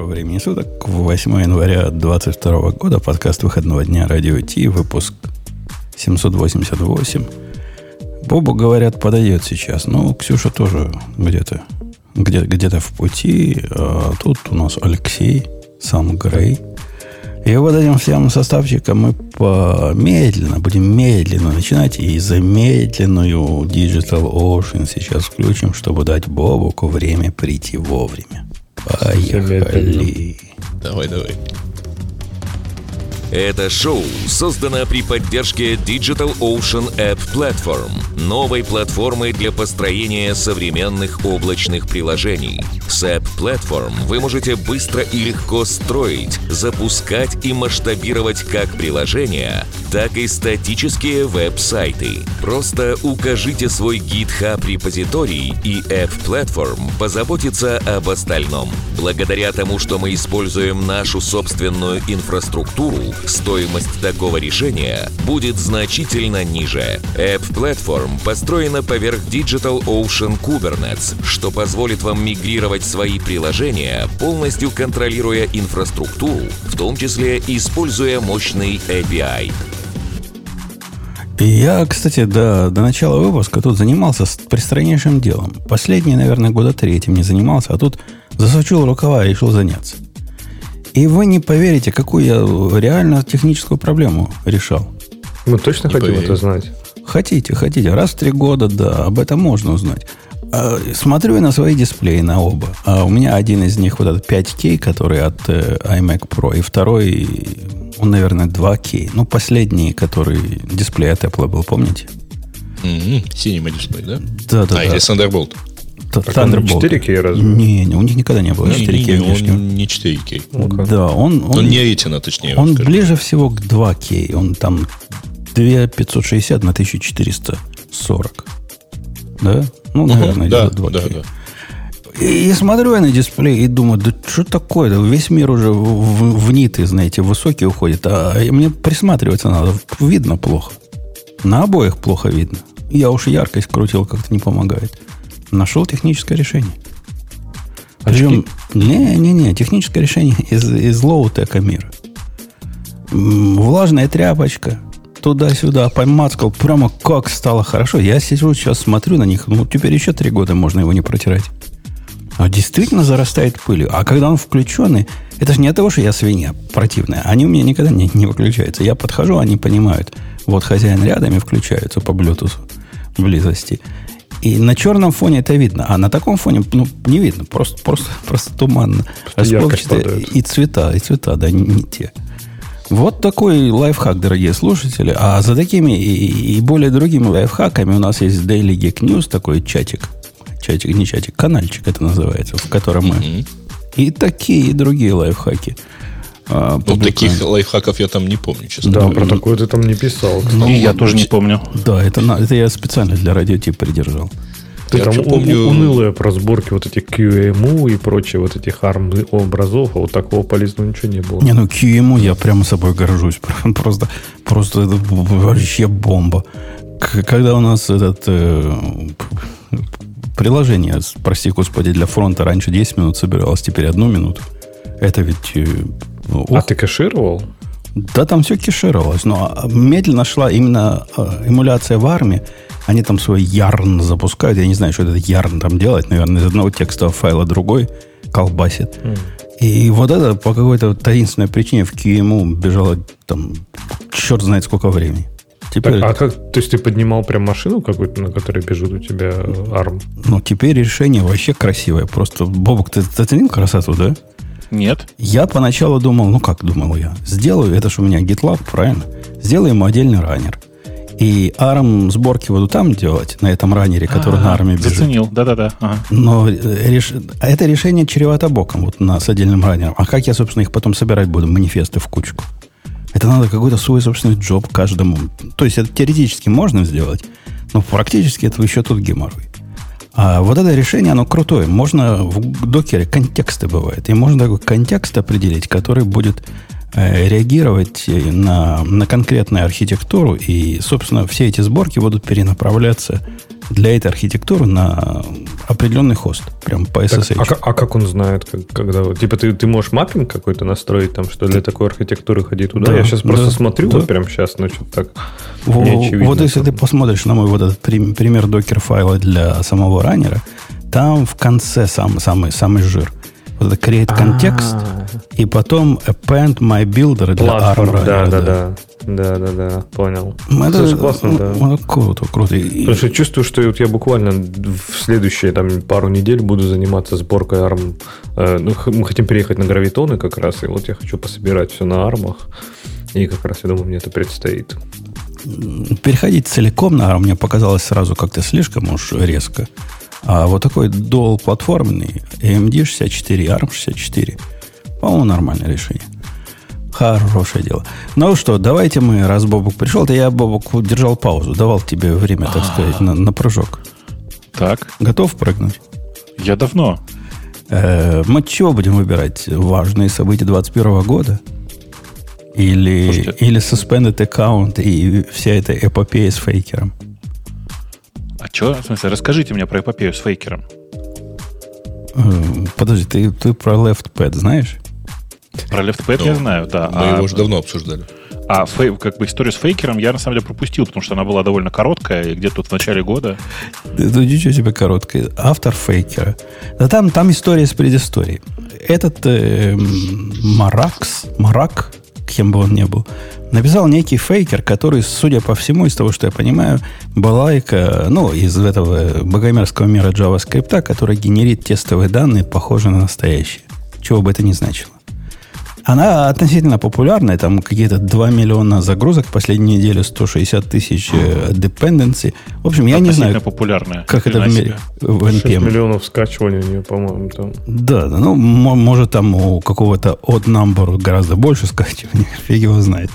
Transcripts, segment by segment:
Доброго времени суток. 8 января 2022 года. Подкаст выходного дня Радио Ти. Выпуск 788. Бобу, говорят, подойдет сейчас. Ну, Ксюша тоже где-то где, где-то в пути. А тут у нас Алексей, сам Грей. И вот этим всем составчиком мы помедленно, будем медленно начинать. И замедленную Digital Ocean сейчас включим, чтобы дать Бобуку время прийти вовремя. Поехали. Давай, давай. Это шоу создано при поддержке Digital Ocean App Platform, новой платформы для построения современных облачных приложений. С App Platform вы можете быстро и легко строить, запускать и масштабировать как приложения, так и статические веб-сайты. Просто укажите свой GitHub репозиторий, и App Platform позаботится об остальном. Благодаря тому, что мы используем нашу собственную инфраструктуру, стоимость такого решения будет значительно ниже. App Platform построена поверх Digital Ocean Kubernetes, что позволит вам мигрировать свои приложения, полностью контролируя инфраструктуру, в том числе используя мощный API. Я, кстати, до, до начала выпуска тут занимался пристраннейшим делом. Последние, наверное, года три этим не занимался, а тут засучил рукава и решил заняться. И вы не поверите, какую я реально техническую проблему решал. Мы точно не хотим поверим. это знать. Хотите, хотите. Раз в три года, да, об этом можно узнать. А, смотрю я на свои дисплеи, на оба. А у меня один из них вот этот 5K, который от э, iMac Pro, и второй, он, наверное, 2K. Ну, последний, который дисплей от Apple был, помните? Mm-hmm. Синий дисплей, да? Да, да. А, да. или Thunderbolt. Thunderbolt. 4K разве? Не, не, у них никогда не было 4K не, не, Он не 4K. Ну да, он... Он, он не Retina, точнее. Он ближе всего к 2K. Он там 2560 на 1440. Да? Ну, наверное, угу, да, 2K. Да, да. И, и смотрю я на дисплей и думаю, да что такое? Да весь мир уже в, в, в ниты, знаете, высокие уходит. А мне присматриваться надо. Видно плохо. На обоих плохо видно. Я уж яркость крутил, как-то не помогает. Нашел техническое решение. Причем, не-не-не, техническое решение из, из лоу-тека мира. Влажная тряпочка, туда-сюда, помацкал, прямо как стало хорошо. Я сижу, сейчас смотрю на них, ну, теперь еще три года можно его не протирать. А действительно зарастает пылью. А когда он включенный, это же не от того, что я свинья противная. Они у меня никогда не, не выключаются. Я подхожу, они понимают. Вот хозяин рядом и включаются по Bluetooth близости. И на черном фоне это видно, а на таком фоне ну, не видно, просто, просто, просто туманно. Расплывчатые и цвета, и цвета, да, не, не те. Вот такой лайфхак, дорогие слушатели. А за такими и, и более другими лайфхаками у нас есть Daily Geek News, такой чатик. Чатик, не чатик, канальчик это называется, в котором мы... Mm-hmm. И такие, и другие лайфхаки. А, ну, таких лайфхаков я там не помню, честно Да, про такое ты там не писал. Ну, и я тоже не помню. Да, это, это я специально для радиотипа придержал. Ты я там помню... унылые про сборки вот этих QEMU и прочие вот этих ARM образов, а вот такого полезного ничего не было. Не, ну QEMU я прямо собой горжусь. Просто, просто это вообще бомба. Когда у нас этот э, приложение, прости господи, для фронта раньше 10 минут собиралось, теперь одну минуту. Это ведь э, Ух. А ты кэшировал? Да, там все кэшировалось. Но медленно шла именно э, эмуляция в армии. Они там свой ярн запускают. Я не знаю, что этот ярн там делать. Наверное, из одного текстового файла другой колбасит. Mm. И вот это по какой-то таинственной причине в QEMU бежало там черт знает сколько времени. Теперь... Так, а как, то есть ты поднимал прям машину какую-то, на которой бежит у тебя ARM? Ну, теперь решение вообще красивое. Просто, Бобок, ты заценил красоту, да? Нет. Я поначалу думал, ну как думал я, сделаю, это же у меня GitLab, правильно? Сделаю ему отдельный раннер. И ARM сборки буду там делать, на этом раннере, который а, на ARM бежит. Заценил, да-да-да. Ага. Но реш... это решение чревато боком, вот на, с отдельным раннером. А как я, собственно, их потом собирать буду, манифесты в кучку? Это надо какой-то свой собственный джоб каждому. То есть это теоретически можно сделать, но практически это еще тут геморрой. А вот это решение, оно крутое. Можно в докере контексты бывает. И можно такой контекст определить, который будет э, реагировать на, на конкретную архитектуру. И, собственно, все эти сборки будут перенаправляться для этой архитектуры на определенный хост, прям по SSH. Так, а, а как он знает, как, когда... Типа ты, ты можешь маппинг какой-то настроить, там, что для такой архитектуры ходи туда? Да, Я сейчас да, просто смотрю, да. вот прям сейчас, ну, что так Во, Вот если ты посмотришь на мой вот этот пример докер-файла для самого раннера, там в конце сам, самый, самый жир. Вот это create контекст, и потом append my builder для ARM. Да, да, да. Да, да, да, понял. Это Слушай, классно, да. Это круто, круто. Потому что чувствую, что вот я буквально в следующие там, пару недель буду заниматься сборкой ARM. Э, ну, мы хотим переехать на гравитоны как раз, и вот я хочу пособирать все на армах. И как раз, я думаю, мне это предстоит. Переходить целиком на ARM мне показалось сразу как-то слишком уж резко. А вот такой dual платформенный AMD 64, ARM 64, по-моему, нормальное решение. Хорошее дело. Ну что, давайте мы, раз Бобук пришел, то я, Бобук, держал паузу, давал тебе время, так сказать, на, на прыжок. Так. Готов прыгнуть? Я давно. Э, мы чего будем выбирать? Важные события 2021 года? Или, Слушайте, или suspended account и вся эта эпопея с фейкером? А что? В смысле, расскажите мне про эпопею с фейкером. Э, подожди, ты, ты про LeftPad знаешь? Про LeftPad я знаю, да. Мы а, его уже давно обсуждали. А фей, как бы историю с фейкером я на самом деле пропустил, потому что она была довольно короткая, и где-то в начале года. Ну, ничего себе короткая. Автор фейкера. Да там, там история с предысторией. Этот э, Маракс, Марак, кем бы он ни был, написал некий фейкер, который, судя по всему, из того, что я понимаю, балайка, ну, из этого богомерзкого мира JavaScript, который генерит тестовые данные, похожие на настоящие. Чего бы это ни значило. Она относительно популярная, там какие-то 2 миллиона загрузок в последнюю неделю, 160 тысяч э, dependency. В общем, я не знаю, популярная. как это в, мире, в NPM. 6 миллионов скачиваний у нее, по-моему, там. Да, да, ну, может, там у какого-то от number гораздо больше скачиваний, фиг его знает.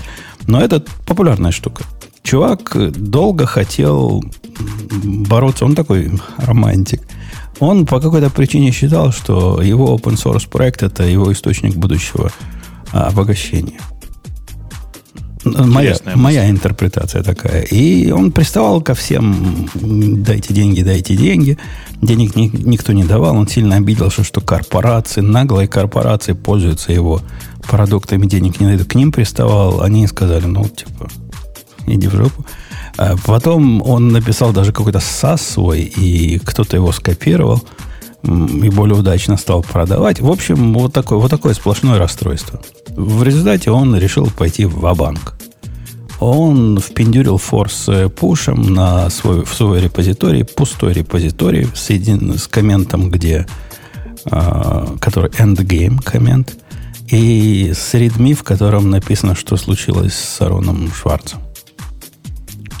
Но это популярная штука. Чувак долго хотел бороться, он такой романтик. Он по какой-то причине считал, что его open source проект это его источник будущего обогащения. Моя, моя интерпретация такая. И он приставал ко всем, дайте деньги, дайте деньги. Денег ни, никто не давал. Он сильно обиделся, что корпорации, наглые корпорации пользуются его продуктами, денег не дают. К ним приставал, они сказали, ну, типа, иди в жопу. А потом он написал даже какой-то SAS свой, и кто-то его скопировал и более удачно стал продавать. В общем, вот такое, вот такое сплошное расстройство. В результате он решил пойти в банк Он впендюрил форс пушем на свой, в свой репозиторий, пустой репозиторий с, един, с комментом, где, э, который endgame коммент, и с readme, в котором написано, что случилось с Ароном Шварцем.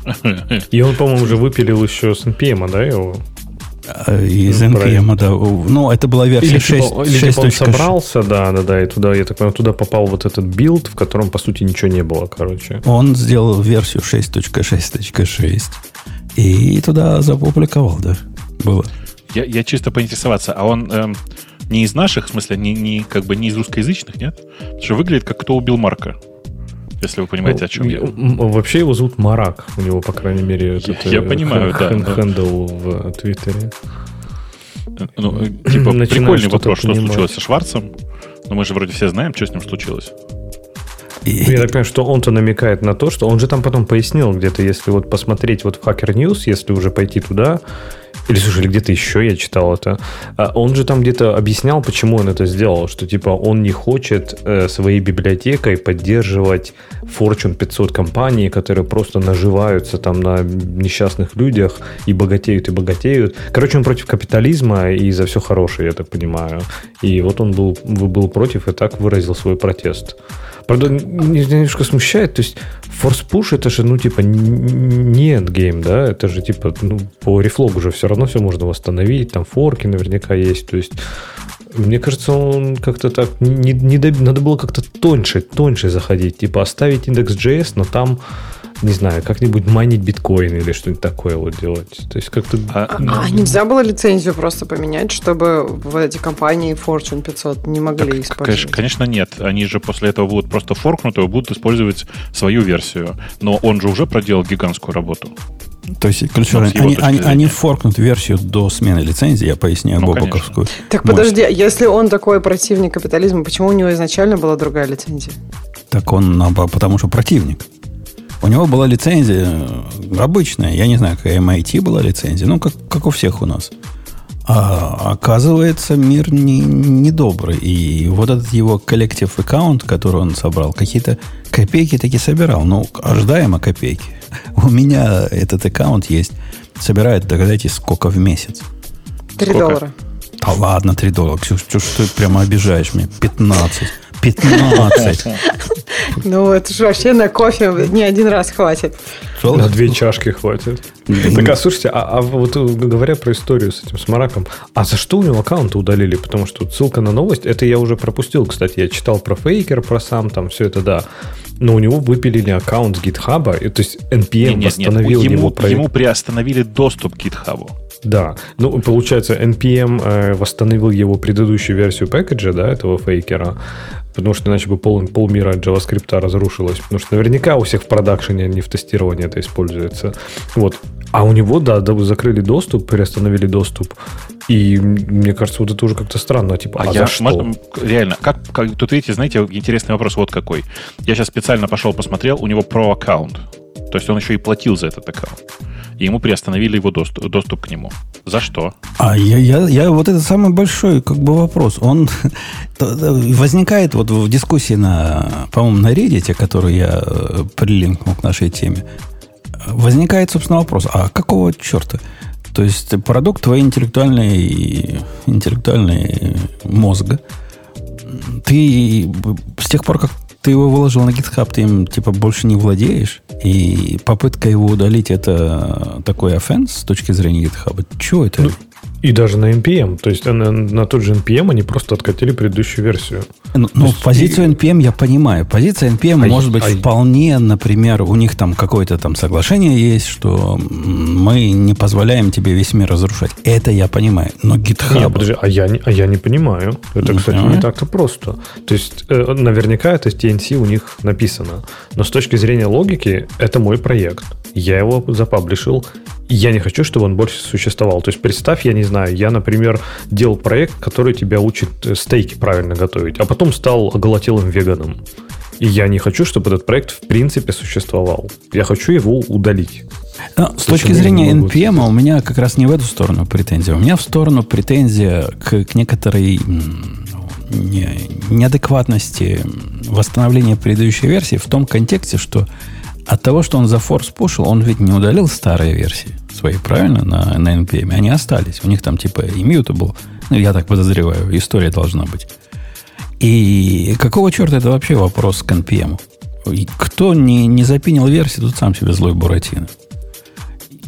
И он, по-моему, уже выпилил еще с NPM, да, его? А, из NPM, да. Ну, это была версия или, 6. Типа, или 6. Типа он собрался, да, да, да, и туда, я так понимаю, туда попал вот этот build, в котором, по сути, ничего не было, короче. Он сделал версию 6.6.6 и туда запубликовал, да, было. Я, я чисто поинтересоваться, а он эм, не из наших, в смысле, не, не, как бы не из русскоязычных, нет? Потому что выглядит как кто убил Марка если вы понимаете, о чем я. Вообще его зовут Марак. У него, по крайней мере, этот, я, я э, понимаю, да. Handle в Твиттере. Ну, типа, прикольный вопрос, что случилось со Шварцем. Но мы же вроде все знаем, что с ним случилось. И... Я так понимаю, что он-то намекает на то, что он же там потом пояснил где-то, если вот посмотреть вот в Hacker News, если уже пойти туда, или, слушай, или где-то еще я читал это. А он же там где-то объяснял, почему он это сделал. Что, типа, он не хочет э, своей библиотекой поддерживать Fortune 500 компании, которые просто наживаются там на несчастных людях и богатеют, и богатеют. Короче, он против капитализма и за все хорошее, я так понимаю. И вот он был, был против и так выразил свой протест. Правда, немножко смущает, то есть Force Push это же, ну, типа, не endgame, да, это же, типа, ну, по рефлогу уже все равно все можно восстановить, там форки наверняка есть, то есть мне кажется, он как-то так не, не надо было как-то тоньше, тоньше заходить, типа оставить индекс JS, но там не знаю, как-нибудь майнить биткоин или что-нибудь такое вот делать. То есть как-то... А, ну... а нельзя было лицензию просто поменять, чтобы вот эти компании Fortune 500 не могли так, использовать? Конечно, конечно, нет. Они же после этого будут просто форкнуты и будут использовать свою версию. Но он же уже проделал гигантскую работу. То есть, ключевое, ну, они, они, они форкнут версию до смены лицензии, я поясняю ну, Бобоковскую. Так подожди, если он такой противник капитализма, почему у него изначально была другая лицензия? Так он, потому что противник. У него была лицензия э, обычная, я не знаю, какая MIT была лицензия, ну, как, как у всех у нас. А оказывается, мир не, не добрый. И вот этот его коллектив аккаунт, который он собрал, какие-то копейки таки собирал. Ну, ожидаемо копейки. У меня этот аккаунт есть. Собирает, догадайтесь, сколько в месяц. Три доллара. Да ладно, 3 доллара. Ксюш, что ты прямо обижаешь меня? 15. 15. Ну, это же вообще на кофе не один раз хватит. На две чашки хватит. Так, а слушайте, а, а вот говоря про историю с этим смараком, а за что у него аккаунты удалили? Потому что ссылка на новость, это я уже пропустил, кстати. Я читал про фейкер, про сам, там все это, да. Но у него выпилили аккаунт с GitHub, и, то есть NPM нет, нет, восстановил нет, ему, его проект. Ему приостановили доступ к GitHub. Да, ну, получается, NPM э, восстановил его предыдущую версию пэкэджа, да, этого фейкера, потому что иначе бы пол, полмира JavaScript разрушилось. Потому что наверняка у всех в продакшене, а не в тестировании это используется. Вот. А у него, да, да, закрыли доступ, переостановили доступ. И мне кажется, вот это уже как-то странно. Типа, а, а я, что? Реально, как, как, тут видите, знаете, интересный вопрос вот какой. Я сейчас специально пошел посмотрел, у него про аккаунт. То есть он еще и платил за этот аккаунт и ему приостановили его доступ, доступ к нему. За что? А я, я, я вот это самый большой как бы вопрос. Он возникает вот в дискуссии на, по-моему, на Reddit, которую я э, прилинкнул к нашей теме. Возникает, собственно, вопрос, а какого черта? То есть продукт твоей интеллектуальной, интеллектуальной мозга. Ты с тех пор, как ты его выложил на GitHub, ты им типа больше не владеешь, и попытка его удалить это такой офенс с точки зрения GitHub. Чего это? Ну, и даже на NPM. То есть на, на тот же NPM они просто откатили предыдущую версию. Ну, ну есть, позицию NPM я понимаю. Позиция NPM а может быть а вполне, например, у них там какое-то там соглашение есть, что мы не позволяем тебе весь мир разрушать. Это я понимаю. Но GitHub... Нет, подожди, а я, не, а я не понимаю. Это, не кстати, понимаю. не так-то просто. То есть э, наверняка это TNC у них написано. Но с точки зрения логики, это мой проект. Я его запаблишил. Я не хочу, чтобы он больше существовал. То есть представь, я не знаю, я, например, делал проект, который тебя учит э, стейки правильно готовить, а потом стал оголотелым веганом. И я не хочу, чтобы этот проект в принципе существовал. Я хочу его удалить. Но, с точки зрения NPM у меня как раз не в эту сторону претензия. У меня в сторону претензия к, к некоторой не, неадекватности восстановления предыдущей версии в том контексте, что от того, что он за форс пушил, он ведь не удалил старые версии свои, правильно, на, на NPM. Они остались. У них там типа immutable. Ну, я так подозреваю, история должна быть. И какого черта это вообще вопрос к NPM? Кто не, не запинил версию, тут сам себе злой Буратино.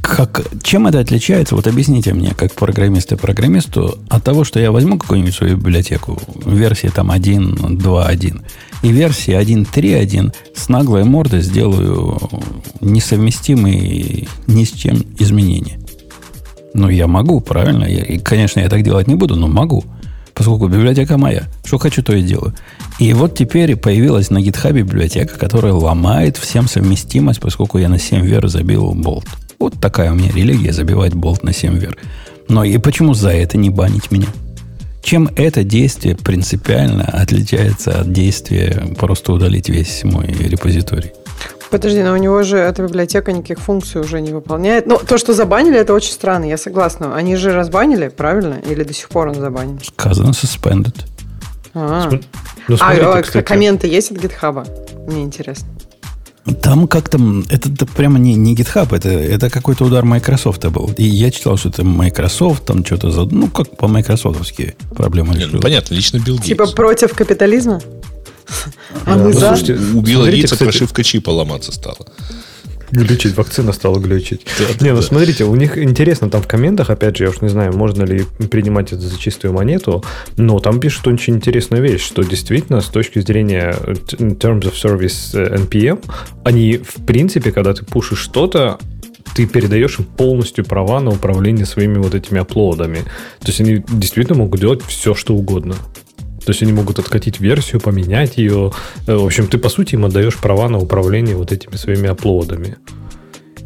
Как, чем это отличается? Вот объясните мне, как программист и программисту, от того, что я возьму какую-нибудь свою библиотеку, версии там 1.2.1, и версии 1.3.1 с наглой мордой сделаю несовместимые ни с чем изменения. Ну, я могу, правильно? Я, и, конечно, я так делать не буду, но могу. Поскольку библиотека моя. Что хочу, то и делаю. И вот теперь появилась на GitHub библиотека, которая ломает всем совместимость, поскольку я на 7 вер забил болт. Вот такая у меня религия, забивать болт на 7 вер. Но и почему за это не банить меня? Чем это действие принципиально отличается от действия просто удалить весь мой репозиторий? Подожди, но у него же эта библиотека никаких функций уже не выполняет. Но то, что забанили, это очень странно, я согласна. Они же разбанили, правильно? Или до сих пор он забанен? Сказано suspended. А, ну, смотрите, а кстати. комменты есть от гитхаба? Мне интересно. Там как-то... Это, это прямо не, не GitHub, это, это какой-то удар Microsoft был. И я читал, что это Microsoft, там что-то за... Ну, как по-майкрософтовски проблема решилась. Ну, понятно, лично Билл Типа против капитализма? А мы за... У Билла Гейтса прошивка чипа ломаться стала. Глючить, вакцина стала глючить. Да, не, ну смотрите, у них интересно там в комментах, опять же, я уж не знаю, можно ли принимать это за чистую монету, но там пишут очень интересную вещь, что действительно с точки зрения Terms of Service э, NPM, они в принципе, когда ты пушишь что-то, ты передаешь им полностью права на управление своими вот этими аплодами. То есть они действительно могут делать все, что угодно. То есть они могут откатить версию, поменять ее. Э, в общем, ты, по сути, им отдаешь права на управление вот этими своими аплодами.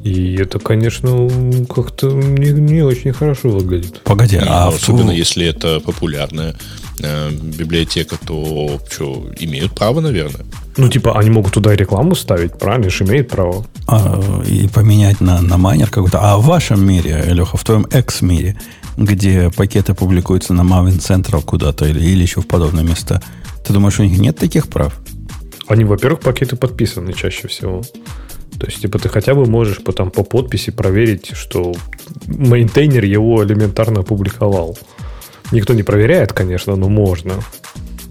И это, конечно, как-то не, не очень хорошо выглядит. Погоди, и, а особенно в... если это популярная э, библиотека, то что, имеют право, наверное. Ну, типа, они могут туда рекламу ставить, правильно? Же имеют право. А, и поменять на, на майнер какой-то. А в вашем мире, Леха, в твоем экс-мире, где пакеты публикуются на Maven Central куда-то или, или еще в подобные места, ты думаешь, у них нет таких прав? Они, во-первых, пакеты подписаны чаще всего. То есть, типа, ты хотя бы можешь потом по подписи проверить, что maintainer его элементарно опубликовал. Никто не проверяет, конечно, но можно.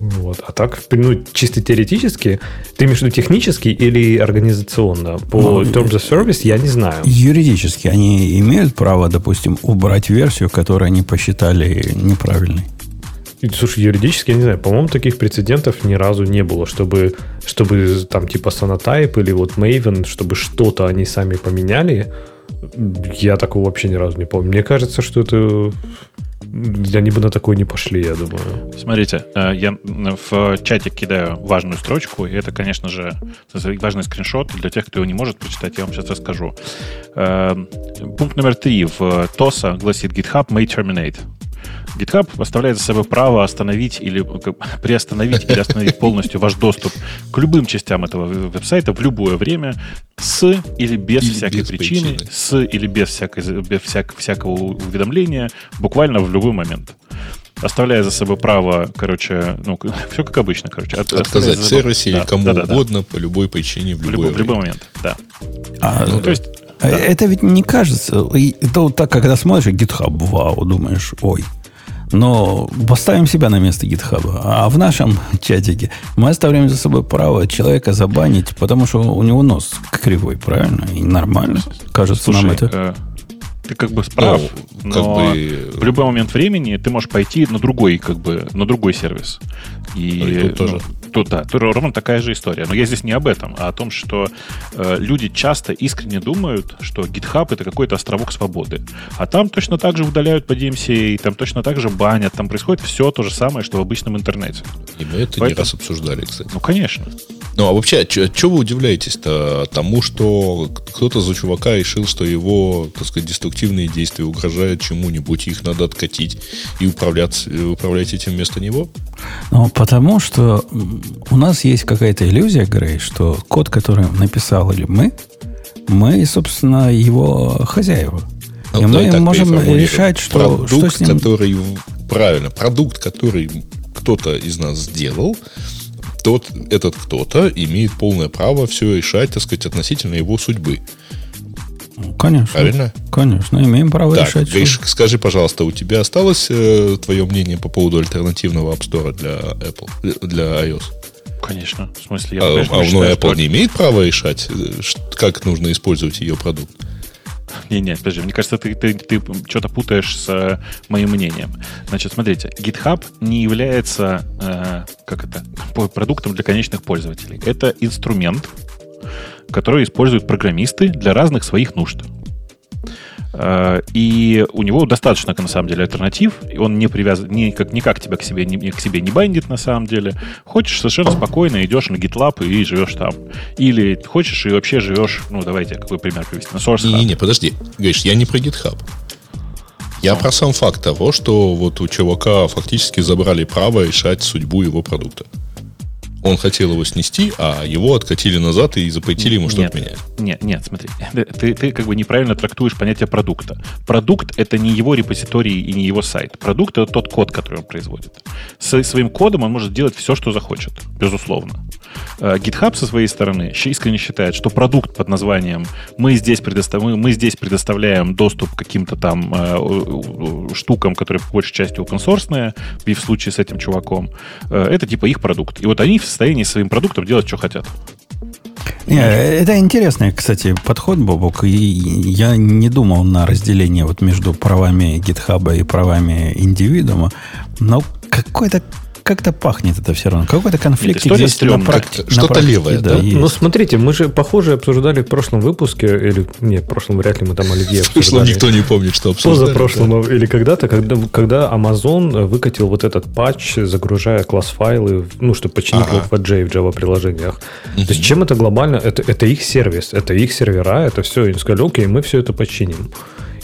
Вот. А так, ну, чисто теоретически, ты имеешь в виду технически или организационно? По ну, Terms of Service я не знаю. Юридически они имеют право, допустим, убрать версию, которую они посчитали неправильной? Слушай, юридически, я не знаю, по-моему, таких прецедентов ни разу не было, чтобы, чтобы там типа Sonatype или вот Maven, чтобы что-то они сами поменяли. Я такого вообще ни разу не помню. Мне кажется, что это они бы на такое не пошли, я думаю. Смотрите, э, я в чате кидаю важную строчку, и это, конечно же, важный скриншот. Для тех, кто его не может прочитать, я вам сейчас расскажу. Э, пункт номер три в ТОСа гласит GitHub may terminate. GitHub оставляет за собой право остановить или приостановить или остановить полностью ваш доступ к любым частям этого веб-сайта в любое время с или без или всякой без причины, причины, с или без, всякой, без всяк, всякого уведомления, буквально в любой момент оставляя за собой право, короче, ну, все как обычно, короче. От, Отказать в сервисе или да, кому да, да, угодно да. по любой причине в, любой, в любой момент, да. А, ну, то есть, да. Это ведь не кажется. Это вот так, когда смотришь GitHub, вау, думаешь, ой, но поставим себя на место GitHub. А в нашем чатике мы оставляем за собой право человека забанить, потому что у него нос кривой, правильно? И нормально. Кажется, Слушай, нам это... Э, ты как бы справ, ну, но как бы... в любой момент времени ты можешь пойти на другой, как бы, на другой сервис. И, и тут тоже. Ну, тут, да, тут ровно такая же история. Но я здесь не об этом, а о том, что э, люди часто искренне думают, что GitHub это какой-то островок свободы. А там точно так же удаляют по DMCA, там точно так же банят, там происходит все то же самое, что в обычном интернете. И мы это Поэтому... не раз обсуждали, кстати. Ну, конечно. Ну, а вообще, что вы удивляетесь-то тому, что кто-то за чувака решил, что его, так сказать, деструктивные действия угрожают чему-нибудь, их надо откатить и управлять, управлять этим вместо него? Ну, потому что у нас есть какая-то иллюзия, Грей, что код, который написали мы, мы, собственно, его хозяева. Ну, и мы можем решать, что, продукт, что с ним... который правильно, продукт, который кто-то из нас сделал, тот, этот кто-то имеет полное право все решать, так сказать, относительно его судьбы. Конечно. Правильно? Конечно, имеем право так, решать. Гриш, скажи, пожалуйста, у тебя осталось э, твое мнение по поводу альтернативного App Store для Apple, для iOS? Конечно. В смысле, я, а, конечно, а считаю, Apple что... не имеет права решать, э, как нужно использовать ее продукт? Не-не, подожди, мне кажется, ты, ты, ты что-то путаешь с э, моим мнением. Значит, смотрите, GitHub не является, э, как это, продуктом для конечных пользователей. Это инструмент, который используют программисты для разных своих нужд. Э, и у него достаточно, на самом деле, альтернатив. И он не привязан, никак, никак тебя к себе, не, к себе не бандит, на самом деле. Хочешь, совершенно спокойно идешь на GitLab и живешь там. Или хочешь и вообще живешь, ну, давайте, какой пример привести, на SourceHub. Не-не-не, подожди. Говоришь, я не про GitHub. Я про сам факт того, что вот у чувака фактически забрали право решать судьбу его продукта. Он хотел его снести, а его откатили назад и запретили ему что-то менять. Нет, нет, смотри. Ты, ты как бы неправильно трактуешь понятие продукта. Продукт — это не его репозиторий и не его сайт. Продукт — это тот код, который он производит. С своим кодом он может делать все, что захочет, безусловно. Э, GitHub со своей стороны искренне считает, что продукт под названием «Мы здесь, предостав... мы здесь предоставляем доступ к каким-то там э, штукам, которые по большей части open source, и в случае с этим чуваком, э, это типа их продукт. И вот они в состоянии своим продуктом делать, что хотят. Не, это интересный, кстати, подход, Бобок. И я не думал на разделение вот между правами GitHub и правами индивидуума. Но какой-то как-то пахнет это все равно. Какой-то конфликт история здесь на стрёмная. практи- на что-то практике, левое, да? есть. Ну, смотрите, мы же, похоже, обсуждали в прошлом выпуске, или, не, в прошлом вряд ли мы там Оливье В прошлом обсуждали. никто не помнит, что обсуждали. Позапрошлом или когда-то, когда, когда Amazon выкатил вот этот патч, загружая класс-файлы, ну, чтобы починить Ага. Log4j в Java приложениях. То есть, чем это глобально? Это, это их сервис, это их сервера, это все. Они сказали, окей, мы все это починим.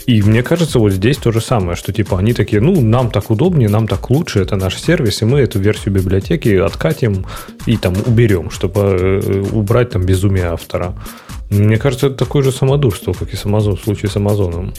И мне кажется, вот здесь то же самое, что типа они такие, ну, нам так удобнее, нам так лучше, это наш сервис, и мы эту версию библиотеки откатим и там уберем, чтобы э, убрать там безумие автора. Мне кажется, это такое же самодурство, как и с Amazon, в случае с Амазоном.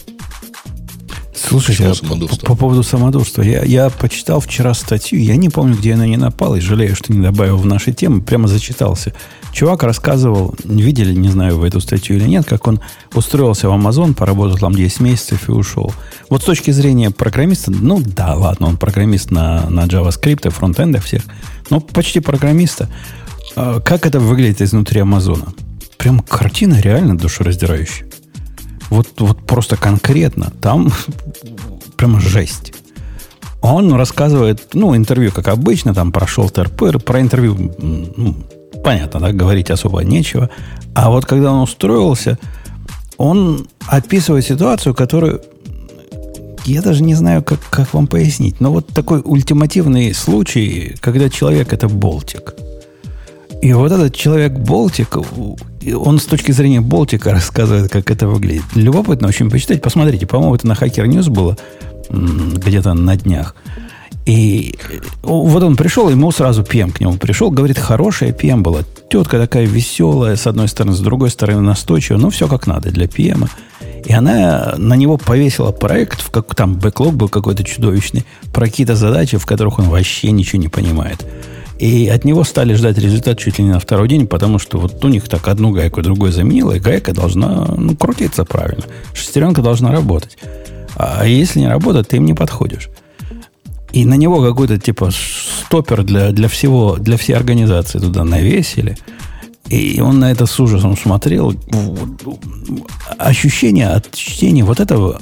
Слушайте, а по, по поводу самодурства. Я, я почитал вчера статью, я не помню, где я на нее напал, и жалею, что не добавил в наши темы, прямо зачитался. Чувак рассказывал, видели, не знаю, вы эту статью или нет, как он устроился в Amazon, поработал там 10 месяцев и ушел. Вот с точки зрения программиста, ну да, ладно, он программист на, на JavaScript, фронтендах всех, но почти программиста. А Как это выглядит изнутри Амазона? Прям картина реально душераздирающая. Вот, вот просто конкретно. Там прямо жесть. Он рассказывает, ну, интервью, как обычно, там прошел ТРП, про интервью, ну, понятно, да, говорить особо нечего. А вот когда он устроился, он описывает ситуацию, которую я даже не знаю, как, как вам пояснить. Но вот такой ультимативный случай, когда человек это болтик. И вот этот человек Болтик, он с точки зрения Болтика рассказывает, как это выглядит. Любопытно очень почитать. Посмотрите, по-моему, это на Hacker News было где-то на днях. И э, вот он пришел, ему сразу PM к нему пришел, говорит, хорошая PM была. Тетка такая веселая, с одной стороны, с другой стороны настойчивая, ну, все как надо для PM. И она на него повесила проект, в как там бэклог был какой-то чудовищный, про какие-то задачи, в которых он вообще ничего не понимает. И от него стали ждать результат чуть ли не на второй день, потому что вот у них так одну гайку другой заменила, и гайка должна ну, крутиться правильно. Шестеренка должна работать. А если не работает, ты им не подходишь. И на него какой-то типа стопер для, для всего, для всей организации туда навесили. И он на это с ужасом смотрел. Ощущение от чтения вот этого,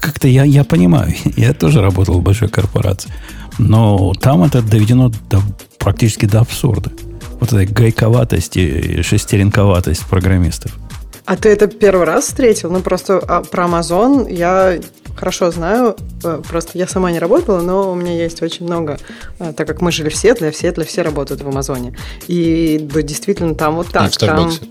как-то я, я понимаю. Я тоже работал в большой корпорации. Но там это доведено до, практически до абсурда. Вот этой гайковатость и шестеренковатость программистов. А ты это первый раз встретил? Ну, просто а, про Amazon я хорошо знаю. э, Просто я сама не работала, но у меня есть очень много, э, так как мы жили в Сетле, а в Сетле все работают в Амазоне. И да, действительно там вот так. в Старбаксе. Там,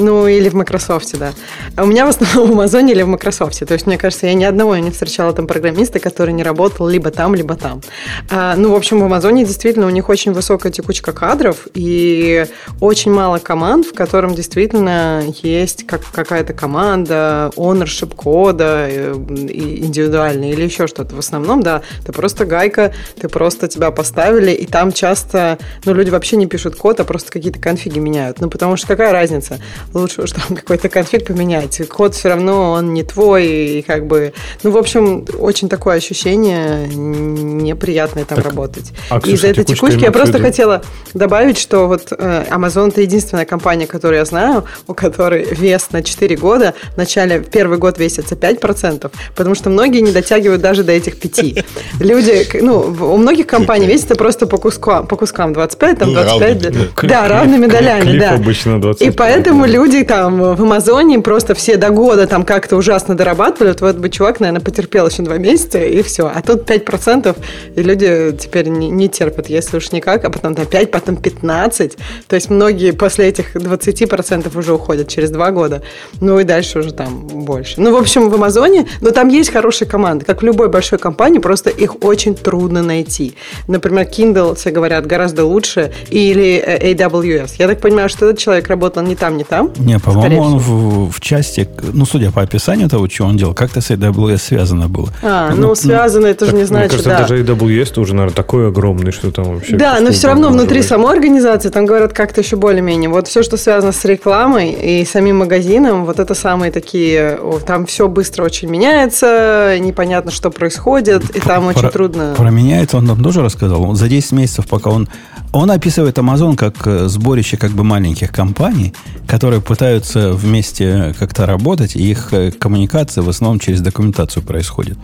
ну, или в Microsoft, да. А у меня в основном в Амазоне или в Microsoft. То есть, мне кажется, я ни одного не встречала там программиста, который не работал либо там, либо там. А, ну, в общем, в Амазоне действительно у них очень высокая текучка кадров и очень мало команд, в котором действительно есть как, какая-то команда, ownership кода э, индивидуальный или еще что-то. В основном, да, ты просто гайка, ты просто тебя поставили, и там часто, ну, люди вообще не пишут код, а просто какие-то конфиги меняют. Ну, потому что какая разница? Лучше уж там какой-то конфиг поменять. Код все равно, он не твой, и как бы... Ну, в общем, очень такое ощущение неприятное там Так, работать. а, И Ксюша, из-за этой текучка текучки я просто хотела добавить, что вот э, Amazon это единственная компания, которую я знаю, у которой вес на 4 года в начале, первый год весится 5%, потому что многие не дотягивают даже до этих 5. Люди, ну, у многих компаний весится просто по кускам, по кускам 25, там Ну, 25, равными, да, равными долями, да. обычно 20. И поэтому люди там в Амазоне просто все до года там как-то ужасно дорабатывали. Вот, вот бы чувак, наверное, потерпел еще два месяца, и все. А тут 5%, и люди теперь не, не терпят, если уж никак, а потом там 5, потом 15. То есть многие после этих 20% уже уходят через два года. Ну и дальше уже там больше. Ну, в общем, в Амазоне, но там есть хорошие команды. Как в любой большой компании, просто их очень трудно найти. Например, Kindle, все говорят, гораздо лучше, или э, AWS. Я так понимаю, что этот человек работал не там, не там. Не, по-моему, он в, в части, ну, судя по описанию того, что он делал, как-то с AWS связано было. А, ну, связано, это же не Мне значит, кажется, да. даже AWS -то уже, наверное, такой огромный, что там вообще... Да, но все равно внутри быть. самой организации там говорят как-то еще более-менее. Вот все, что связано с рекламой и самим магазином, вот это самые такие, там все быстро очень меняется, непонятно, что происходит, и там очень Про- трудно. Про меня это он нам тоже рассказал. Он за 10 месяцев, пока он... Он описывает Amazon как э, сборище как бы маленьких компаний, которые пытаются вместе как-то работать, и их э, коммуникация в основном через документацию происходит.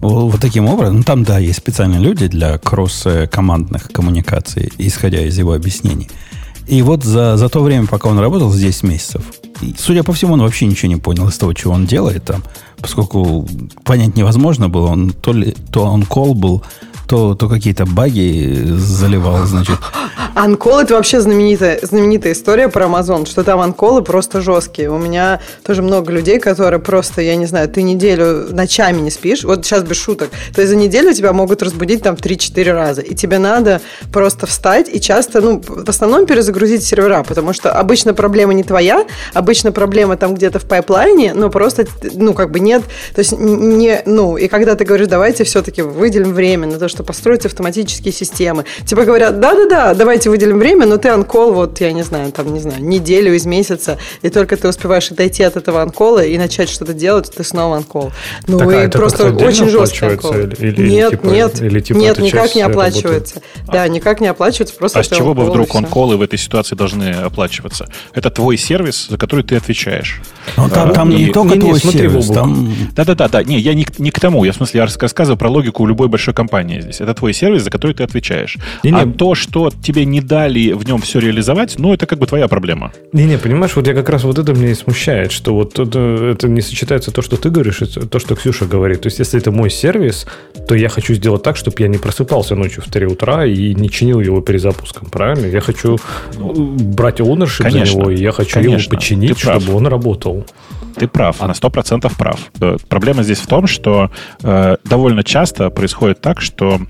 вот таким образом, ну, там, да, есть специальные люди для кросс-командных коммуникаций, исходя из его объяснений. И вот за, за то время, пока он работал, здесь месяцев, и, судя по всему, он вообще ничего не понял из того, чего он делает там, поскольку понять невозможно было, он то ли то он кол был, то, то какие-то баги заливал, значит. Анкол это вообще знаменитая, знаменитая история про Amazon, что там анколы просто жесткие. У меня тоже много людей, которые просто, я не знаю, ты неделю ночами не спишь, вот сейчас без шуток, то есть за неделю тебя могут разбудить там 3-4 раза, и тебе надо просто встать и часто, ну, в основном перезагрузить сервера, потому что обычно проблема не твоя, обычно проблема там где-то в пайплайне, но просто, ну, как бы нет, то есть не, ну, и когда ты говоришь, давайте все-таки выделим время на то, что построить автоматические системы. Тебе говорят, да-да-да, давайте выделим время, но ты анкол, вот, я не знаю, там, не знаю, неделю из месяца, и только ты успеваешь отойти от этого анкола и начать что-то делать, ты снова анкол. Ну, Так, а и это просто очень жесткий анкол. или- или нет, типа- нет, или типа нет, никак не работы? оплачивается. Да, никак не оплачивается, просто А с чего бы вдруг всё. онколы в этой ситуации должны оплачиваться? Это твой сервис, за который ты отвечаешь. Ну, там, там И- не только не-не, твой смотри, сервис, там Да-да-да, да. Не, я не, к- не к тому. Я в смысле, я рас- рассказываю про логику любой большой компании здесь. Это твой сервис, за который ты отвечаешь. Не-не. А то, что тебе не дали в нем все реализовать, ну, это как бы твоя проблема. Не-не, понимаешь, вот я как раз вот это меня и смущает, что вот это, это не сочетается то, что ты говоришь, и то, что Ксюша говорит. То есть, если это мой сервис, то я хочу сделать так, чтобы я не просыпался ночью в 3 утра и не чинил его перезапуском, правильно? Я хочу э, брать ownership Конечно, за него, и я хочу конечно, его починить, чтобы он работал. Ты прав, на 100% прав. Проблема здесь в том, что э, довольно часто происходит так, что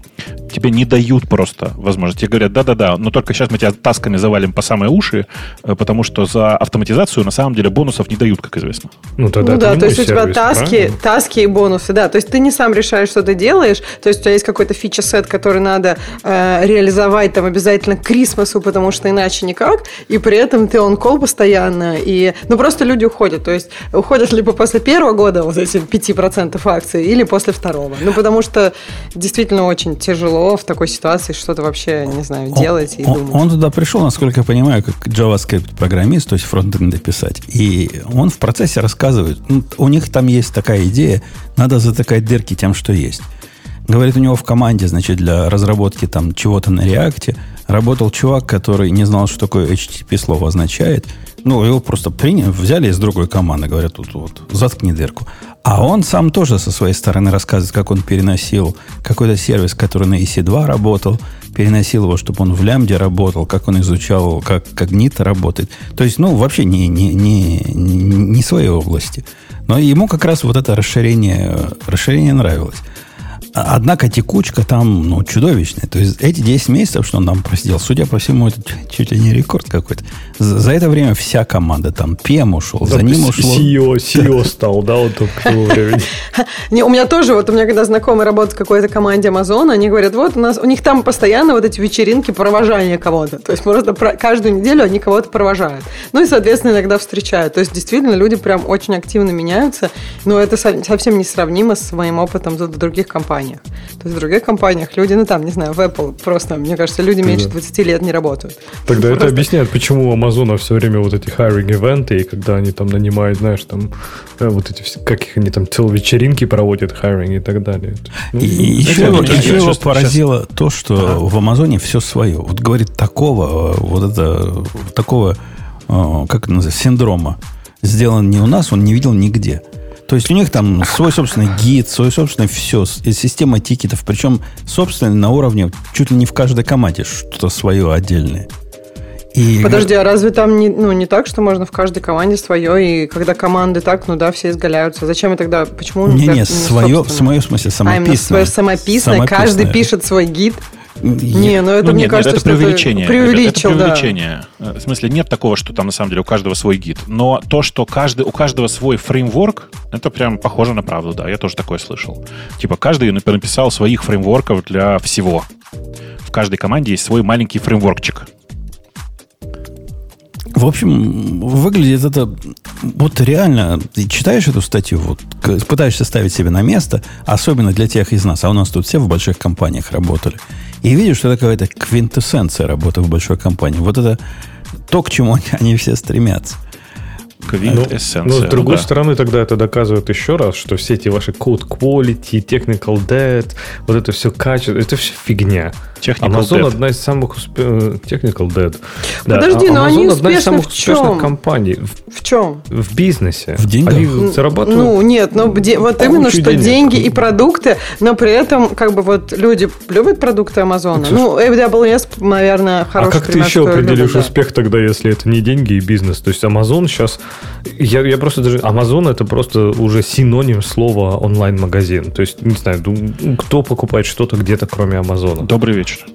тебе не дают просто возможность. Тебе говорят, да-да-да, но только сейчас мы тебя тасками завалим по самые уши, э, потому что за автоматизацию на самом деле бонусов не дают, как известно. Ну, тогда ну да, то есть у тебя сервис, таски, правильно? таски и бонусы, да. То есть ты не сам решаешь, что ты делаешь. То есть у тебя есть какой-то фича-сет, который надо э, реализовать там обязательно к Крисмасу, потому что иначе никак. И при этом ты он кол постоянно. И, ну просто люди уходят. То есть уходят либо после первого года вот эти 5% акций, или после второго. Ну потому что действительно очень тяжело в такой ситуации что-то вообще, не знаю, делать и он, думать. он туда пришел, насколько я понимаю, как JavaScript-программист, то есть фронтенды писать. И он в процессе рассказывает, ну, у них там есть такая идея, надо затыкать дырки тем, что есть. Говорит, у него в команде, значит, для разработки там чего-то на реакте работал чувак, который не знал, что такое HTTP слово означает. Ну, его просто приняли, взяли из другой команды, говорят, тут вот, заткни дырку. А он сам тоже со своей стороны рассказывает, как он переносил какой-то сервис, который на EC2 работал, переносил его, чтобы он в лямбде работал, как он изучал, как когнито работает. То есть, ну, вообще не, не, не, не своей области. Но ему как раз вот это расширение, расширение нравилось. Однако текучка там ну, чудовищная. То есть эти 10 месяцев, что он нам просидел, судя по всему, это чуть- ли не рекорд какой-то. За, за это время вся команда, там, PM ушел, за Там ним с- ушло... CEO, CEO стал, да, вот только к тому времени. Не, у меня тоже, вот у меня когда знакомый работает в какой-то команде Amazon, они говорят, вот у нас, у них там постоянно вот эти вечеринки провожания кого-то. То есть просто про- каждую неделю они кого-то провожают. Ну и, соответственно, иногда встречают. То есть действительно люди прям очень активно меняются, но это со- совсем несравнимо с моим опытом в других компаниях. То есть в других компаниях люди, ну там, не знаю, в Apple просто, мне кажется, люди меньше 20 лет не работают. Тогда это Просто- объясняет, почему у Амазона все время вот эти hiring ивенты, и когда они там нанимают, знаешь, там э, вот эти как их они там целые вечеринки проводят, hiring и так далее. Ну, И, и знаете, еще, вот еще сейчас- его сейчас- поразило то, что в Амазоне все свое. Вот говорит, такого, э, вот это, такого, э, как это называется, синдрома сделан не у нас, он не видел нигде. То есть у них там свой собственный гид, свой собственный все, система тикетов, причем собственный на уровне чуть ли не в каждой команде что-то свое отдельное. И Подожди, а разве там не, ну, не так, что можно в каждой команде свое, и когда команды так, ну да, все изгаляются. Зачем и тогда, почему? не, не, свое, в свое смысле А, именно свое самописное. самописное, каждый пишет свой гид. Не, ну это, Ну, мне нет, кажется, это что преувеличение. преувеличил, это, это да. преувеличение. Э, В смысле, нет такого, что там на самом деле у каждого свой гид. Но то, что каждый, у каждого свой фреймворк, это прям похоже на правду, да. Я тоже такое слышал. Типа каждый нап- написал своих фреймворков для всего. В каждой команде есть свой маленький фреймворкчик. В общем, выглядит это вот реально. Ты читаешь эту статью, вот, пытаешься ставить себе на место, особенно для тех из нас, а у нас тут все в больших компаниях работали, и видишь, что это какая-то квинтэссенция работы в большой компании. Вот это то, к чему они, они все стремятся. Соковик, Ну, эссенция. но с Ну другой да. стороны, тогда это доказывает еще раз, что все эти ваши code quality, technical debt, вот это все качество, это все фигня. Technical Amazon debt. одна из самых успешных... Technical debt. Подожди, а- но Amazon они одна из самых в успешных компаний в, В чем? в бизнесе. В деньгах? Они зарабатывают... Ну, нет, ну, де- вот именно, что денег. деньги и продукты, но при этом, как бы, вот люди любят продукты Амазона. Ну, AWS, наверное, а хороший как ты еще определишь любят, да. успех тогда, если это не деньги и бизнес? То есть Amazon сейчас... Я, я просто даже... Amazon это просто уже синоним слова онлайн-магазин. То есть, не знаю, кто покупает что-то где-то, кроме Амазона? Добрый вечер.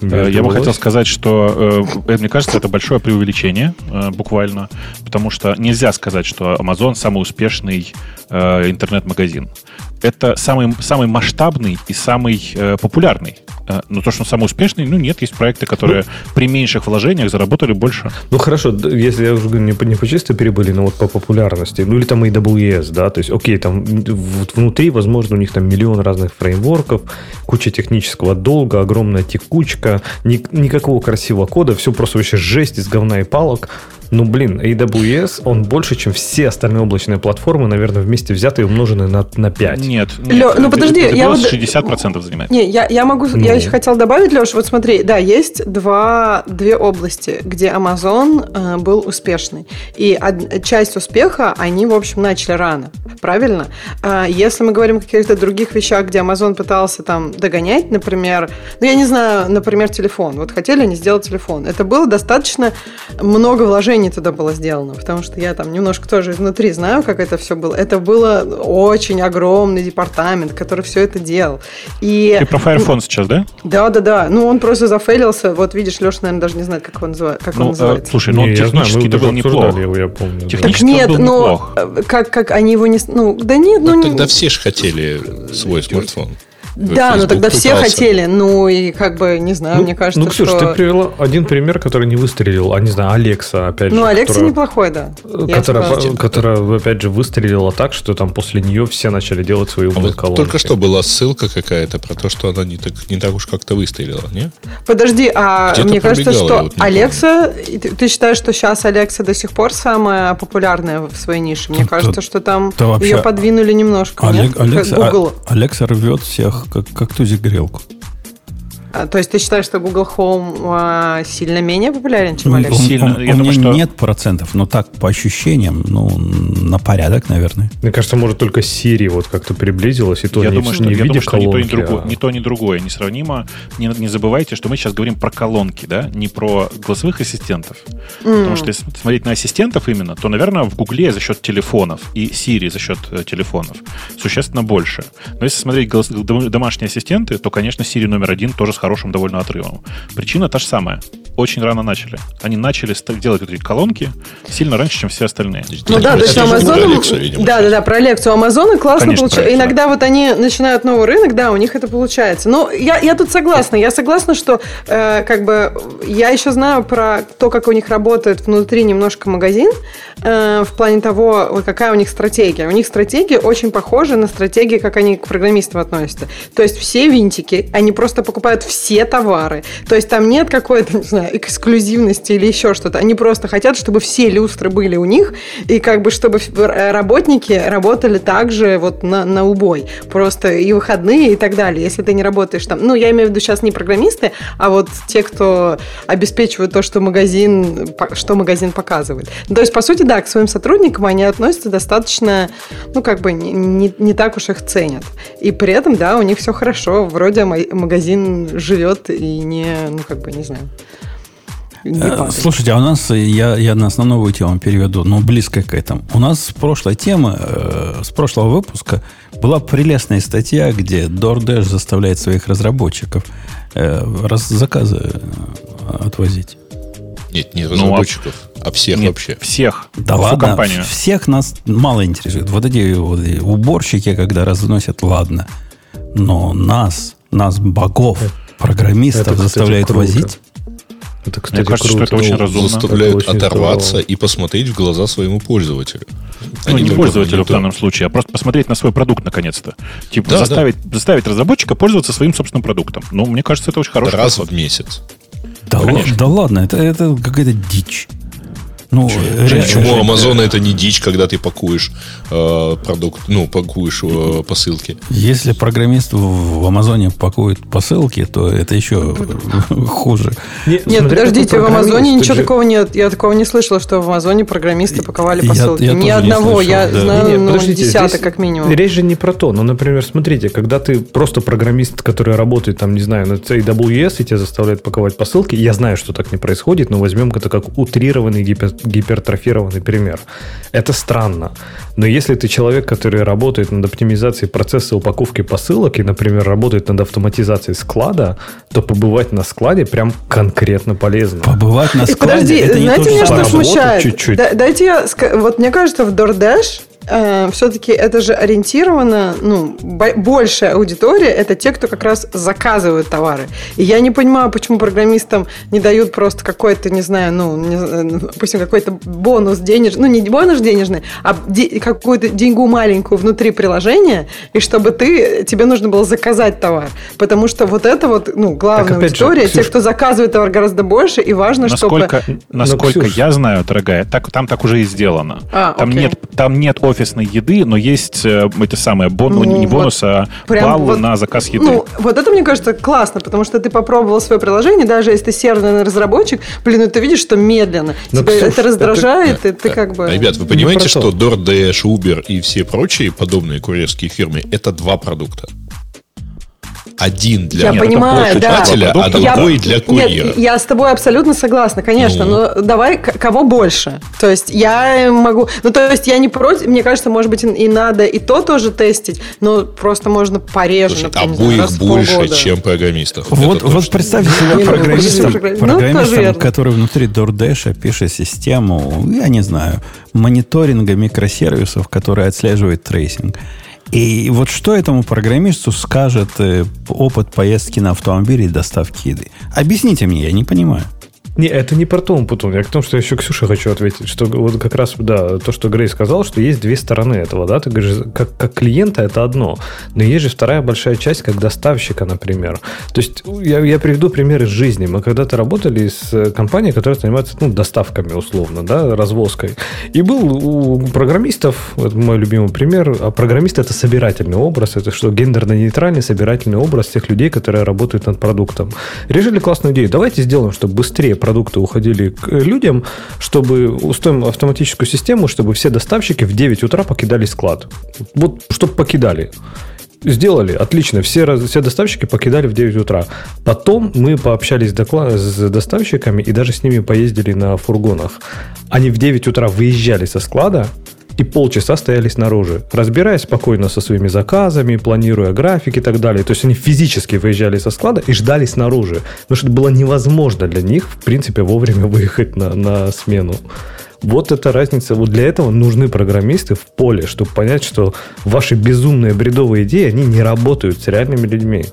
Э, Я бы хотел сказать, что, э, мне кажется, это большое преувеличение, э, буквально, потому что нельзя сказать, что Amazon самый успешный э, интернет-магазин. Это самый, самый масштабный и самый э, популярный. Э, Но то, что он самый успешный, ну нет, есть проекты, которые при меньших вложениях заработали больше. Ну хорошо, если я уже говорю, не по, не по чистой прибыли, но вот по популярности. Ну или там AWS, да, то есть, окей, там вот внутри, возможно, у них там миллион разных фреймворков, куча технического долга, огромная текучка, ни- никакого красивого кода, все просто вообще жесть из говна и палок. Ну, блин, AWS, он больше, чем все остальные облачные платформы, наверное, вместе взятые и умноженные на, на 5. Нет, нет. Лё, ну, подожди, AWS я вот- 60% занимает. Не, я, я могу, Ну. я еще хотела добавить, Леш, вот смотри, да, есть два, две области, где Amazon э, был успешный. И од- часть успеха они, в общем, начали рано, правильно? А если мы говорим о каких-то других вещах, где Amazon пытался там догонять, например, ну, я не знаю, например, телефон. Вот хотели они сделать телефон. Это было достаточно много вложений туда было сделано, потому что я там немножко тоже изнутри знаю, как это все было. Это было очень огромный департамент, который все это делал. И Ты про Fire Phone сейчас, да? Да, да, да. Ну, он просто зафейлился. Вот видишь, Леша, наверное, даже не знает, как он, называет, как он Ну, э, называется. слушай, ну он Не, я знаю, технически это был неплох. его, я помню. Технически так нет, он был ну, неплох. э, как, как они его не... с- Ну, да нет, ну... Ну, не- тогда все же хотели свой смартфон. Да, но Facebook тогда все пытался. хотели. Ну, и как бы, не знаю, Ну, мне кажется, ну, Ксюш, что... ты привела один пример, который не выстрелил, а не знаю, Алекса, опять же. Ну, Алекса которая- неплохой, да. Которая, которая, опять же, выстрелила так, что там после нее все начали делать свои А умные вот колонки. только что была ссылка какая-то про то, что она не так, не так уж как-то выстрелила, не? Подожди, а Где-то мне кажется, что вот Алекса... и Ты, ты считаешь, что сейчас Алекса до сих пор самая популярная в своей нише? Мне Да- кажется, что там ее подвинули немножко, а- Алекса рвет всех, как, как тузик грелку. А, То есть ты считаешь, что Google Home а, сильно менее популярен, чем Ну, Alexa? он- Сильно. он- Я у думаю, меня что- нет процентов, но так, по ощущениям, ну, на порядок, наверное. Мне кажется, может, только Siri вот как-то приблизилась, и то я не, думаю, что, не я думаю, что ни то, ни, колонки, другое, а- ни то, ни другое несравнимо. Не, не забывайте, что мы сейчас говорим про колонки, да, не про голосовых ассистентов. Потому что если смотреть на ассистентов именно, то, наверное, в Гугле за счет телефонов и Siri за счет э, телефонов существенно больше. Но если смотреть голос- дом- домашние ассистенты, то, конечно, Siri номер один тоже с хорошим довольно отрывом. Причина та же самая. Очень рано начали. Они начали делать вот эти колонки сильно раньше, чем все остальные. Ну да, то есть Amazon... Да, да, да, про Алексу. Амазона классно получается. Иногда вот они начинают новый рынок, да, у них это получается. Но я, я тут согласна. Я согласна, что э, как бы я еще знаю про то, как у них работает внутри немножко магазин, э, в плане того, вот какая у них стратегия. У них стратегия очень похожа на стратегии, как они к программистам относятся. То есть все винтики, они просто покупают все товары. То есть там нет какой-то, не знаю, эксклюзивности или еще что-то. Они просто хотят, чтобы все люстры были у них, и как бы чтобы э, работники работали также вот на, на убой. Просто и выходные и так далее. Если ты не работаешь там... Ну, я имею в виду сейчас не программисты, а вот те, кто обеспечивают то, что магазин, что магазин показывает. То есть, по сути, да, к своим сотрудникам они относятся достаточно, ну, как бы не, не, не так уж их ценят. И при этом, да, у них все хорошо. Вроде ма- магазин живет и не, ну, как бы, не знаю, не Э, падает. Слушайте, а у нас, э, я, я на основную тему переведу, но близко к этому. У нас с прошлой темы, э, с прошлого выпуска была прелестная статья, где DoorDash заставляет своих разработчиков э, раз, заказы э, отвозить. Нет, не Ну, а- разработчиков, а всех Нет, вообще. Всех. Да Всю ладно, компанию. всех нас мало интересует. Вот эти, вот эти уборщики, когда разносят, ладно. Но нас, нас, богов, программистов, это, кстати, заставляют круто. возить. Это, кстати, Мне кажется, что круто. это очень Ну, разумно. заставляют Это очень оторваться здорово. и посмотреть в глаза своему пользователю. А Ну, не только пользователю в данном случае, а просто посмотреть на свой продукт наконец-то. Типа Да, заставить, заставить разработчика пользоваться своим собственным продуктом. Ну, мне кажется, это очень хороший Раз подход. в месяц. Да, да ладно, это, это какая-то дичь. Ну, Почему, почему Амазон это не дичь, когда ты пакуешь э, продукт, ну, пакуешь э, посылки? Если программист в Амазоне пакует посылки, то это еще хуже. Нет, нет подождите, в Амазоне ничего же... такого нет. Я такого не слышала, что в Амазоне программисты паковали посылки. Я, я Ни одного, слышал, я да. знаю, ну, десяток как минимум. Речь же не про то. Ну, например, смотрите, когда ты просто программист, который работает там, не знаю, на AWS, и тебя заставляют паковать посылки, я знаю, что так не происходит, но возьмем это как утрированный гипер гипертрофированный пример. Это странно. Но если ты человек, который работает над оптимизацией процесса упаковки посылок и, например, работает над автоматизацией склада, то побывать на складе прям конкретно полезно. Побывать на складе Подожди, это знаете, не то, меня что смущает? Чуть-чуть. Дайте я... Вот мне кажется, в DoorDash э, все-таки это же ориентировано, ну, большая аудитория это те, кто как раз заказывают товары. И я не понимаю, почему программистам не дают просто какой-то, не знаю, ну, не, допустим, какой-то бонус денежный, ну, не бонус денежный, а де, какую-то деньгу маленькую внутри приложения, и чтобы ты, тебе нужно было заказать товар. Потому что вот это вот, ну, главная так, аудитория, же, Ксюш, те, кто заказывает товар гораздо больше, и важно, насколько, чтобы... Насколько ну, я знаю, дорогая, так, там так уже и сделано. А, там, нет, там нет офисной еды, но есть э, эти самые бон, ну, не бонус, вот а баллы вот, на заказ еды. Ну, вот это, мне кажется, классно, потому что ты попробовал свое приложение, даже если ты серверный разработчик, блин, ну ты видишь, что медленно. Но, Тебя Ксюш, это раздражает, это, и ты как бы... Ребят, вы понимаете, что DoorDash, Uber и все прочие подобные курьерские фирмы – это два продукта один для я понимаю, да. а другой я, для курьера. Нет, я с тобой абсолютно согласна, конечно, ну. но давай кого больше. То есть я могу... Ну, то есть я не против... Мне кажется, может быть, и надо и то тоже тестить, но просто можно пореже, Слушай, например, обоих больше, полгода. чем программистов. Вот, вот представьте себе программистом, программистом ну, который внутри DoorDash пишет систему, я не знаю, мониторинга микросервисов, который отслеживает tracing. И вот что этому программисту скажет э, опыт поездки на автомобиле и доставки еды? Объясните мне, я не понимаю. Не, это не про Том Путун. Я к тому, что еще Ксюше хочу ответить, что вот как раз, да, то, что Грей сказал, что есть две стороны этого, да, ты говоришь, как, как клиента это одно, но есть же вторая большая часть, как доставщика, например. То есть я, я приведу пример из жизни. Мы когда-то работали с э, компанией, которая занимается, ну, доставками условно, да, развозкой. И был у программистов, это мой любимый пример, а программист это собирательный образ, это что, гендерно-нейтральный собирательный образ тех людей, которые работают над продуктом. Решили классную идею. Давайте сделаем, чтобы быстрее продукты уходили к людям, чтобы устроим автоматическую систему, чтобы все доставщики в 9 утра покидали склад. Вот, чтобы покидали. Сделали, отлично. Все, все доставщики покидали в 9 утра. Потом мы пообщались с доставщиками и даже с ними поездили на фургонах. Они в 9 утра выезжали со склада, и полчаса стояли снаружи, разбираясь спокойно со своими заказами, планируя график и так далее. То есть они физически выезжали со склада и ждали снаружи, потому что это было невозможно для них, в принципе, вовремя выехать на, на смену. Вот эта разница. Вот для этого нужны программисты в поле, чтобы понять, что ваши безумные бредовые идеи, они не работают с реальными людьми.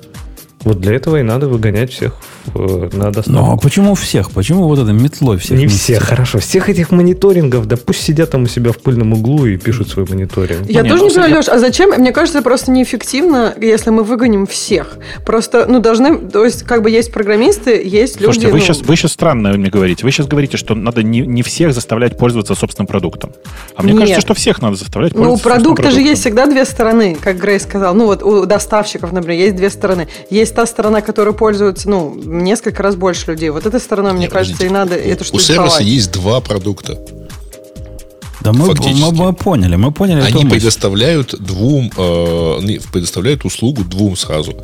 Вот для этого и надо выгонять всех э, на доставку. Ну, а почему всех? Почему вот это метлой всех? Не всех, хорошо. Всех этих мониторингов, да пусть сидят там у себя в пыльном углу и пишут свой мониторинг. Я ну, тоже не понимаю, Леш, а зачем? Мне кажется, это просто неэффективно, если мы выгоним всех. Просто, ну, должны, то есть, как бы есть программисты, есть люди... Слушайте, вы, ну... сейчас, вы сейчас странно мне говорите. Вы сейчас говорите, что надо не, не всех заставлять пользоваться собственным продуктом. А мне Нет. кажется, что всех надо заставлять ну, пользоваться Ну, у продукта же есть всегда две стороны, как Грей сказал. Ну, вот у доставщиков, например, есть две стороны. Есть та сторона, которая пользуются, ну, несколько раз больше людей. Вот этой стороной, мне Нет, кажется, и надо у, эту У сервиса есть два продукта. Да мы, мы, мы поняли, мы поняли. Они предоставляют двум, э, предоставляют услугу двум сразу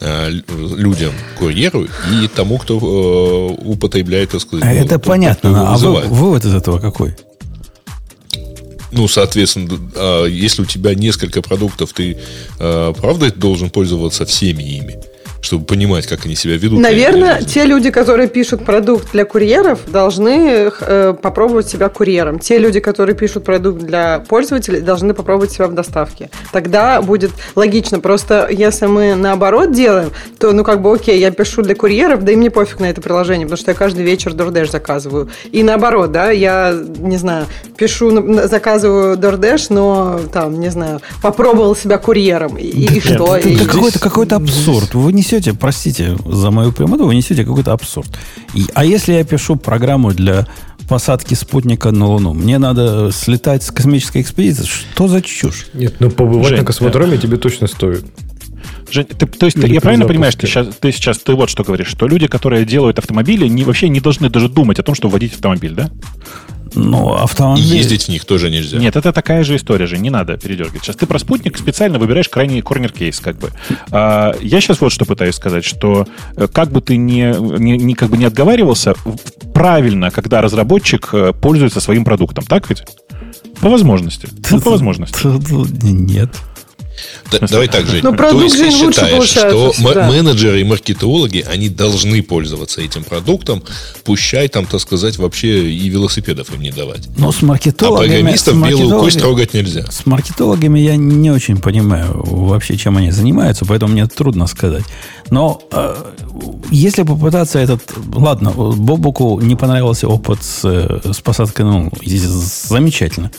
э, людям, курьеру и тому, кто э, употребляет, так сказать. А ну, это понятно. А вы, вывод из этого какой? Ну, соответственно, а если у тебя несколько продуктов, ты э, правда должен пользоваться всеми ими? Чтобы понимать, как они себя ведут. Наверное, те люди, которые пишут продукт для курьеров, должны э, попробовать себя курьером. Те люди, которые пишут продукт для пользователей, должны попробовать себя в доставке. Тогда будет логично. Просто если мы наоборот делаем, то, ну, как бы, окей, я пишу для курьеров, да и мне пофиг на это приложение, потому что я каждый вечер DoorDash заказываю. И наоборот, да, я, не знаю, пишу, заказываю DoorDash, но, там, не знаю, попробовал себя курьером. И, и что? Это, это какой-то какой абсурд. Вы не несете, простите за мою прямоту, вы несете какой-то абсурд. И, а если я пишу программу для посадки спутника на Луну. Мне надо слетать с космической экспедиции. Что за чушь? Нет, ну побывать Жень, на космодроме тебе точно стоит. Жень, ты, то есть, Или я правильно понимаю, что запуске. сейчас, ты сейчас ты вот что говоришь, что люди, которые делают автомобили, не, вообще не должны даже думать о том, что водить автомобиль, да? Ну, И автомобиль... ездить в них тоже нельзя. Нет, это такая же история же, не надо передергивать. Сейчас ты про спутник специально выбираешь крайний корнер-кейс, как бы. А, я сейчас вот что пытаюсь сказать, что э, как бы ты не, не, не- как бы не отговаривался, правильно, когда разработчик э, пользуется своим продуктом, так ведь? По возможности. Ну, по возможности. Нет. Да- давай так, Жень. Ну, То есть ты же считаешь, что м- всегда. менеджеры и маркетологи, они должны пользоваться этим продуктом, пущай там, так сказать, вообще и велосипедов им не давать. Ну, с А маркетологами... программистов с белую кость маркетологами- трогать нельзя. С маркетологами я не очень понимаю вообще, чем они занимаются, поэтому мне трудно сказать. Но э, если попытаться этот... Ладно, Бобуку не понравился опыт с, э, с посадкой. И Замечательно.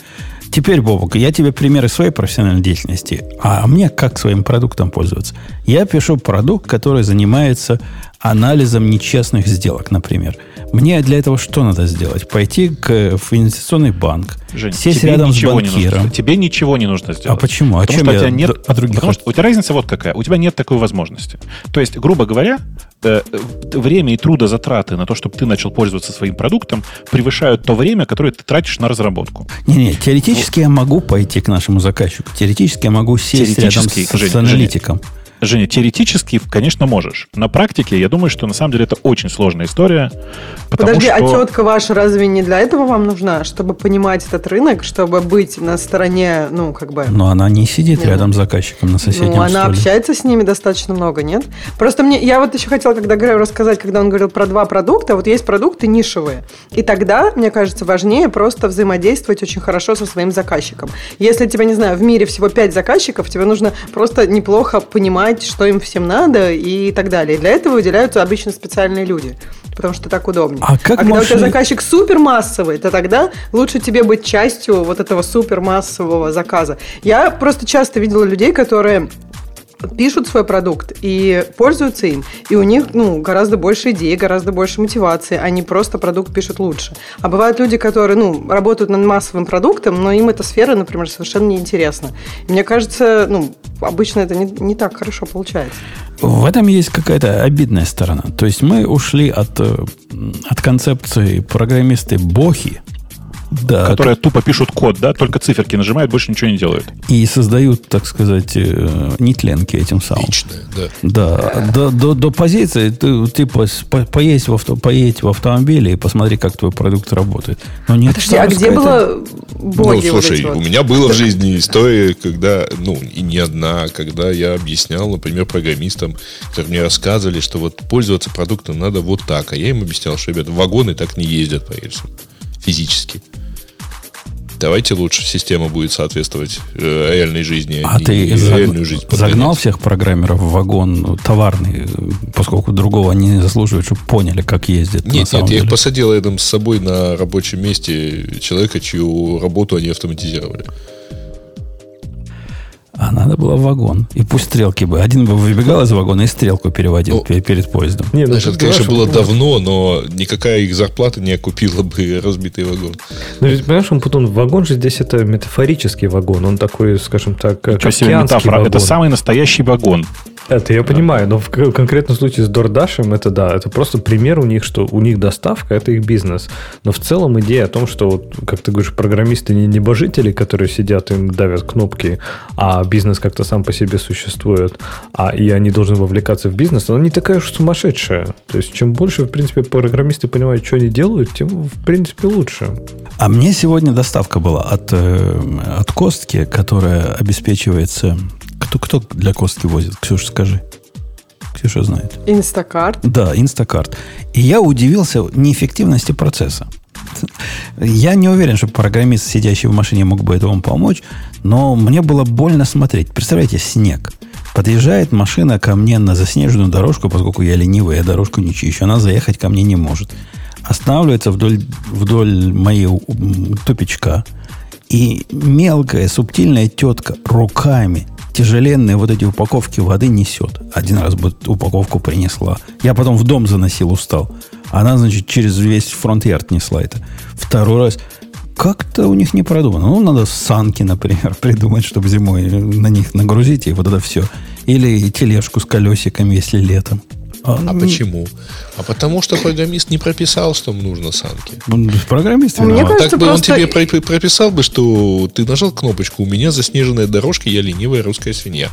Теперь, Бобук, я тебе примеры своей профессиональной деятельности. А мне как своим продуктом пользоваться? Я пишу продукт, который занимается анализом нечестных сделок, например. Мне для этого что надо сделать? Пойти к, в инвестиционный банк, Жень, сесть тебе рядом с нужно банкиром. сделать. Тебе ничего не нужно сделать. А почему? А Потому чем что я у тебя нет, от других потому от- что у тебя разница вот какая. У тебя нет такой возможности. То есть, грубо говоря, э, э, время и трудозатраты на то, чтобы ты начал пользоваться своим продуктом, превышают то время, которое ты тратишь на разработку. Не-не, теоретически я могу пойти к нашему заказчику. Теоретически я могу сесть рядом с, Теоретически, с аналитиком. Женя, теоретически, конечно, можешь. На практике, я думаю, что на самом деле это очень сложная история. Потому Подожди, что... а тетка ваша разве не для этого вам нужна? Чтобы понимать этот рынок, чтобы быть на стороне, ну, как бы... Но она не сидит Не, рядом с заказчиком на соседнем Ну, она столе. общается с ними достаточно много, нет? Просто мне, я вот еще хотела, когда Грею рассказать, когда он говорил про два продукта, вот есть продукты нишевые. И тогда, мне кажется, важнее просто взаимодействовать очень хорошо со своим заказчиком. Если тебе, не знаю, в мире всего пять заказчиков, тебе нужно просто неплохо понимать, что им всем надо и так далее. И для этого выделяются обычно специальные люди, потому что так удобнее. А как когда у тебя заказчик супермассовый, то тогда лучше тебе быть частью вот этого супермассового заказа. Я просто часто видела людей, которые пишут свой продукт и пользуются им, и у них ну, гораздо больше идей, гораздо больше мотивации, они просто продукт пишут лучше. А бывают люди, которые ну, работают над массовым продуктом, но им эта сфера, например, совершенно неинтересна. И мне кажется, ну, обычно это не, не так хорошо получается. В этом есть какая-то обидная сторона. То есть мы ушли от, э, от концепции программисты бохи, да, которые тупо пишут код, да, только циферки нажимают, больше ничего не делают. и создают, так сказать, э, нетленки этим самым. Личное, да. Да, до, до, до позиции ты с- по- поесть в, авто, поедь в автомобиле и посмотри, как твой продукт работает. Но нет, Подожди, а где было боги ну, вот слушай, эти вот? у меня была в жизни история, когда, ну, и не одна, когда я объяснял, например, программистам, которые мне рассказывали, что вот пользоваться продуктом надо вот так, а я им объяснял, что, ребята, вагоны так не ездят по рельсам физически. Давайте лучше система будет соответствовать э, реальной жизни, А ты заг- жизнь загнал всех программеров в вагон ну, товарный, поскольку другого они не заслуживают, чтобы поняли, как ездят. Нет, нет, я их деле. посадил рядом с собой на рабочем месте человека, чью работу они автоматизировали. А надо было в вагон. И пусть стрелки бы. Один бы выбегал из вагона и стрелку переводил Ну, пе- перед поездом. Не, ну, это, конечно, понимаешь, было он- давно, но никакая их зарплата не окупила бы разбитый вагон. Ну, ведь, понимаешь, он потом вагон же здесь это метафорический вагон. Он такой, скажем так, Ничего себе метафора. вагон. Это самый настоящий вагон. Это я понимаю, но в конкретном случае с DoorDash это да, это просто пример у них, что у них доставка это их бизнес. Но в целом идея о том, что, вот, как ты говоришь, программисты не небожители, которые сидят и давят кнопки, а бизнес как-то сам по себе существует, а и они должны вовлекаться в бизнес, она не такая уж сумасшедшая. То есть, чем больше, в принципе, программисты понимают, что они делают, тем, в принципе, лучше. А мне сегодня доставка была от, э, от Костки, которая обеспечивается... Кто, кто для Костки возит? Ксюша, скажи. Ксюша знает. Инстакарт. Да, Инстакарт. И я удивился неэффективности процесса. Я не уверен, что программист, сидящий в машине, мог бы это вам помочь, но мне было больно смотреть. Представляете, снег. Подъезжает машина ко мне на заснеженную дорожку, поскольку я ленивый, я дорожку не чищу. Она заехать ко мне не может. Останавливается вдоль, вдоль моего тупичка. И мелкая, субтильная тетка руками тяжеленные вот эти упаковки воды несет. Один раз бы упаковку принесла. Я потом в дом заносил, устал. Она, значит, через весь фронт-ярд несла это. Второй раз как-то у них не продумано. Ну, надо санки, например, придумать, чтобы зимой на них нагрузить, и вот это все. Или тележку с колесиками, если летом. А, а почему? А потому что программист не прописал, что нужно санки. Ну, программист Мне виноват. кажется, так бы просто- он тебе про- прописал бы, что ты нажал кнопочку, у меня заснеженная дорожка, я ленивая русская свинья.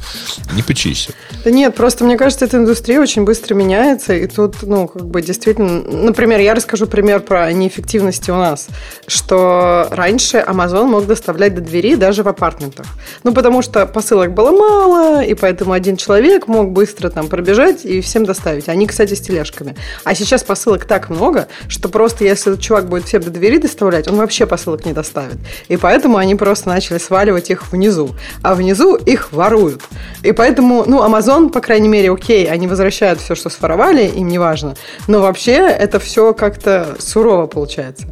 Не печись. Да нет, просто мне кажется, эта индустрия очень быстро меняется, и тут, ну, как бы действительно, например, я расскажу пример про неэффективности у нас, что раньше Amazon мог доставлять до двери даже в апартментах. Ну, потому что посылок было мало, и поэтому один человек мог быстро там пробежать и всем доставить. Они, кстати, с тележками. А сейчас посылок так много, что просто если этот чувак будет всем до двери доставлять, он вообще посылок не доставит. И поэтому они просто начали сваливать их внизу. А внизу их воруют. И поэтому, ну, Amazon, по крайней мере, окей, они возвращают все, что своровали, им не важно. Но вообще это все как-то сурово получается.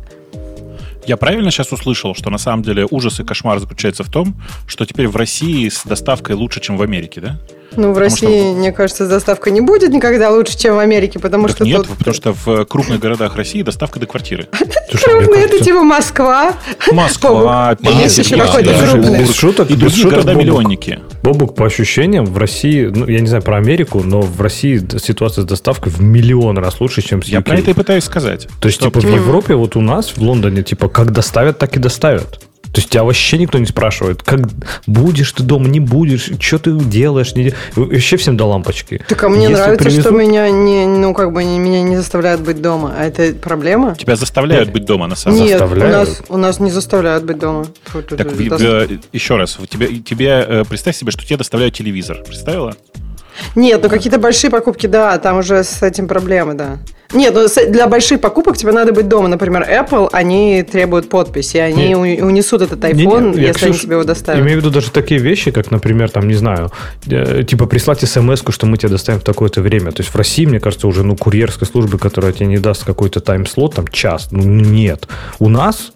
Я правильно сейчас услышал, что на самом деле ужас и кошмар заключается в том, что теперь в России с доставкой лучше, чем в Америке, да? Ну, в Потому что- России, мне кажется, доставка не будет никогда лучше, чем в Америке, потому Так что нет, тут... потому что в крупных городах России доставка до квартиры. Крупные, это типа Москва. Москва, Есть еще какой-то крупный. Без шуток, И без другие города-миллионники. Бобук, по ощущениям, в России, ну, я не знаю про Америку, но в России ситуация с доставкой в миллион раз лучше, чем с Я UK. про это и пытаюсь сказать. То есть, типа, в Европе, вот у нас, в Лондоне, типа, как доставят, так и доставят. То есть тебя вообще никто не спрашивает, как будешь ты дома, не будешь, что ты делаешь, не вообще всем до лампочки. Так а мне Если нравится, что привезут- меня не, ну, как бы, не- меня не заставляют быть дома. А это проблема? Тебя заставляют быть дома, на самом деле. Нет, у заставляют? нас, у нас не заставляют быть дома. Так, дос- в- еще раз, тебе, тебе э, представь себе, что тебе доставляют телевизор. Представила? Нет, ну какие-то большие покупки, да, там уже с этим проблемы, да. Нет, ну для больших покупок тебе надо быть дома. Например, Apple, они требуют подпись, и они Нет. унесут этот iPhone, я, если они Ксюш, тебе его доставят. Имею в виду даже такие вещи, как, например, там, не знаю, э, типа прислать смс что мы тебе доставим в такое-то время. То есть в России, мне кажется, уже, ну, курьерской службы, которая тебе не даст какой-то тайм-слот, там, час, ну, нет. У нас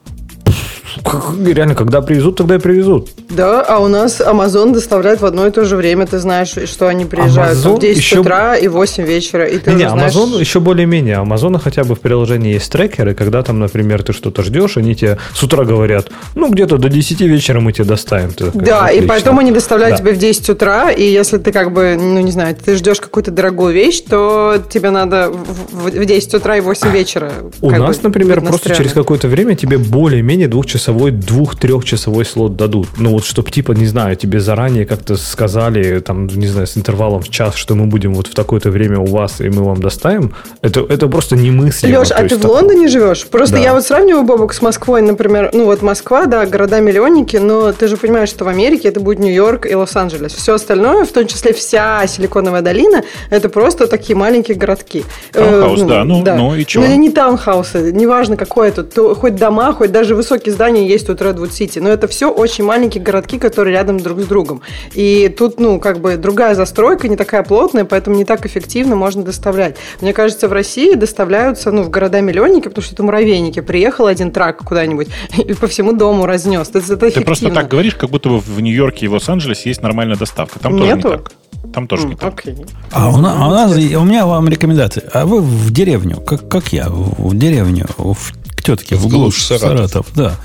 как- реально, когда привезут, тогда и привезут. Да, а у нас Amazon доставляет в одно и то же время. Ты знаешь, что они приезжают Amazon в 10 еще- утра и 8 вечера. И ты Не, уже знаешь... Amazon еще более-менее. Амазона хотя бы в приложении есть трекеры, когда там, например, ты что-то ждешь, они тебе с утра говорят, ну, где-то до 10 вечера мы тебе доставим. Ты такая, Да, и «Отлично». поэтому они доставляют Да. тебе в 10 утра, и если ты как бы, ну не знаю, ты ждешь какую-то дорогую вещь, то тебе надо в, в- в 10 утра и 8 вечера. У нас, бы, например, просто через какое-то время тебе более-менее двухчасовой, двух-трехчасовой слот дадут. Ну вот, чтобы типа, не знаю, тебе заранее как-то сказали, там, не знаю, с интервалом в час, что мы будем вот в такое-то время у вас, и мы вам доставим, это, это просто немыслимо. Леш, То а ты в Лондоне живешь? Просто Да. я вот сравниваю Бобок с Москвой, например. Ну вот Москва, да, города-миллионники, но ты же понимаешь, что в Америке это будет Нью-Йорк и Лос-Анджелес. Все остальное, в том числе вся Силиконовая долина, это просто такие маленькие городки. Таунхаус, Э, да, ну, ну и чё? Ну, не таунхаусы, неважно какое тут, то, хоть дома, хоть даже высокие здания есть тут Redwood City, но это все очень маленькие городки, которые рядом друг с другом. И тут, ну, как бы другая застройка, не такая плотная, поэтому не так эффективно можно доставлять. Мне кажется, в России доставляются, ну, в города-миллионники, потому что это муравейники. Приехал один трак куда-нибудь и по всему дому разнес. Это, это Ты просто так говоришь, как будто бы в Нью-Йорке и в Лос-Анджелесе есть нормальная доставка. Там тоже не Нету? так. Там тоже не так. А у, на- а у нас, у меня вам рекомендация. А вы в деревню, как, как я, в, в деревню, в, к тетке, в, В глушь, глушь, Саратов. Саратов, да.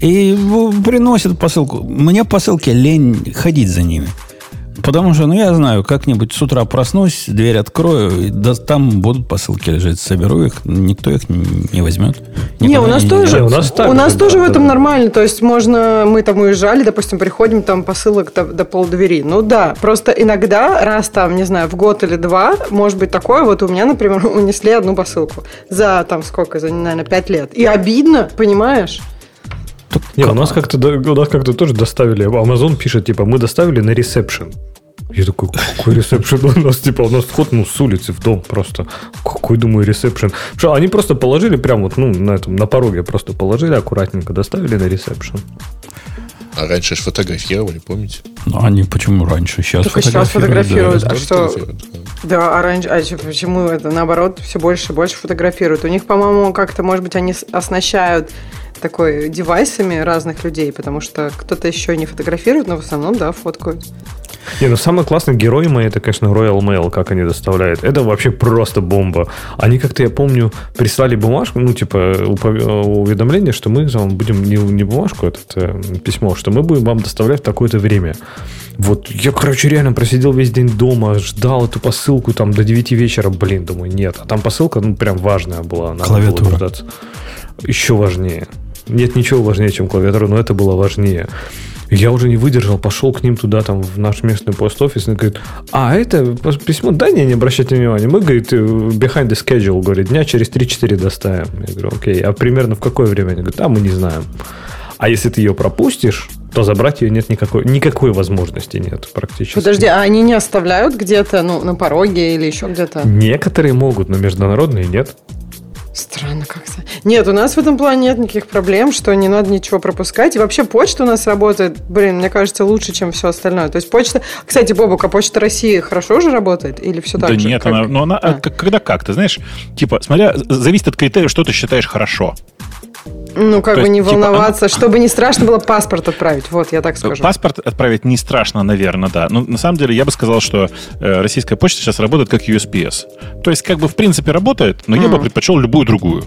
И приносят посылку. Мне посылки лень ходить за ними. Потому что, ну, я знаю, как-нибудь с утра проснусь, дверь открою, и да- там будут посылки лежать. Соберу их, никто их не возьмет. Не, у нас не тоже, делают. у У нас, нас так же, тоже да, в этом да. нормально. То есть можно, мы там уезжали, допустим, приходим, там посылок до, до полдвери. Ну да, просто иногда, раз там, не знаю, в год или два, может быть такое, вот у меня, например, унесли одну посылку за там сколько, за, наверное, пять лет. И обидно, понимаешь? Не, у нас как-то да, у нас как-то тоже доставили. Amazon пишет, типа, мы доставили на ресепшн. Я такой, какой ресепшн у нас? Типа, у нас вход, ну, с улицы в дом просто. Какой, думаю, ресепшн? Что они просто положили прям вот, ну, на этом, на пороге просто положили, аккуратненько доставили на ресепшн. А раньше же фотографировали, помните? Ну, они почему раньше? Сейчас Только сейчас фотографируют, да. фотографируют. А Тоже что? фотографируют, да. Да, а раньше, а почему это наоборот все больше и больше фотографируют? У них, по-моему, как-то, может быть, они оснащают такой девайсами разных людей, потому что кто-то еще не фотографирует, но в основном, да, фоткают. Не, ну самый классный герой мои, это, конечно, Royal Mail, как они доставляют. Это вообще просто бомба. Они как-то, я помню, прислали бумажку, ну, типа, уведомление, что мы вам будем не, не бумажку, это э, письмо, что мы будем вам доставлять в такое-то время. Вот я, короче, реально просидел весь день дома, ждал эту посылку там до 9 вечера, блин, думаю, нет. А там посылка, ну, прям важная была. Клавиатура. Еще важнее. Нет ничего важнее, чем клавиатура, но это было важнее. Я уже не выдержал, пошел к ним туда, там, в наш местный пост-офис, и говорит, а, это письмо, да, не, не обращайте внимания. Мы, говорит, behind the schedule, говорит, дня через 3-4 доставим. Я говорю, окей, а примерно в какое время? Они говорят, а, мы не знаем. А если ты ее пропустишь, то забрать ее нет никакой, никакой возможности нет практически. Подожди, а они не оставляют где-то, ну, на пороге или еще где-то? Некоторые могут, но международные нет. Странно как-то. Нет, у нас в этом плане нет никаких проблем, что не надо ничего пропускать. И вообще почта у нас работает, блин, мне кажется, лучше, чем все остальное. То есть почта... Кстати, Бобук, а почта России хорошо же работает? Или все так да же? нет, как... она, но она, а. когда как, ты знаешь, типа, смотря, зависит от критерия, что ты считаешь хорошо. Ну, как То бы есть, не типа, волноваться, она... чтобы не страшно было паспорт отправить. Вот, я так скажу. Паспорт отправить не страшно, наверное, да. Но на самом деле я бы сказал, что э, российская почта сейчас работает как USPS. То есть, как бы в принципе работает, но mm. я бы предпочел любую другую.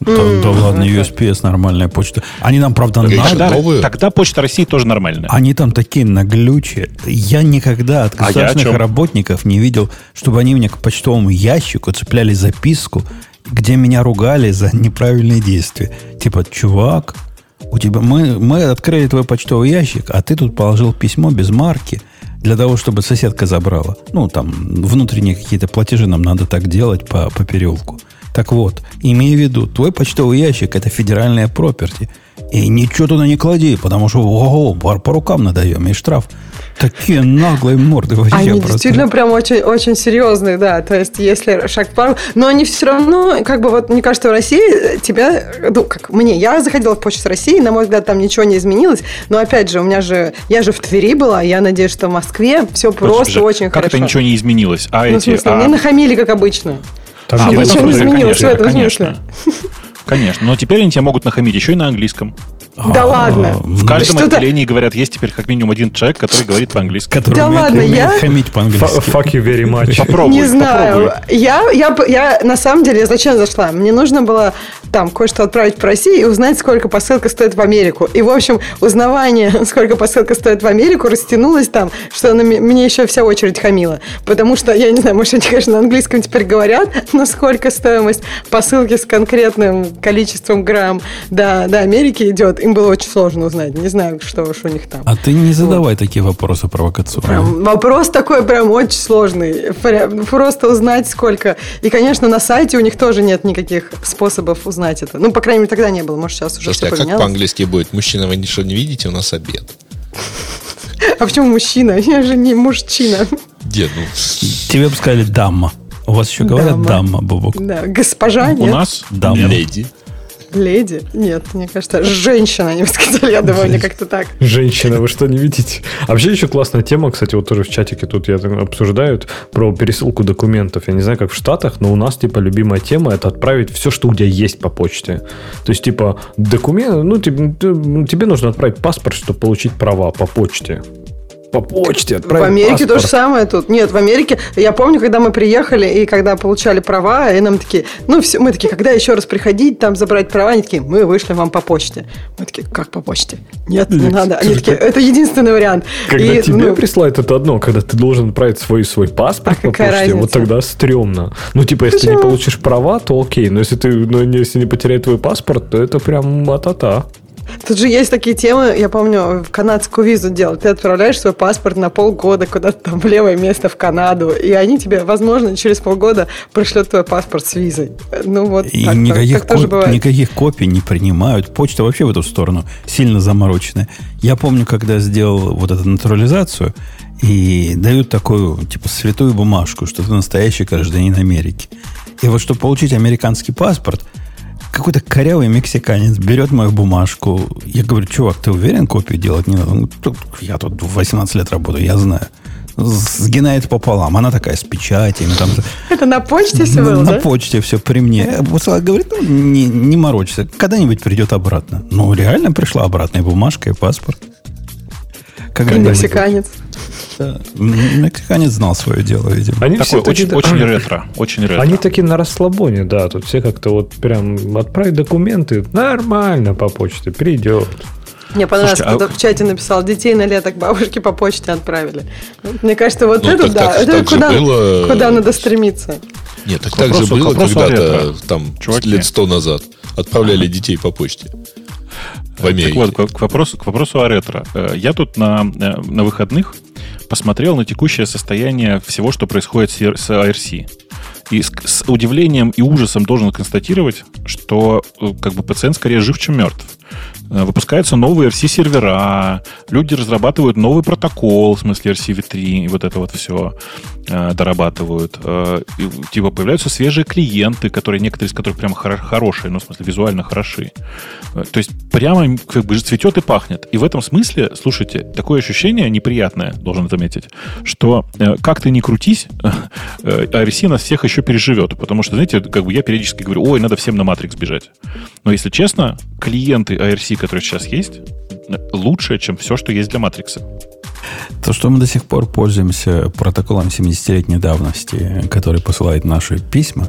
Да, mm, да ладно, USPS нормальная почта. Они нам, правда, тогда, надо. Тогда почта России тоже нормальная. Они там такие наглючие. Я никогда от государственных а работников не видел, чтобы они мне к почтовому ящику цепляли записку где меня ругали за неправильные действия. Типа, чувак, у тебя мы, мы открыли твой почтовый ящик, а ты тут положил письмо без марки для того, чтобы соседка забрала. Ну, там, внутренние какие-то платежи нам надо так делать по, по переулку. Так вот, имей в виду, твой почтовый ящик – это федеральная проперти. И ничего туда не клади, потому что ого, по, по рукам надаем, и штраф. Такие наглые морды вообще. Они просто. действительно прям очень, очень серьезные, да. То есть, если шаг пару... Но они все равно, как бы вот, мне кажется, в России тебя... Ну, как мне, я заходила в почту России, на мой взгляд, там ничего не изменилось. Но, опять же, у меня же... Я же в Твери была, я надеюсь, что в Москве все просто же, очень как хорошо. Как это ничего не изменилось? А ну, эти, в смысле, а... мне нахамили, как обычно. Там а ничего не изменилось конечно, в этом конечно. смысле. Конечно, но теперь они тебя могут нахамить еще и на английском. Да а, ладно. В каждом отделении говорят, есть теперь как минимум один человек, который говорит по-английски. Который да ладно, я... хамить по-английски. Fuck you very much. Попробуй, Не знаю. Я, я, я на самом деле зачем зашла? Мне нужно было там кое-что отправить по России и узнать, сколько посылка стоит в Америку. И, в общем, узнавание, сколько посылка стоит в Америку, растянулось там, что на мне еще вся очередь хамила. Потому что, я не знаю, может, они, конечно, на английском теперь говорят, но сколько стоимость посылки с конкретным количеством грамм до, до Америки идет, им было очень сложно узнать. Не знаю, что уж у них там. А ты не задавай вот. такие вопросы провокационные. Прям, вопрос такой прям очень сложный. Прям, просто узнать сколько. И, конечно, на сайте у них тоже нет никаких способов узнать это. Ну, по крайней мере, тогда не было. Может, сейчас уже Слушайте, все а как по-английски будет? Мужчина, вы ничего не видите? У нас обед. А почему мужчина? Я же не мужчина. Дед, ну... Тебе бы сказали дама. У вас еще говорят дама, дама Бубок? Да, госпожа, нет? У нас дама. Леди. Леди? Нет, мне кажется, женщина, они бы сказали, я думаю, не как-то так. Женщина, вы что, не видите? А вообще еще классная тема, кстати, вот тоже в чатике тут я обсуждают про пересылку документов. Я не знаю, как в Штатах, но у нас, типа, любимая тема это отправить все, что у тебя есть по почте. То есть, типа, документ, ну, тебе, тебе нужно отправить паспорт, чтобы получить права по почте по почте отправить В Америке паспорт. то же самое тут. Нет, в Америке, я помню, когда мы приехали и когда получали права, и нам такие, ну, все, мы такие, когда еще раз приходить, там забрать права, они такие, мы вышли вам по почте. Мы такие, как по почте? Нет, не надо. Они такие, это единственный вариант. Когда и, тебе ну, присылают, это одно, когда ты должен отправить свой, свой паспорт а по почте, разница? вот тогда стрёмно. Ну, типа, если Почему? не получишь права, то окей, но если ты, ну, если не потеряет твой паспорт, то это прям а-та-та. Тут же есть такие темы, я помню, в канадскую визу делать. Ты отправляешь свой паспорт на полгода куда-то там в левое место в Канаду, и они тебе, возможно, через полгода пришлют твой паспорт с визой. Ну вот, и так, никаких, так, тоже бывает. никаких копий не принимают. Почта вообще в эту сторону сильно замороченная. Я помню, когда сделал вот эту натурализацию, и дают такую, типа, святую бумажку, что ты настоящий гражданин Америки. И вот, чтобы получить американский паспорт – какой-то корявый мексиканец берет мою бумажку. Я говорю, чувак, ты уверен, копию делать не надо? Я тут 18 лет работаю, я знаю. Сгинает пополам. Она такая с печатями. Там, Это на почте все было, На да? почте все при мне. Посылает, говорит, ну, не, не морочься. Когда-нибудь придет обратно. Ну, реально пришла обратная бумажка и паспорт. Как и мексиканец. Да. Наконец знал свое дело, видимо. Они Такой очень, таки, очень ретро. Очень ретро. Они такие на расслабоне, да. Тут все как-то вот прям отправить документы нормально по почте, придет. Мне понравилось, Слушайте, когда а... в чате написал, детей на лето к бабушке по почте отправили. Мне кажется, вот ну, это так, да, так, это так куда, было... куда надо стремиться. Нет, так, так же было когда-то, там, Чуваки. лет сто назад. Отправляли детей по почте. В Америке. Так вот, к, вопросу, к вопросу о ретро. Э, я тут на, э, на выходных посмотрел на текущее состояние всего, что происходит с IRC. И с, с удивлением и ужасом должен констатировать, что э, как бы пациент скорее жив, чем мертв. Э, выпускаются новые RC-сервера, люди разрабатывают новый протокол, в смысле RCV3, и вот это вот все э, дорабатывают. Э, и, типа появляются свежие клиенты, которые, некоторые из которых прямо хор- хорошие, ну, в смысле, визуально хороши. Э, то есть прямо как бы цветет и пахнет. И в этом смысле, слушайте, такое ощущение неприятное, должен заметить, что э, как ты ни крутись, э, RC нас всех еще переживет. Потому что, знаете, как бы я периодически говорю, ой, надо всем на Matrix бежать. Но если честно, клиенты ARC, которые сейчас есть, лучше, чем все, что есть для Матрикса. То, что мы до сих пор пользуемся протоколом 70-летней давности, который посылает наши письма,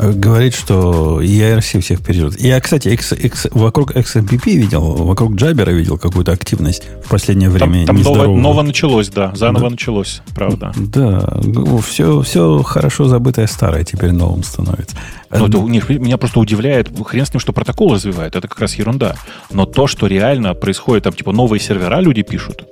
говорит, что ERC всех переживет. Я, кстати, X, X, вокруг XMPP видел, вокруг Джабера видел какую-то активность в последнее время. Там, там ново, ново началось, да, заново да. началось, правда. Да, все, все хорошо забытое старое теперь новым становится. Ну, это, не, меня просто удивляет, хрен с ним, что протокол развивает, это как раз ерунда. Но то, что реально происходит, там, типа, новые сервера люди пишут,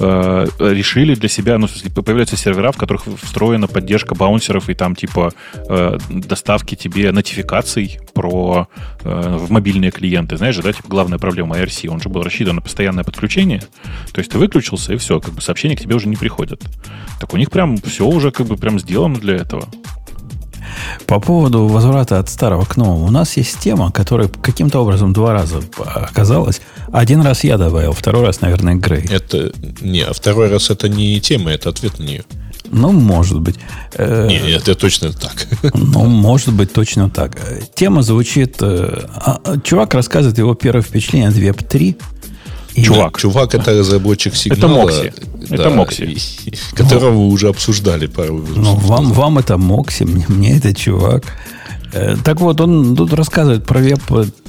э, решили для себя, ну, в смысле, появляются сервера, в которых встроена поддержка баунсеров и там, типа, э, доставки тебе нотификаций про э, в мобильные клиенты. Знаешь же, да, типа, главная проблема IRC, он же был рассчитан на постоянное подключение. То есть ты выключился, и все, как бы сообщения к тебе уже не приходят. Так у них прям все уже как бы прям сделано для этого. По поводу возврата от старого к новому. У нас есть тема, которая каким-то образом два раза оказалась. Один раз я добавил, второй раз, наверное, Грей. Это не, а второй раз это не тема, это ответ на нее. Ну, может быть. Э, не, это точно так. Ну, может быть, точно так. Тема звучит... Э, а, а, чувак рассказывает его первое впечатление от Web 3. Чувак. Чувак это разработчик сигнала. Это Мокси. Да, это Мокси. Которого мы уже обсуждали пару Ну, вам, вам это Мокси, мне, мне это чувак. Э, так вот, он тут рассказывает про веб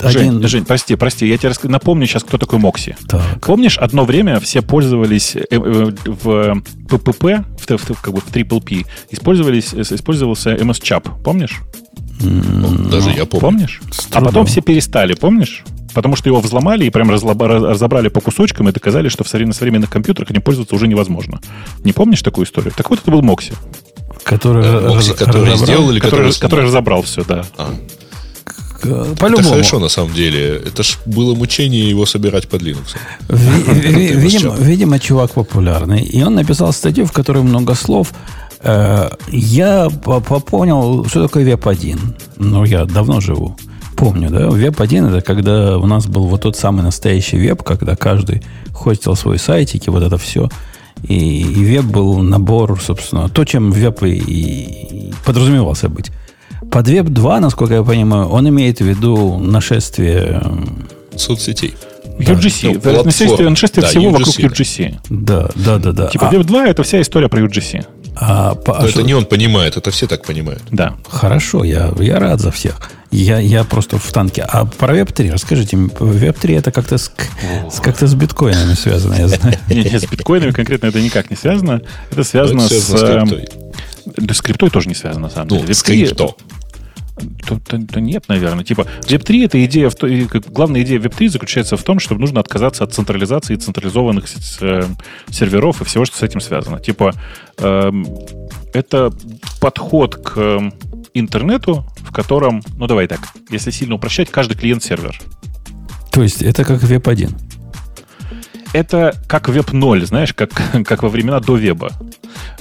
Жень, Жень, прости, прости, я тебе напомню сейчас, кто такой Мокси. Так. Помнишь, одно время все пользовались э, э, в ППП, в, в, как бы в Triple P, использовались, использовался MS Chap, помнишь? Ну, даже я помню. Помнишь? А потом все перестали, помнишь? Потому что его взломали и прям разобрали по кусочкам и доказали, что в современных компьютерах этим пользоваться уже невозможно. Не помнишь такую историю? Так вот, это был Мокси. Который, Мокси, который сделал или который, который, который разобрал все, да. А. По-любому. Это хорошо, на самом деле. Это ж было мучение его собирать под Linux. Видимо, видимо, чувак популярный. И он написал статью, в которой много слов. Э, я понял, что такое веб-1. Ну, я давно живу помню, да, веб-1 это когда у нас был вот тот самый настоящий веб, когда каждый хостил свой сайтик и вот это все. И, и веб был набор, собственно, то, чем веб и, и подразумевался быть. Под веб 2, насколько я понимаю, он имеет в виду нашествие соцсетей. Да. UGC. Ну, нашествие, нашествие да, всего UGC, вокруг UGC. Да, да, да, да. Типа а, Web 2 это вся история про UGC. А, по, а это не он понимает, это все так понимают. Да. Хорошо, я, я рад за всех. Я, я просто в танке. А про Web3 расскажите. Web3 это как-то с, с, как-то с биткоинами связано, я знаю. Не, с биткоинами конкретно это никак не связано. Это связано с... Да, с криптой тоже не связано, на самом ну, деле. С крипто. То, то, то нет, наверное. Типа, Web3 это идея, в то, главная идея Web3 заключается в том, что нужно отказаться от централизации централизованных э, серверов и всего, что с этим связано. Типа, э, это подход к интернету, в котором, ну давай так, если сильно упрощать, каждый клиент сервер. То есть это как Web 1? Это как Web 0, знаешь, как, как во времена до веба.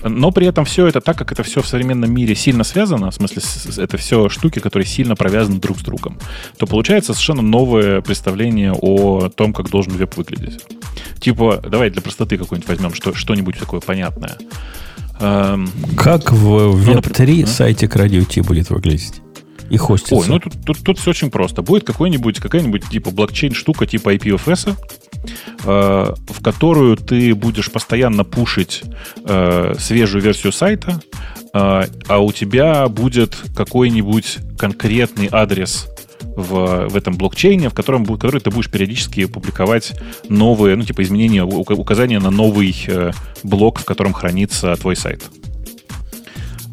Но при этом все это, так как это все в современном мире сильно связано, в смысле, это все штуки, которые сильно провязаны друг с другом, то получается совершенно новое представление о том, как должен веб выглядеть. Типа, давай для простоты какой-нибудь возьмем что, что-нибудь такое понятное. Эм, как в Web3 ну, например, сайтик Radio T будет выглядеть? И хостится. Ой, ну тут, тут, тут все очень просто. Будет какой-нибудь, какая-нибудь типа блокчейн-штука типа IPFS, э, в которую ты будешь постоянно пушить э, свежую версию сайта, э, а у тебя будет какой-нибудь конкретный адрес в, в этом блокчейне, в котором, в который ты будешь периодически публиковать новые, ну, типа изменения, указания на новый э, блок, в котором хранится твой сайт.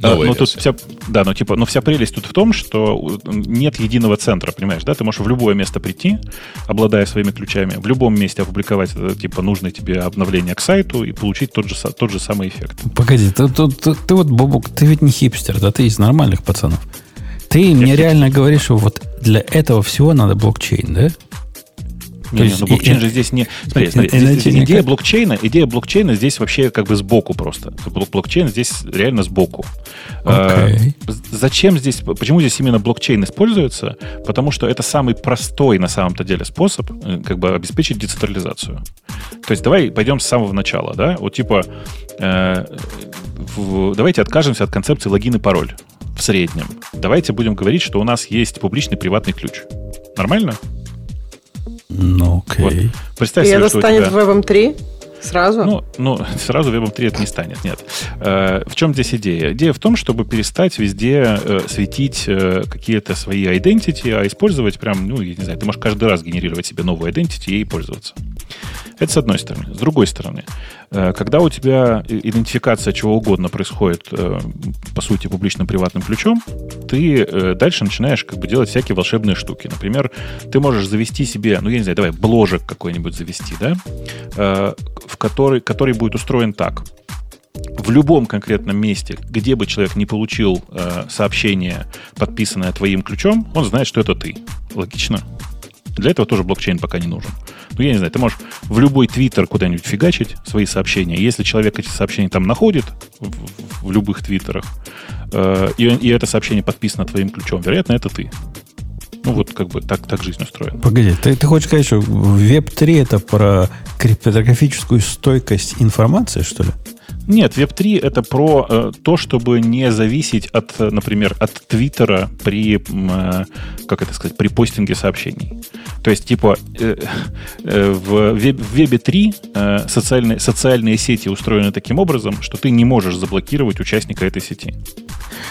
А, но тут вся, да, но типа, но вся прелесть тут в том, что нет единого центра, понимаешь, да? Ты можешь в любое место прийти, обладая своими ключами, в любом месте опубликовать это, типа нужное тебе обновление к сайту и получить тот же, тот же самый эффект. Погоди, ты, ты, ты, ты вот, Бобук, ты ведь не хипстер, да? Ты из нормальных пацанов. Ты Я мне хипстер. реально говоришь, что вот для этого всего надо блокчейн, да? Не, не, но блокчейн и, же здесь не... Смотри, смотри здесь, здесь идея блокчейна, идея блокчейна здесь вообще как бы сбоку просто. Блокчейн здесь реально сбоку. Okay. А, зачем здесь... Почему здесь именно блокчейн используется? Потому что это самый простой на самом-то деле способ э, как бы обеспечить децентрализацию. То есть давай пойдем с самого начала, да? Вот типа... Э, в, давайте откажемся от концепции логин и пароль в среднем. Давайте будем говорить, что у нас есть публичный приватный ключ. Нормально? Ну, окей. Вот. Представь И себе, это станет тебя... Web 3? Сразу? Ну, ну, сразу Web 3 это не станет, нет. Э, в чем здесь идея? Идея в том, чтобы перестать везде э, светить э, какие-то свои identity, а использовать прям, ну, я не знаю, ты можешь каждый раз генерировать себе новую identity и пользоваться. Это с одной стороны. С другой стороны, э, когда у тебя идентификация чего угодно происходит, э, по сути, публично-приватным ключом, ты э, дальше начинаешь как бы делать всякие волшебные штуки. Например, ты можешь завести себе, ну, я не знаю, давай бложек какой-нибудь завести, да, в который, который будет устроен так. В любом конкретном месте, где бы человек не получил сообщение, подписанное твоим ключом, он знает, что это ты. Логично? Для этого тоже блокчейн пока не нужен. Ну, я не знаю, ты можешь в любой твиттер куда-нибудь фигачить свои сообщения. Если человек эти сообщения там находит, в, в любых твиттерах, э, и, и это сообщение подписано твоим ключом, вероятно, это ты. Ну, вот как бы так, так жизнь устроена. Погоди, ты, ты хочешь сказать, что Web3 это про криптографическую стойкость информации, что ли? Нет, Web3 это про э, то, чтобы не зависеть от, например, от Твиттера при, э, как это сказать, при постинге сообщений. То есть, типа, э, э, в, веб, в Web 3 э, социальные, социальные сети устроены таким образом, что ты не можешь заблокировать участника этой сети.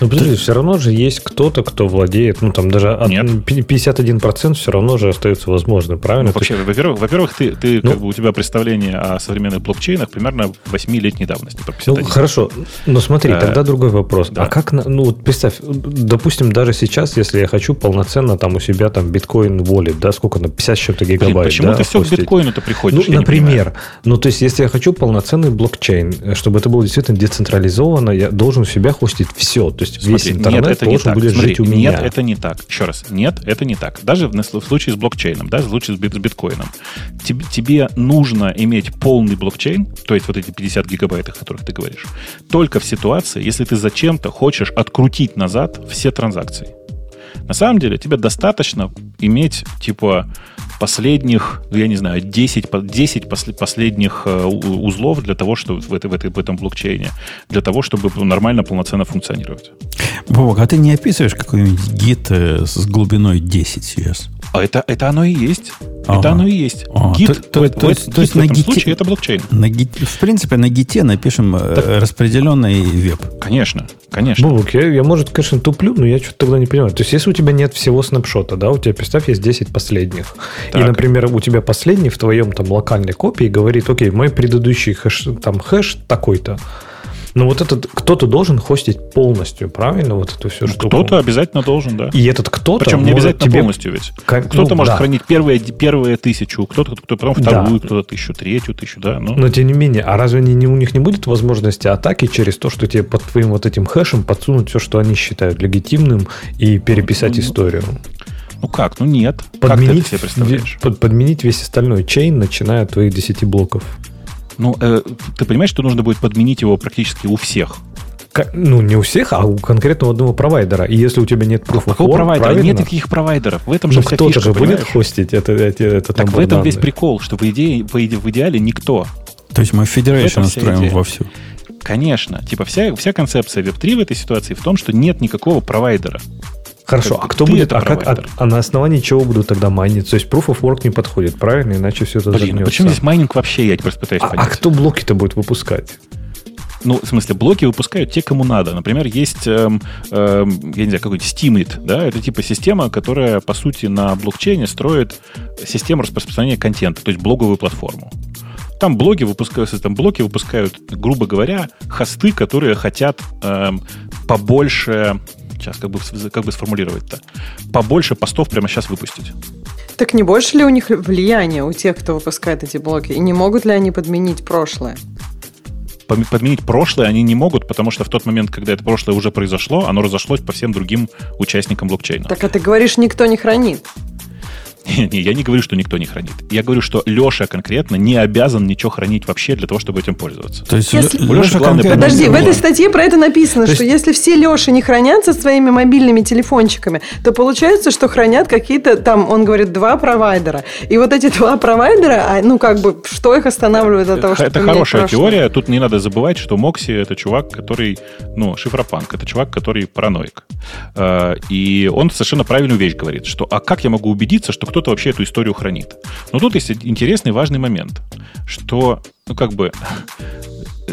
Ну, подожди, все равно же есть кто-то, кто владеет, ну, там даже Нет. 51% все равно же остается возможным, правильно? Ну, вообще, во-первых, во-первых, ты, ты ну, как бы у тебя представление о современных блокчейнах примерно 8-летней давности. Ну, хорошо, но смотри, а, тогда другой вопрос. Да. А как, ну, вот представь, допустим, даже сейчас, если я хочу полноценно там у себя там биткоин wallet, да, сколько на 50 с чем-то гигабайт, почему да, ты все хостить? к биткоину-то приходишь? Ну, например, ну, то есть, если я хочу полноценный блокчейн, чтобы это было действительно децентрализовано, я должен у себя хостить все. То есть, Смотри, весь интернет нет, это должен не будет Смотри, жить у меня. Нет, это не так. Еще раз, нет, это не так. Даже в, случае с блокчейном, да, в случае с биткоином, тебе, тебе нужно иметь полный блокчейн, то есть вот эти 50 гигабайт, о которых ты говоришь, только в ситуации, если ты зачем-то хочешь открутить назад все транзакции. На самом деле тебе достаточно иметь, типа, последних, ну, я не знаю, 10, 10 последних э, узлов для того, чтобы в, этой, в, этой, в этом блокчейне, для того, чтобы нормально, полноценно функционировать. Бог, а ты не описываешь какой-нибудь гид э, с глубиной 10 сейчас? А это, это оно и есть. Ага. Это оно и есть. Ага. Гид, то, то, то, то, то есть в этом гите, случае это блокчейн. На гите, в принципе, на гите напишем э, так, распределенный веб. Конечно, конечно. Бубук, я, я, может, конечно, туплю, но я что-то тогда не понимаю. То есть, если у тебя нет всего снапшота, да, у тебя, представь, есть 10 последних. Так. И, например, у тебя последний в твоем там локальной копии говорит, окей, мой предыдущий хэш, там хэш такой-то. Но вот этот кто-то должен хостить полностью, правильно, вот эту всю ну, штуку? Кто-то обязательно должен, да. И этот кто-то... Причем не обязательно тебе... полностью ведь. Как... Кто-то ну, может да. хранить первые, первые тысячу, кто-то кто потом вторую, да. кто-то тысячу, третью тысячу, да. Ну. Но тем не менее, а разве не, не, у них не будет возможности атаки через то, что тебе под твоим вот этим хэшем подсунуть все, что они считают легитимным, и переписать ну, историю? Ну как? Ну нет. Подменить, как ты это себе представляешь? Под, подменить весь остальной чейн, начиная от твоих 10 блоков. Ну, э, ты понимаешь, что нужно будет подменить его практически у всех. Ну, не у всех, а у конкретного одного провайдера. И если у тебя нет proof Какого провайдера? Правильно? Нет никаких провайдеров. В этом же ну, вся кто-то фишка, же будет хостить это, это, это Так в этом данные. весь прикол, что в, идее, в идеале никто. То есть мы Federation устроим вовсю. Конечно. Типа вся, вся концепция Web3 в этой ситуации в том, что нет никакого провайдера. Хорошо, а кто будет, а, как, а, а на основании чего будут тогда майнить? То есть Proof of Work не подходит, правильно? Иначе все это Блин, ну почему здесь майнинг вообще, я теперь пытаюсь а, понять. А кто блоки-то будет выпускать? ну, в смысле, блоки выпускают те, кому надо. Например, есть, эм, эм, я не знаю, какой-то Steamit, да, это типа система, которая, по сути, на блокчейне строит систему распространения контента, то есть блоговую платформу. Там блоги выпускают, там блоки выпускают, грубо говоря, хосты, которые хотят эм, побольше, сейчас как бы, как бы сформулировать-то, побольше постов прямо сейчас выпустить. Так не больше ли у них влияния у тех, кто выпускает эти блоки? И не могут ли они подменить прошлое? подменить прошлое они не могут, потому что в тот момент, когда это прошлое уже произошло, оно разошлось по всем другим участникам блокчейна. Так а ты говоришь, никто не хранит. Не, я не говорю, что никто не хранит. Я говорю, что Леша конкретно не обязан ничего хранить вообще для того, чтобы этим пользоваться. То есть если... Леша главное... Подожди, в этой статье про это написано, что есть... если все Леши не хранятся своими мобильными телефончиками, то получается, что хранят какие-то там, он говорит, два провайдера. И вот эти два провайдера, а, ну как бы, что их останавливает от того, что Это хорошая прошлое? теория. Тут не надо забывать, что Мокси это чувак, который, ну, шифропанк, это чувак, который параноик. Э, и он совершенно правильную вещь говорит, что а как я могу убедиться, что кто-то вообще эту историю хранит. Но тут есть интересный важный момент, что, ну, как бы,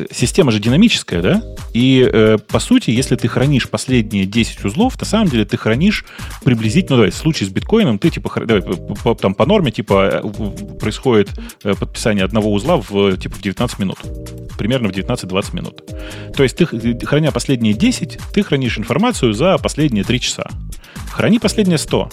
система же динамическая, да? И, э, по сути, если ты хранишь последние 10 узлов, на самом деле ты хранишь приблизительно, ну, давай, в случае с биткоином, ты, типа, давай, по, там, по норме, типа, э, происходит э, подписание одного узла в, типа, в 19 минут. Примерно в 19-20 минут. То есть ты, храня последние 10, ты хранишь информацию за последние 3 часа. Храни последние 100.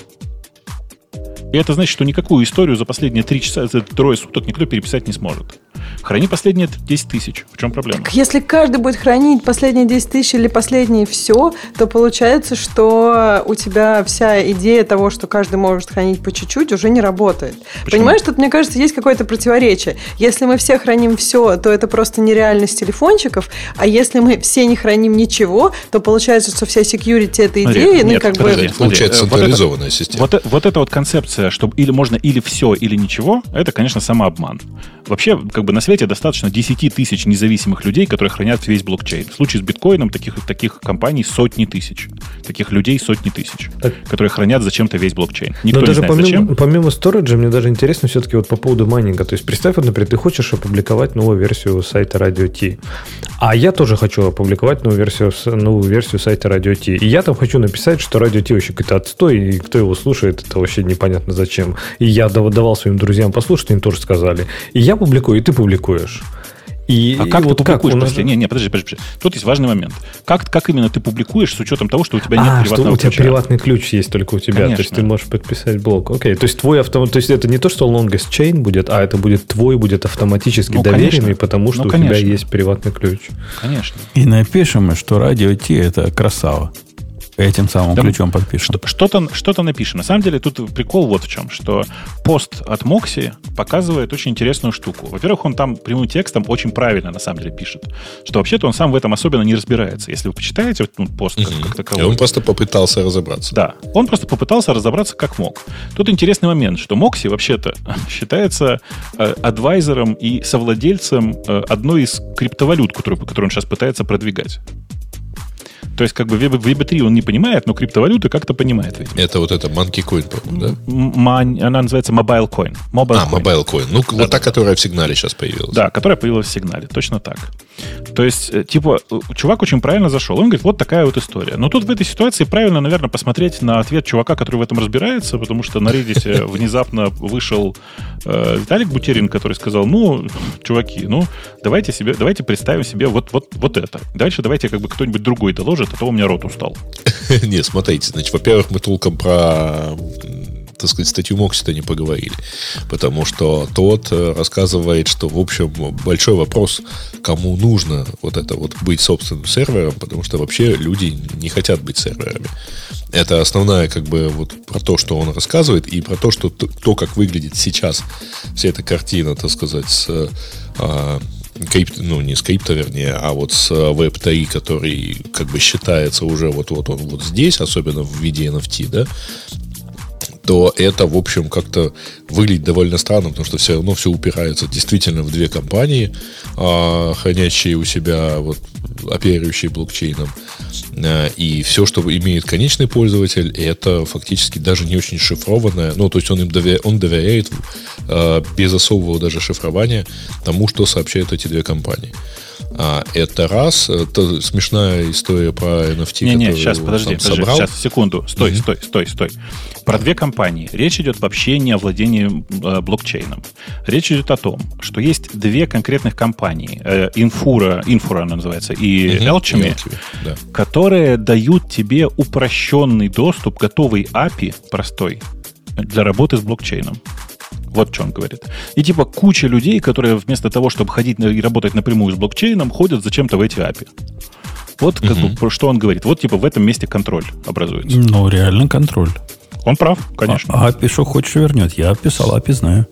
И это значит, что никакую историю за последние три часа, за трое суток никто переписать не сможет. Храни последние 10 тысяч. В чем проблема? Так если каждый будет хранить последние 10 тысяч или последние все, то получается, что у тебя вся идея того, что каждый может хранить по чуть-чуть, уже не работает. Почему? Понимаешь, тут, мне кажется, есть какое-то противоречие. Если мы все храним все, то это просто нереальность телефончиков, а если мы все не храним ничего, то получается, что вся security это идея, ну, как подожди, бы... Получается централизованная вот система. Вот, вот эта вот концепция, что или можно или все, или ничего, это, конечно, самообман. Вообще, как бы на свете достаточно 10 тысяч независимых людей, которые хранят весь блокчейн. В случае с биткоином таких, таких компаний сотни тысяч. Таких людей сотни тысяч, так. которые хранят зачем-то весь блокчейн. Никто Но даже не знает, помимо, зачем. помимо сториджа, мне даже интересно все-таки вот по поводу майнинга. То есть представь, вот, например, ты хочешь опубликовать новую версию сайта Radio T. А я тоже хочу опубликовать новую версию, новую версию сайта Radio T. И я там хочу написать, что Radio T вообще какой-то отстой, и кто его слушает, это вообще непонятно зачем. И я давал своим друзьям послушать, им тоже сказали. И я публикую, и ты публикуешь. И, а как и ты вот публикуешь? Как подожди, не, не, подожди, подожди, подожди. Тут есть важный момент. Как, как именно ты публикуешь с учетом того, что у тебя нет а, приватного что у тебя ключа? приватный ключ есть только у тебя. Конечно. То есть ты можешь подписать блок. Окей. То есть твой автомат. То есть это не то, что longest chain будет, а это будет твой, будет автоматически ну, доверенный, конечно. потому что ну, у тебя есть приватный ключ. Конечно. И напишем, что радио Ти это красава этим самым да, ключом подпишем. Что-то, что-то напишем. На самом деле тут прикол вот в чем, что пост от Мокси показывает очень интересную штуку. Во-первых, он там прямым текстом очень правильно на самом деле пишет, что вообще-то он сам в этом особенно не разбирается. Если вы почитаете ну, пост как, как таковой. Он просто попытался разобраться. Да, он просто попытался разобраться как мог. Тут интересный момент, что Мокси вообще-то считается э, адвайзером и совладельцем э, одной из криптовалют, которую, которую он сейчас пытается продвигать. То есть, как бы в EB3 он не понимает, но криптовалюты как-то понимает. Видимо. Это вот это Monkey Coin, по-моему, да? Она называется Mobile Coin. Mobile а, coin. Mobile Coin. Ну, да, вот да, та, да. которая в сигнале сейчас появилась. Да, которая появилась в сигнале. Точно так. То есть, э, типа, чувак очень правильно зашел. Он говорит, вот такая вот история. Но тут в этой ситуации правильно, наверное, посмотреть на ответ чувака, который в этом разбирается, потому что на Reddit внезапно вышел э, Виталик Бутерин, который сказал, ну, чуваки, ну, давайте себе, давайте представим себе вот, вот, вот это. Дальше давайте как бы кто-нибудь другой доложит, а то у меня рот устал. Не, смотрите, значит, во-первых, мы толком про так сказать, статью Моксита не поговорили. Потому что тот э, рассказывает, что, в общем, большой вопрос, кому нужно вот это вот быть собственным сервером, потому что вообще люди не хотят быть серверами. Это основная, как бы, вот про то, что он рассказывает, и про то, что то, как выглядит сейчас вся эта картина, так сказать, с а, крипт, ну, не с крипто, вернее, а вот с Web3, который как бы считается уже вот-вот он вот здесь, особенно в виде NFT, да, то это, в общем, как-то выглядит довольно странно, потому что все равно все упирается действительно в две компании, а, хранящие у себя вот оперирующие блокчейном. Э, и все, что имеет конечный пользователь, это фактически даже не очень шифрованное. Ну, то есть он им доверяет, он доверяет э, без особого даже шифрования тому, что сообщают эти две компании. А, это раз. Это смешная история про NFT. Не, не, сейчас, подожди, подожди, собрал. сейчас, секунду. Стой, mm-hmm. стой, стой, стой. Про две компании. Речь идет вообще не о владении э, блокчейном. Речь идет о том, что есть две конкретных компании. Э, Infura, Infura она называется, и mm-hmm. Elchemy, да. которые дают тебе упрощенный доступ, готовый API простой для работы с блокчейном. Вот что он говорит. И типа куча людей, которые вместо того, чтобы ходить и работать напрямую с блокчейном, ходят зачем-то в эти API. Вот как угу. бы, про что он говорит. Вот типа в этом месте контроль образуется. Ну, реально контроль. Он прав, конечно. А, API что хочешь вернет. Я писал API, знаю.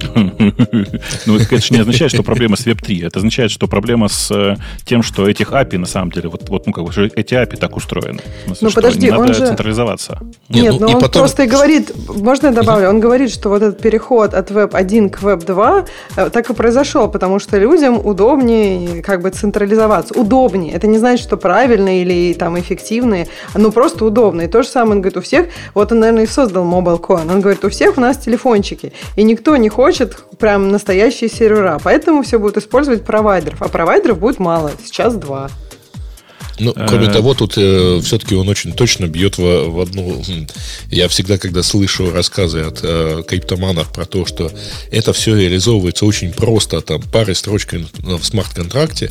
Ну, это, конечно, не означает, что проблема с Web3. Это означает, что проблема с э, тем, что этих API, на самом деле, вот, вот ну, как бы, эти API так устроены. Ну, подожди, не он надо же... централизоваться. Нет, ну, он потом... просто и говорит, можно я добавлю, он говорит, что вот этот переход от Web 1 к Web 2 э, так и произошел, потому что людям удобнее как бы централизоваться. Удобнее. Это не значит, что правильно или там эффективные, но просто удобно. И то же самое, он говорит, у всех, вот он, наверное, и создал Mobile Coin. Он говорит, у всех у нас телефончики, и никто не хочет хочет прям настоящие сервера. Поэтому все будут использовать провайдеров. А провайдеров будет мало. Сейчас два. Ну, кроме э... того, тут э, все-таки он очень точно бьет в, в одну... Я всегда, когда слышу рассказы от э, криптоманов про то, что это все реализовывается очень просто, там, парой строчкой в смарт-контракте,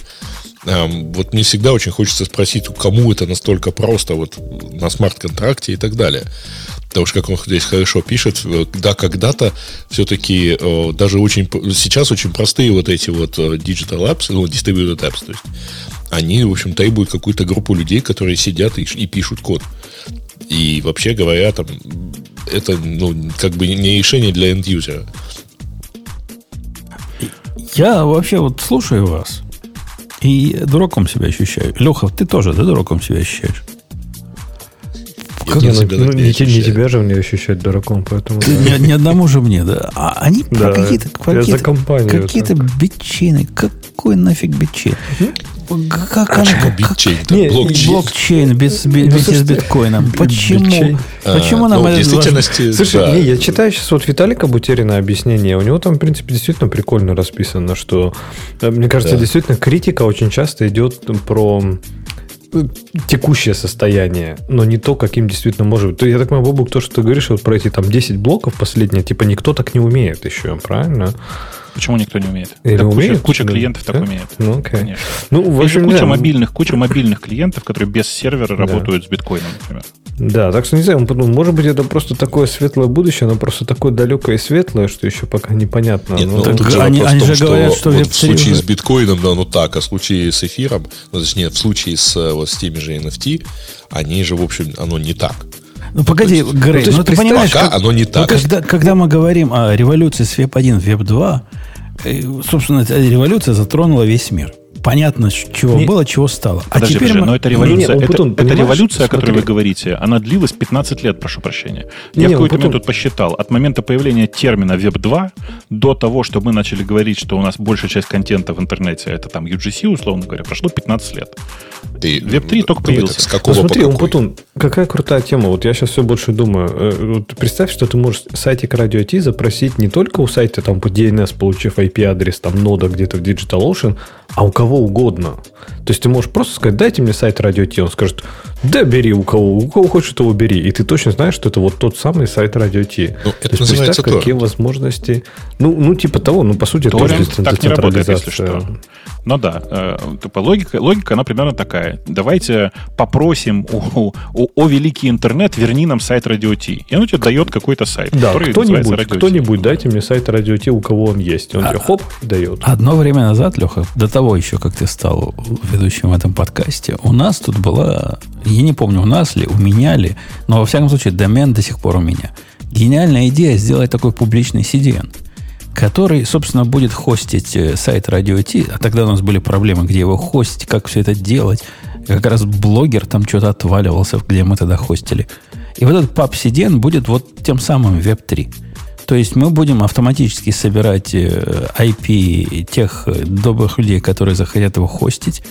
вот мне всегда очень хочется спросить, кому это настолько просто вот на смарт-контракте и так далее. Потому что, как он здесь хорошо пишет, э, да, когда-то все-таки э, даже очень сейчас очень простые вот эти вот э, digital apps, ну, distributed apps, то есть они, в общем, требуют какую-то группу людей, которые сидят и, и пишут код. И вообще говоря, там, это, ну, как бы не решение для end-юзера. Я вообще вот слушаю вас и дураком себя ощущаю. Леха, ты тоже, да, дураком себя ощущаешь? Как не, ну, ну, не, не тебя же мне ощущать дураком, поэтому... Ни, ни одному же мне, да. А они да, про какие-то какие за компанию, какие-то бичины. Какой нафиг бичин? Как она, как, блокчейн, не, блокчейн. блокчейн без, без, ну, без биткоином. Почему? А, Почему нам ну, это действительности, Слушай, да. не, я читаю сейчас вот Виталика Бутерина объяснение. У него там, в принципе, действительно прикольно расписано, что, э, мне кажется, да. действительно критика очень часто идет про текущее состояние, но не то, каким действительно может быть. Я так понимаю, Бобук, то, что ты говоришь вот про эти там 10 блоков последние, типа никто так не умеет еще, правильно? Почему никто не умеет? Или да умеет? Куча, куча клиентов да? так умеет. Ну, окей. Конечно. Ну, в общем, куча, да. мобильных, куча мобильных клиентов, которые без сервера да. работают с биткоином, например. Да, так что не знаю, может быть, это просто такое светлое будущее, но просто такое далекое и светлое, что еще пока непонятно. Нет, ну, тут же они, они том, же говорят, что, вот в случае с биткоином, да, ну так, а в случае с эфиром, ну, точнее, в случае с, вот, с теми же NFT, они же, в общем, оно не так. Ну, погоди, ну, Грей, ну, ну ты понимаешь, пока как, оно не так. Ну, когда, когда мы говорим о революции с веб 1 в веб 2, собственно, эта революция затронула весь мир. Понятно, чего не, было, чего стало. А подожди, а теперь подожди, мы... но это революция, не, не, это, Путун, это революция, о которой вы говорите, она длилась 15 лет, прошу прощения. Не, Я не, в какой-то момент тут посчитал, от момента появления термина Web 2 до того, что мы начали говорить, что у нас большая часть контента в интернете это там UGC, условно говоря, прошло 15 лет. Ты, Web 3 только появился. С какого ну, смотри, по какой? Умпутун, какая крутая тема. Вот я сейчас все больше думаю. Э, вот представь, что ты можешь сайтик Radio T запросить не только у сайта там по DNS, получив IP-адрес там нода где-то в DigitalOcean, а у кого угодно. То есть ты можешь просто сказать, дайте мне сайт Radio T. Он скажет, да бери у кого, у кого хочешь, того бери. И ты точно знаешь, что это вот тот самый сайт Radio T. Ну, это То есть представь, какие возможности. Ну, ну, типа того, ну, по сути, Торрент тоже так не работает, если что. Ну да, э, типа логика, логика, она примерно такая. Давайте попросим у, у, о великий интернет, верни нам сайт Radio T. И он тебе дает какой-то сайт, да, который кто-нибудь, кто-нибудь дайте мне сайт Radio T, у кого он есть. Он а, тебе хоп, дает. Одно время назад, Леха, до того еще, как ты стал ведущим в этом подкасте, у нас тут была, я не помню, у нас ли, у меня ли, но во всяком случае домен до сих пор у меня. Гениальная идея сделать такой публичный CDN – который, собственно, будет хостить э, сайт Radio T. А тогда у нас были проблемы, где его хостить, как все это делать. Как раз блогер там что-то отваливался, где мы тогда хостили. И вот этот PubCDN будет вот тем самым Web3. То есть мы будем автоматически собирать IP э, тех добрых людей, которые захотят его хостить,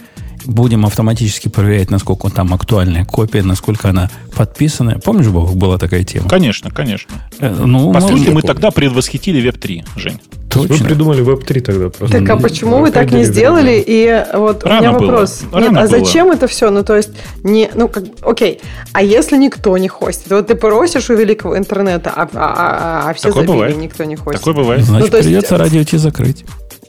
будем автоматически проверять, насколько там актуальная копия, насколько она подписана. Помнишь, Бог, была такая тема? Конечно, конечно. Э, Ну, По сути, мы тогда предвосхитили Web3, Жень. Вы точно. придумали Web3 тогда просто. Так а почему вы так не сделали? И вот у Рано меня было. вопрос. Нет, Рано а было. зачем это все? Ну, то есть, не, ну, как, окей. А если никто не хостит? Вот ты просишь у великого интернета, а, а- а- а все Такое забили, бывает. никто не хостит. Такое бывает. Значит, Ну, то есть- придется радио Ти закрыть.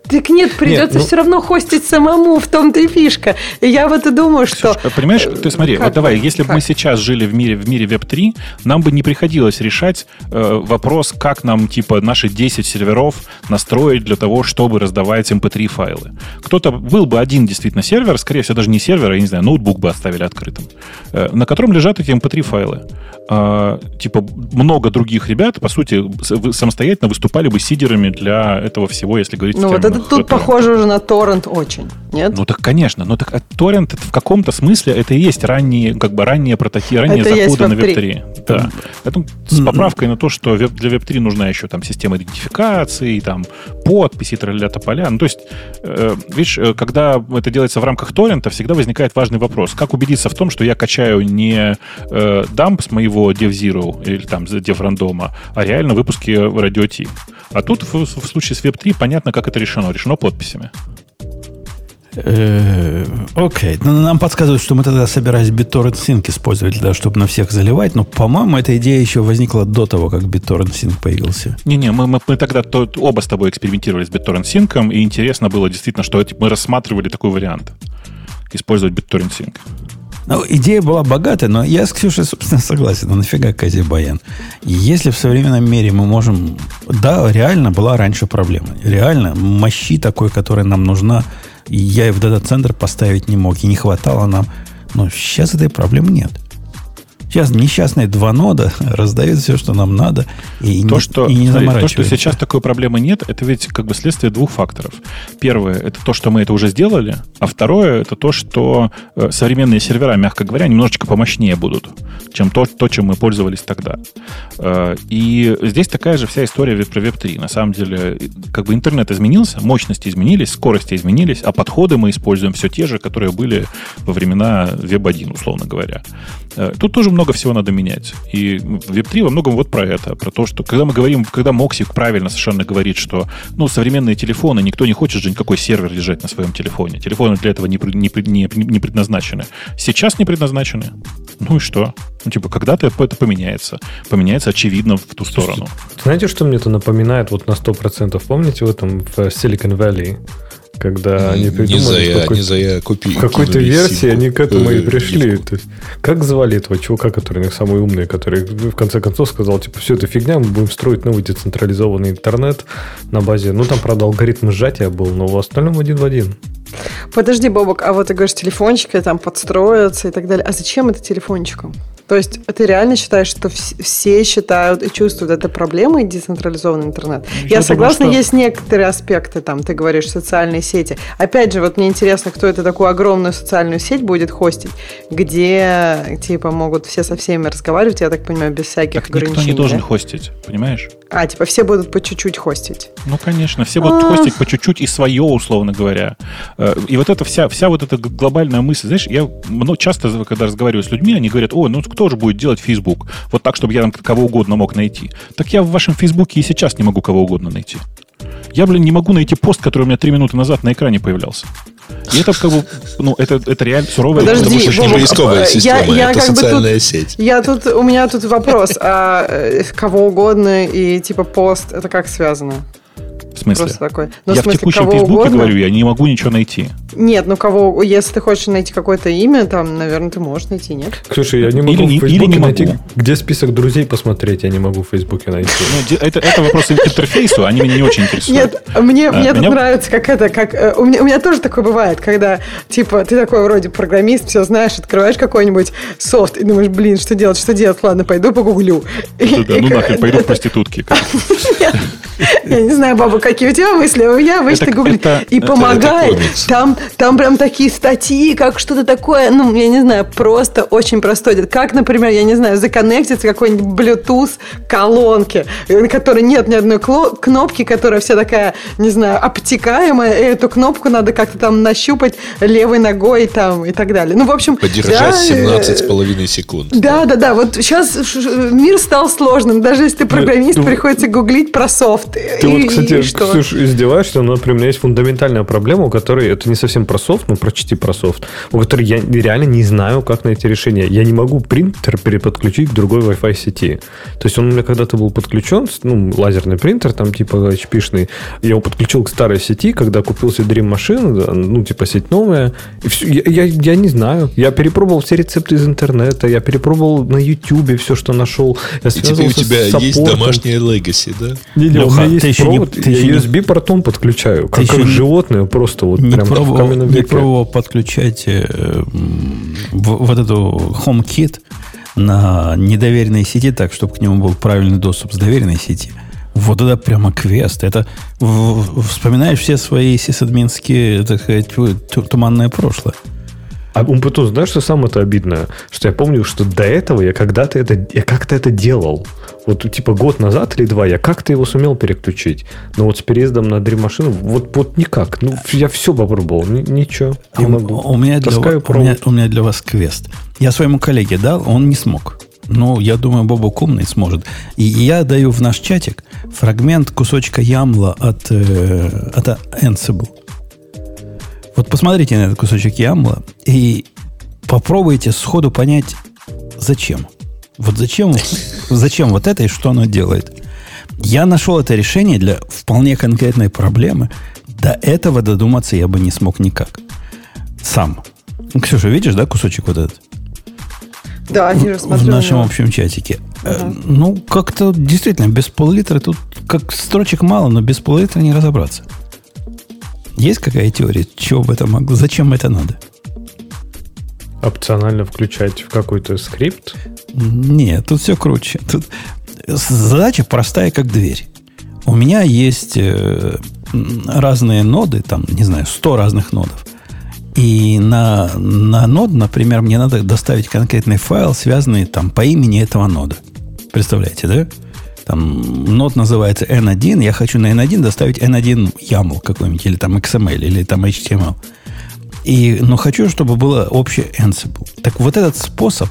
Так нет, придется ну- все равно хостить самому, в том-то и фишка. И я вот и думаю, что... Ксюш, понимаешь, ты смотри, Как вот давай, если бы мы сейчас жили в мире, в мире Web3, нам бы не приходилось решать э, вопрос, как нам, типа, наши 10 серверов настроить для того, чтобы раздавать MP3 файлы. Кто-то, был бы один действительно сервер, скорее всего, даже не сервер, а, я не знаю, ноутбук бы оставили открытым, э, на котором лежат эти MP3 файлы. А, типа, много других ребят, по сути, самостоятельно выступали бы сидерами для этого всего, если говорить в Ну, вот это терминах тут похоже уже на торрент очень, нет? Ну так, конечно. Ну так а торрент в каком-то смысле это и есть ранние, как бы ранние прототипы, ранние Это заходы на Web3. Web3. Да. Поэтому с поправкой на то, что для Web3 нужна еще там система идентификации, там подписи, тролля тополя. Ну, то есть, э, видишь, э, когда это делается в рамках торрента, всегда возникает важный вопрос. Как убедиться в том, что я качаю не э, дамп с моего DevZero или там с DevRandom, а реально выпуски T. А тут в, в случае с Web3 понятно, как это решено. Решено подписями. Э, Окей. Ну, нам подсказывают, что мы тогда собирались BitTorrent Sync использовать, для того, чтобы на всех заливать. Но, по-моему, эта идея еще возникла до того, как BitTorrent Sync появился. Не-не, мы, мы, мы тогда то, оба с тобой экспериментировали с BitTorrent Sync, и интересно было действительно, что мы рассматривали такой вариант. Использовать BitTorrent Sync. Ну, идея была богатая, но я с Ксюшей, собственно, согласен. Ну, нафига Кази Баян? Если в современном мире мы можем... Да, реально была раньше проблема. Реально, мощи такой, которая нам нужна, я и в дата-центр поставить не мог, и не хватало нам. Но сейчас этой проблемы нет. Сейчас несчастные два нода раздают все, что нам надо, и, То, не, что, и не смотри, то, что сейчас такой проблемы нет, это ведь как бы следствие двух факторов. Первое, это то, что мы это уже сделали, а второе, это то, что э, современные сервера, мягко говоря, немножечко помощнее будут, чем то, то чем мы пользовались тогда. Э, и здесь такая же вся история про Web3. На самом деле, как бы интернет изменился, мощности изменились, скорости изменились, а подходы мы используем все те же, которые были во времена Web1, условно говоря. Э, Тут тоже много всего надо менять. И Web3 во многом вот про это, про то, что когда мы говорим, когда Мокси правильно совершенно говорит, что ну, современные телефоны, никто не хочет же никакой сервер держать на своем телефоне. Телефоны для этого не, не, не, не предназначены. Сейчас не предназначены. Ну и что? Ну, типа, когда-то это поменяется. Поменяется, очевидно, в ту сторону. Знаете, что мне это напоминает вот на 100%? Помните в этом в Silicon Valley? Когда они не придумали за в я, какой- не за я купи. в какой-то версии симку. они к этому и Э, пришли. То есть, как звали этого чувака, который у них самый умный, который в конце концов сказал, типа, все это фигня, мы будем строить новый децентрализованный интернет на базе. Ну, там, правда, алгоритм сжатия был, но в остальном один в один. Подожди, Бобок, а вот ты говоришь, телефончики там подстроятся и так далее. А зачем это телефончиком? То есть ты реально считаешь, что вс- все считают и чувствуют это проблемой децентрализованный интернет? Я Я, думаю, согласна, что- есть некоторые аспекты, там, ты говоришь, социальные сети. Опять же, вот мне интересно, кто это такую огромную социальную сеть будет хостить, где, типа, могут все со всеми разговаривать, я так понимаю, без всяких Так никто ограничений. не должен да? хостить, понимаешь? А, типа, все будут по чуть-чуть хостить. Ну, конечно, все будут А. хостить по чуть-чуть и свое, условно говоря. Э, И вот эта вся, вся вот эта глобальная мысль, знаешь, я много, часто, когда разговариваю с людьми, они говорят, ой, ну кто же будет делать Facebook? Вот так, чтобы я там кого угодно мог найти. Так я в вашем Фейсбуке и сейчас не могу кого угодно найти. Я, блин, не могу найти пост, который у меня три минуты назад на экране появлялся. И это как бы, ну, это, это реально суровая... Подожди, Потому что это не поисковая система, я- я это как бы тут- социальная сеть. Я тут, у меня тут вопрос, а э, кого угодно и типа пост, это как связано? В смысле? Просто такой. Ну, я в смысле, в текущем Фейсбуке угодно? говорю, я не могу ничего найти. Нет, ну кого, если ты хочешь найти какое-то имя, там, наверное, ты можешь найти, нет? Слушай, я не Или могу не- в или Фейсбуке не найти, могу. где список друзей посмотреть, я не могу в Фейсбуке найти. Ну, это, это вопрос к интерфейсу, они меня не очень интересуют. Нет, мне, А, мне тут меня- нравится, как это, как э, у меня, у меня тоже такое бывает, когда типа ты такой вроде программист, все знаешь, открываешь какой-нибудь софт и думаешь, блин, что делать, что делать, ладно, пойду погуглю. Да-да, И- ну и- нахрен, пойду в это- проститутки. Я не знаю, бабок, какие у тебя мысли, а у меня обычно Это- гуглит это- и это- помогает. это комикс. там, там прям такие статьи, как что-то такое, ну, я не знаю, просто очень простое. Как, например, я не знаю, законнектиться какой-нибудь Bluetooth колонке, на которой нет ни одной кнопки, которая вся такая, не знаю, обтекаемая, и эту кнопку надо как-то там нащупать левой ногой там и так далее. Ну, в общем... Подержать да, э, 17 с половиной секунд. да, да, да. Вот сейчас мир стал сложным. Даже если ты программист, ну, приходится гуглить про софт. Ты И- вот, кстати, и что? Ксюш, издеваешься, но, у меня есть фундаментальная проблема, у которой это не совсем про софт, но почти про софт, у которой я реально не знаю, как найти решение. Я не могу принтер переподключить к другой Wi-Fi сети. То есть он у меня когда-то был подключен, ну, лазерный принтер, там типа HP-шный, я его подключил к старой сети, когда купил себе Dream Machine, ну, типа сеть новая, и всё, я, я, я не знаю. Я перепробовал все рецепты из интернета, я перепробовал на YouTube все, что нашел. Я И теперь у тебя есть домашняя Legacy, да? Не, не, у Леха, меня есть ты еще не- провод, ты еще не- USB-портом подключаю, как, как животное, просто вот не прям в пробовал, каменном не пробовал подключать э, в- вот эту HomeKit на недоверенной сети так, чтобы к нему был правильный доступ с доверенной сети. Вот это прямо квест. Это в- в- вспоминаешь все свои сисадминские, так сказать, ту- туманное прошлое. А Умпутун, знаешь, что самое это обидное? Что я помню, что до этого я когда-то это, я как-то это делал. Вот типа год назад или два я как-то его сумел переключить. Но вот с переездом на Dream машину вот, вот никак. Ну, я все попробовал. Ни- ничего, не А могу. У, меня для, Таскаю у, меня, у меня для вас квест. Я своему коллеге дал, он не смог. Ну, я думаю, Бобок умный сможет. И я даю в наш чатик фрагмент кусочка ямла от, э, от Ansible. Вот посмотрите на этот кусочек ямла и попробуйте сходу понять, зачем. Вот зачем, зачем вот это и что оно делает. Я нашел это решение для вполне конкретной проблемы. До этого додуматься я бы не смог никак. Сам. Ну, Ксюша, видишь, да, кусочек вот этот? Да, в смотрю. на нашем общем чатике. Э, Ну, как-то действительно без пол-литра тут как строчек мало, но без пол-литра не разобраться. Есть какая теория, чего бы это могло, зачем это надо? Опционально включать в какой-то скрипт. Нет, тут все круче. Тут задача простая, как дверь. У меня есть э, разные ноды, там, не знаю, 100 разных нодов. И на, на нод, например, мне надо доставить конкретный файл, связанный там по имени этого нода. Представляете, да? Там нод называется N1, я хочу на N1 доставить N1 YAML какой-нибудь, или там XML, или там HTML. И, но хочу, чтобы было общее Ansible. Так вот этот способ,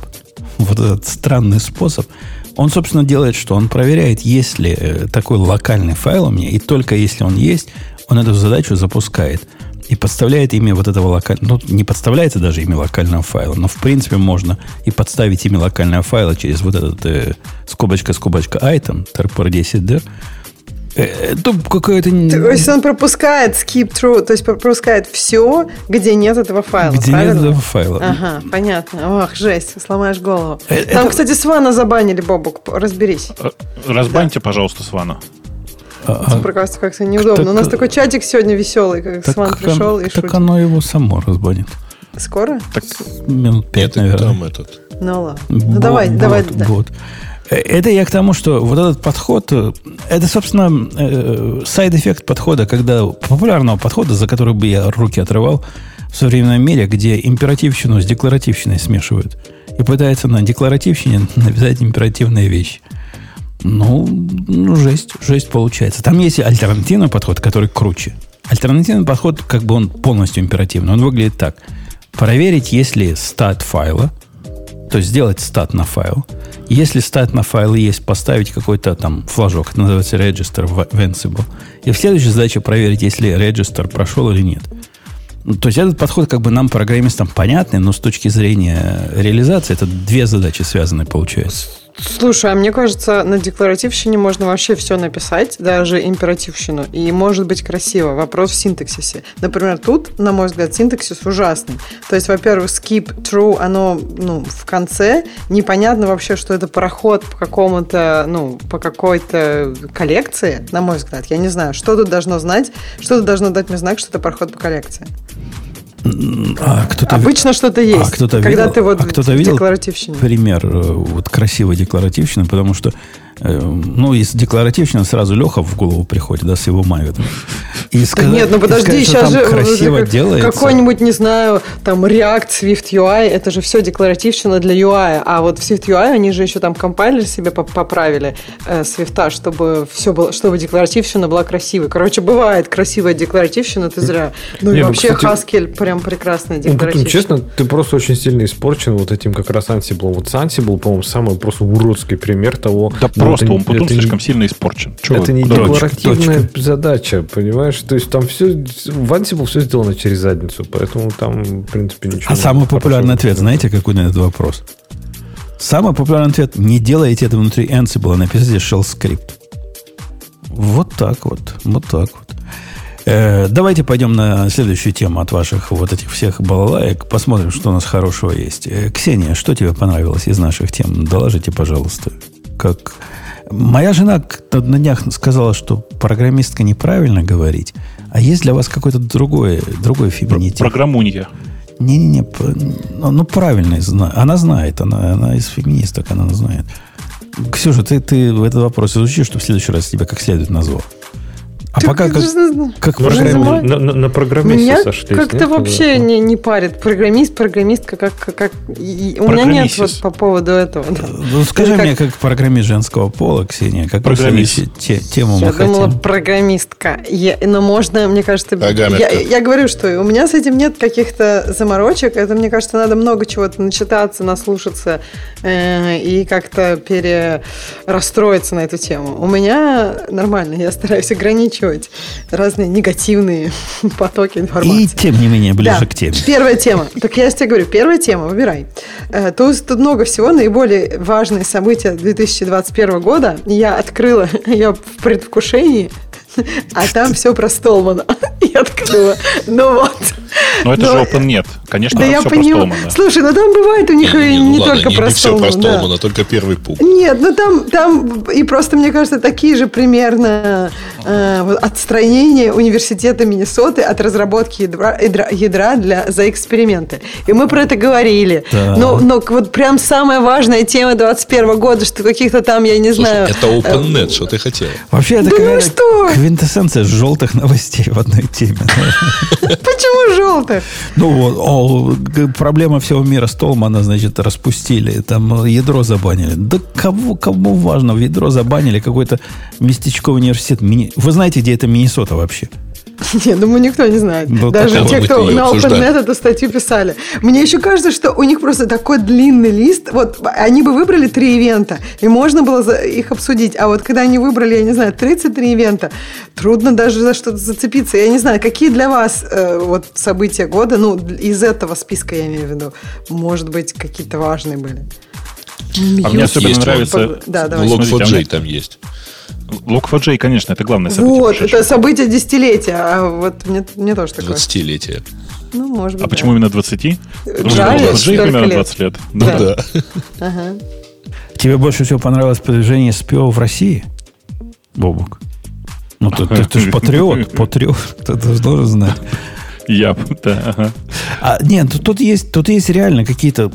вот этот странный способ, он, собственно, делает что? Он проверяет, есть ли э, такой локальный файл у меня, и только если он есть, он эту задачу запускает. И подставляет имя вот этого локального... Ну, не подставляется даже имя локального файла, но, в принципе, можно и подставить имя локального файла через вот этот э, скобочка-скобочка item, trpr10d. Э, Это какое-то... не- То есть он пропускает skip through, то есть пропускает все, где нет этого файла, где нет правильно? этого файла. Ага, понятно. Ох, жесть, сломаешь голову. Э, Там, это- кстати, Свана забанили, Бобук, разберись. Э, Разбаньте, пожалуйста, Свана. А- Про кажется, как-то неудобно. так- У нас такой чатик сегодня веселый, как так Сван он- пришел и так шутит. оно его само разбанит. Скоро? Минут пять, это наверное. там этот. Ну ладно. Ну Бот, давай, бот, давай. да. бот. Э, Это я к тому, что вот этот подход, э, это, собственно, э, side-эффект подхода, когда популярного подхода, за который бы я руки отрывал в современном мире, где императивщину с декларативщиной смешивают и пытаются на декларативщине навязать императивные вещи. Ну, ну, жесть, жесть получается. Там есть альтернативный подход, который круче. Альтернативный подход, как бы он полностью императивный. Он выглядит так. Проверить, есть ли стат файла, то есть сделать стат на файл. Если стат на файл есть, поставить какой-то там флажок, это называется register в Ansible. И в следующей задаче проверить, если register прошел или нет. Ну, То есть этот подход как бы нам, программистам, понятный, но с точки зрения реализации это две задачи связаны получается. Слушай, а мне кажется, на декларативщине можно вообще все написать, даже императивщину, и может быть красиво. Вопрос в синтаксисе. Например, тут, на мой взгляд, синтаксис ужасный. То есть, во-первых, skip true, оно ну, в конце, непонятно вообще, что это проход по какому-то, ну, по какой-то коллекции, на мой взгляд. Я не знаю, что тут должно знать, что тут должно дать мне знак, что это проход по коллекции. А кто-то Обычно что-то есть. А кто-то когда видел, ты вот а кто-то видел декларативщине. пример э, вот красивой декларативщины, потому что э, ну, из декларативщины сразу Леха в голову приходит, да, с его мавитом. И Да сказать- нет, ну и подожди, сказать, сейчас же красиво как- делается. какой-нибудь, не знаю, там React, Swift UI, это же все декларативщина для UI, а вот в Swift UI они же еще там компайлер себе поп- поправили э, Swift, чтобы все было, чтобы декларативщина была красивой. Короче, бывает красивая декларативщина, ты зря. Ну Не, и ну, вообще кстати, Haskell прям прекрасная Ну, потом, декларативщина. честно, ты просто очень сильно испорчен вот этим как раз Ansible. Вот Ansible, по-моему, самый просто уродский пример того. Да ну, просто это- он Путун это не- слишком сильно испорчен. Чё Это вы, не декларативная задача, понимаешь? То есть там все, в Ansible все сделано через задницу, поэтому там, в принципе, ничего А самый популярный ответ, знаете, какой на этот вопрос? Самый популярный ответ – не делайте это внутри Ansible, а напишите shell скрипт. Вот так вот, вот так вот. Э, давайте пойдем на следующую тему от ваших вот этих всех балалаек. Посмотрим, что у нас хорошего есть. Э, Ксения, что тебе понравилось из наших тем? Доложите, пожалуйста. Как... Моя жена на днях сказала, что программистка неправильно говорить, а есть для вас какой-то другой, другой феминитив? Программунья. Не-не-не, ну, ну, правильно, она знает, она, она из феминисток, она знает. Ксюша, ты, ты в этот вопрос изучи, чтобы в следующий раз тебя как следует назвал. А Так пока как, же- как Ну, программи- на, на- на программисте Меня сошлись. как-то нет? вообще не, не парит. Программист, программистка, как, как, как- и- у меня нет вот по поводу этого. да. Ну, скажи Или мне, как программист женского пола, Ксения, какую Программист. те- тему Я мы думала, хотим? программистка. Я- но можно, мне кажется... Я, Программерка. я говорю, что у меня с этим нет каких-то заморочек. Это, мне кажется, надо много чего-то начитаться, наслушаться э, и как-то перерастроиться на эту тему. У меня нормально. Я стараюсь ограничивать разные негативные потоки информации. И тем не менее, ближе Да. к теме. Первая тема. Так я тебе говорю, первая тема, выбирай. Э, Тут, тут много всего, наиболее важные события 2021 года. Я открыла, я в предвкушении, а там все про Столмана. Я открыла. Ну вот. Но это Но- же Open нет. Конечно, Да там я все про понимаю. Столмана. Слушай, ну там бывает у них и Не, ну только не, про не все про Столмана. Столмана, только первый пук. Нет, ну там, там и просто, мне кажется, такие же примерно э, отстранения университета Миннесоты от разработки ядра, для, за эксперименты. И мы про это говорили. Да. Но, но вот прям самая важная тема 21 года, что каких-то там, я не знаю... это OpenNet, что ты хотел? Вообще, это Да ну что? Квинтэссенция желтых новостей в одной теме. Почему желтых? Ну вот, проблема всего мира Столмана, значит, распустили, там ядро забанили. Да кого, кому важно, в ядро забанили какой-то местечковый университет. Вы знаете, где это Миннесота вообще? Нет, думаю, никто не знает. Ну, Даже те, кто на. OpenNet эту статью писали. Мне еще кажется, что у них просто такой длинный лист. Вот они бы выбрали три ивента, и можно было их обсудить. А вот когда они выбрали, я не знаю, 33 ивента, трудно даже за что-то зацепиться. Я не знаю, какие для вас э, вот события года, ну, из этого списка я имею в виду, может быть, какие-то важные были. А мне особенно Есть нравится... вот. Да. Log4j Смотрите, а мне- там есть. Log4j, конечно, это главное событие. Вот, это событие десятилетия, а вот мне, мне тоже такое. 20-летие. Ну, может быть, А да. почему именно 20? Потому что Java Log4j столько примерно лет. 20 лет. Ну Да. да. Ага. Тебе больше всего понравилось продвижение СПО в России? Бобук. Ну, ты, ты, ты же патриот, патриот, ты должен знать. Я, да, ага. А, нет, тут, тут есть, тут есть реально какие-то,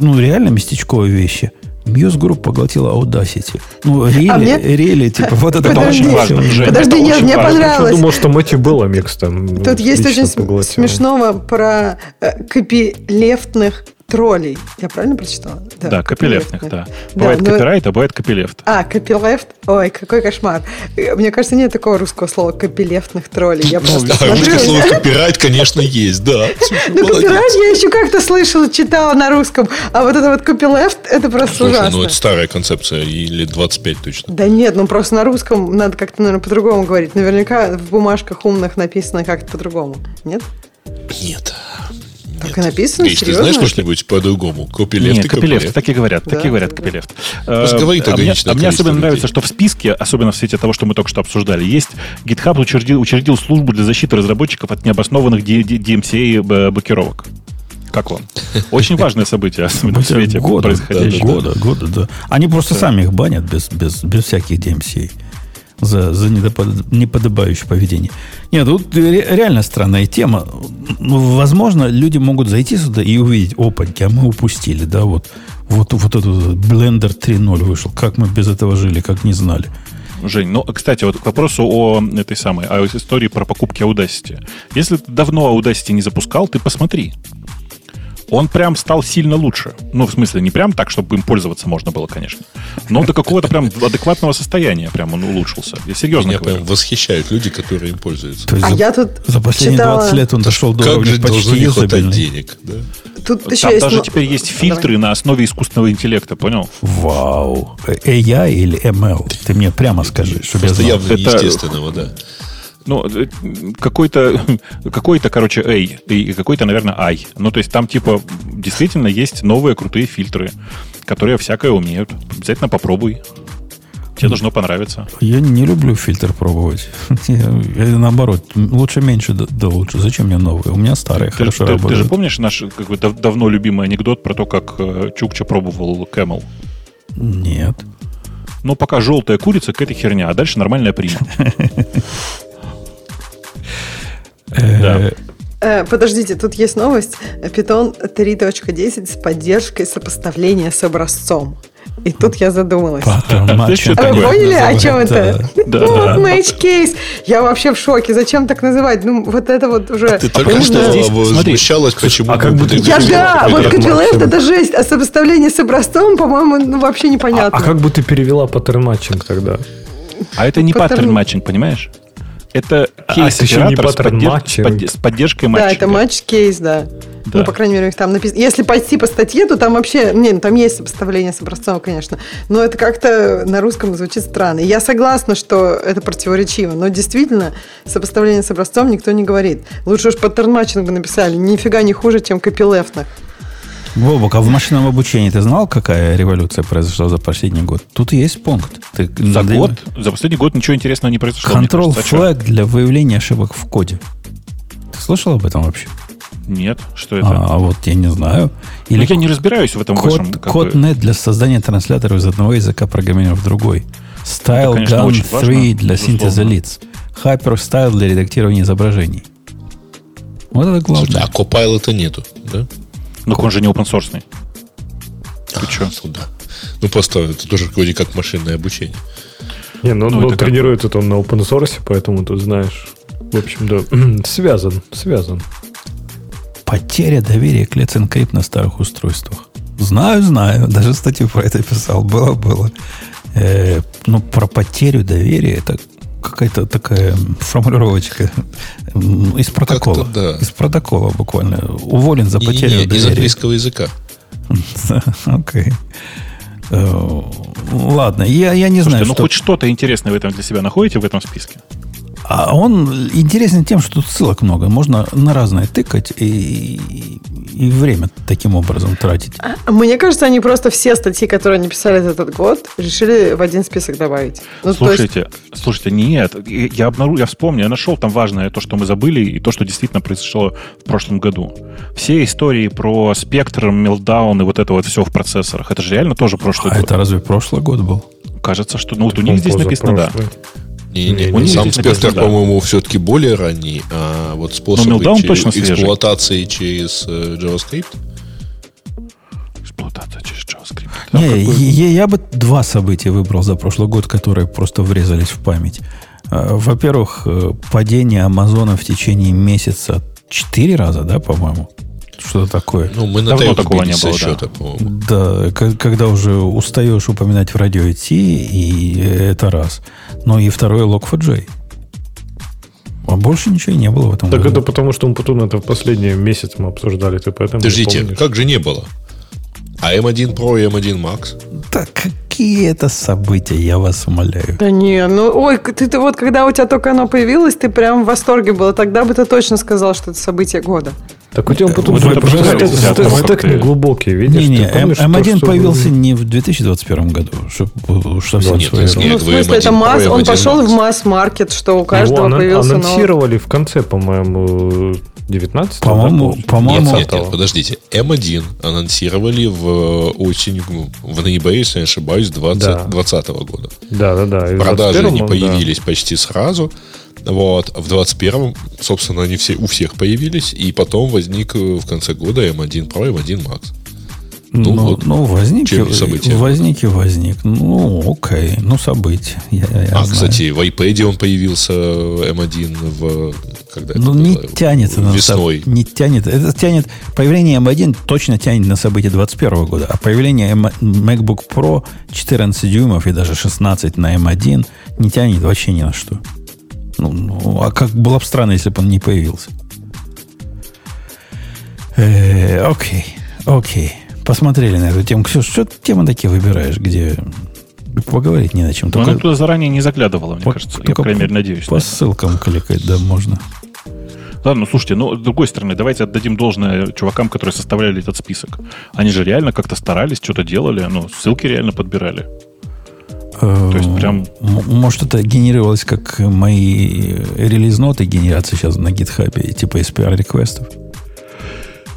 ну, реально местечковые вещи. Muse Group поглотила Audacity. Ну, рели, А мне- рели, типа, вот это Подожди, вообще важно. Жень. подожди, это нет, очень мне важно. Я понравилось. думал, что Мэтью Белламикс там Тут есть очень см- поглотил. смешного про э, копилефтных троллей. Я правильно прочитала? Да, копилефтных, да. Да, Бывает но- копирайт, а бывает копилефт. А, копилефт? Ой, какой кошмар. Мне кажется, нет такого русского слова копилефтных троллей. Я просто Да, смотрю... русское слово копирайт, конечно, есть, да. Ну, Молодец. копирайт я еще как-то слышала, читала на русском, а вот это вот копилефт, это просто Слушай, ужасно. ну это старая концепция, и лет 25 точно. Да нет, ну просто на русском надо как-то, наверное, по-другому говорить. Наверняка в бумажках умных написано как-то по-другому. Нет? Нет. Так и написано, ты серьезно? знаешь что-нибудь по-другому? Копилефт Нет, и копилефт, копилефт. так и говорят, так Да? и говорят копилефт. Просто Э, говорит а мне, а мне особенно нравится, людей. что в списке, особенно в свете того, что мы только что обсуждали, есть GitHub учредил, учредил службу для защиты разработчиков от необоснованных DMCA б- блокировок. Как вам? Очень важное событие, особенно в свете года, происходящего. года, года, да. Они просто сами их банят без, без, без всяких DMCA за, за недопод- неподобающее поведение. Нет, тут ре- реально странная тема. ну, возможно, люди могут зайти сюда и увидеть, опаньки, а мы упустили, да, вот, вот, вот этот Blender 3.0 вышел. Как мы без этого жили, как не знали. Жень, ну, кстати, вот к вопросу о этой самой, о истории про покупки Audacity. Если ты давно Audacity не запускал, ты посмотри он прям стал сильно лучше. Ну, в смысле, не прям так, чтобы им пользоваться можно было, конечно. Но до какого-то прям адекватного состояния прям он улучшился. Я серьезно Меня говорю. прям восхищают люди, которые им пользуются. То есть А за, я тут за последние читала- 20 лет он дошел до Как уровня же почти не хватать денег, да? Тут еще Там есть, даже ну, теперь есть давай. фильтры на основе искусственного интеллекта, понял? Вау. AI или ML? Ты мне прямо скажи, чтобы я знал. явно Это- неестественного, да. Ну, э, какой-то, какой-то, короче, A и какой-то, наверное, I. Ну, то есть там, типа, действительно есть новые крутые фильтры, которые всякое умеют. Обязательно попробуй. Тебе должно понравиться. Я не люблю фильтр пробовать. Я, я наоборот, лучше меньше, да, да лучше. Зачем мне новые? У меня старые Ты, хорошо ты- ты работают. же помнишь наш как бы, дав- давно любимый анекдот про то, как э, Чукча пробовал Camel? Нет. Ну, пока желтая курица, какая-то херня, а дальше нормальная прима. Да. Э, подождите, тут есть новость. Python 3.10 с поддержкой сопоставления с образцом. И тут я задумалась. А вы поняли, о чем это? Да, Вот match case. Я вообще в шоке. Зачем так называть? Ну, вот это вот уже... Ты только что здесь- возмущалась, почему... а как мы бы ты- будем Я да, вот копилефт это жесть, а сопоставление с образцом, по-моему, ну вообще А, непонятно. а как бы ты перевела паттерн матчинг тогда? А это не Pattern- pattern matching, понимаешь? Это А, кейс это еще не с, а поддерж- с подде- с поддержкой Да, matching а. это match-case, да. Да. Ну, по крайней мере, у них там написано. Если пойти по статье, то там вообще... Не, ну, там есть сопоставление с образцом, конечно. Но это как-то на русском звучит странно. И Я согласна, что это противоречиво. Но действительно, сопоставление с образцом никто не говорит. Лучше уж pattern matching бы написали. Нифига не хуже, чем копилефтных. Бобок, а в машинном обучении ты знал, какая революция произошла за последний год? Тут есть пункт. Ты За надо- год, за последний год ничего интересного не произошло. Control. А flag для выявления ошибок в коде. Ты слышал об этом вообще? Нет, что это? А, а вот я не знаю. Ну, Или я не разбираюсь в этом код, вашем... код бы- .NET для создания трансляторов из одного языка программирования в другой. Style конечно, Gun очень 3 важно, для безусловно. синтеза лиц. Hyperstyle для редактирования изображений. Вот это Слушайте, главное. а Copilot нету, да? Ну, он же не open source. Ты что? Да. Ну, просто это тоже вроде как машинное обучение. Не, ну, Ну, ну, это как- тренируется он на open source, поэтому тут знаешь. В общем, да, связан, связан. Потеря доверия к Let's Encrypt на старых устройствах. Знаю, знаю. Даже статью про это писал. Было, было. Э, ну, про потерю доверия это какая-то такая формулировочка из протокола. Да. Из протокола буквально. Уволен за потерю Не-не-не, из английского языка. Окей. Э, Ладно, я, я не знаю, ну, что... хоть что-то интересное в этом для себя находите в этом списке? А он интересен тем, что тут ссылок много. Можно на разные тыкать и, и время таким образом тратить. А Мне кажется, они просто все статьи, которые они писали за этот год, решили в один список добавить. Ну, то есть- Слушайте, слушайте, нет, я обнаружил, я вспомнил, я нашел там важное то, что мы забыли, и то, что действительно произошло в прошлом году. Все истории про спектр, мелдаун и вот это вот все в процессорах, это же реально тоже прошлый А год. это разве прошлый год был? Кажется, что ну, вот у них здесь написано да. Не-не, Не, у них сам спектр, по-моему, все-таки более ранний, а вот способы Meltdown че- точно эксплуатации через э, JavaScript. Эксплуатация через JavaScript. Не, я, я бы два события выбрал за прошлый год, которые просто врезались в память. Э, Во-первых, э, падение Амазона в течение месяца четыре раза, да, по-моему? Что-то такое. Ну, мы на Давно такого не было, да. счета, по-моему. Да, к- когда уже устаешь упоминать в радио идти, и это раз. Ну и второе Log4j. А больше ничего и не было в этом Так году. это потому, что Путун это в последний месяц мы обсуждали, ты поэтому Подождите, как же не было? А M1 Pro и M1 Max? Да какие это события, я вас умоляю. Да не, ну, ой, ты, ты вот когда у тебя только оно появилось, ты прям в восторге был. Тогда бы ты точно сказал, что это событие года. Так у тебя Путун Вот это стек- стек ты- неглубокий, видишь? Не-не, ты помнишь М- то, М1 что появился было? не в 2021 году, чтобы совсем Нет, свое. нет, ну, в вы смысле, это M1 масс, он M1 пошел в масс-маркет, что у каждого Его появился новый. анонсировали в конце, по-моему, 19 По-моему, Нет, по-моему, нет, нет, подождите. M1 анонсировали в осень, в ноябре, если я не ошибаюсь, 20 Да. 2020 года. Да, да, да. и Продажи 21-м, не да. появились почти сразу. Вот. В 21-м, собственно, они все у всех появились, и потом возник э, в конце года M1 Pro и M1 Max. Ну, ну, вот, ну возник, чем событие? возник и возник. Ну, окей, ну событие. Я, я а, знаю. кстати, в iPad он появился M1 в когда ну, не было? тянет весной. На, не тянет. Это тянет. Появление M1 точно тянет на события 2021 года, а появление M, MacBook Pro 14 дюймов и даже 16 на M1 не тянет вообще ни на что. Ну, ну а как было бы странно, если бы он не появился. Э, окей, окей посмотрели на эту тему. Ксюш, что ты темы такие выбираешь, где поговорить не на чем? Только, она туда заранее не заглядывала, мне по, кажется. Я, по крайней мере, надеюсь. По ссылкам кликать, да, можно. Ладно, ну слушайте, но с другой стороны, давайте отдадим должное чувакам, которые составляли этот список. Они же реально как-то старались, что-то делали, ну, ссылки реально подбирали. То есть прям... Может, это генерировалось как мои релиз-ноты генерации сейчас на гитхабе, типа SPR-реквестов?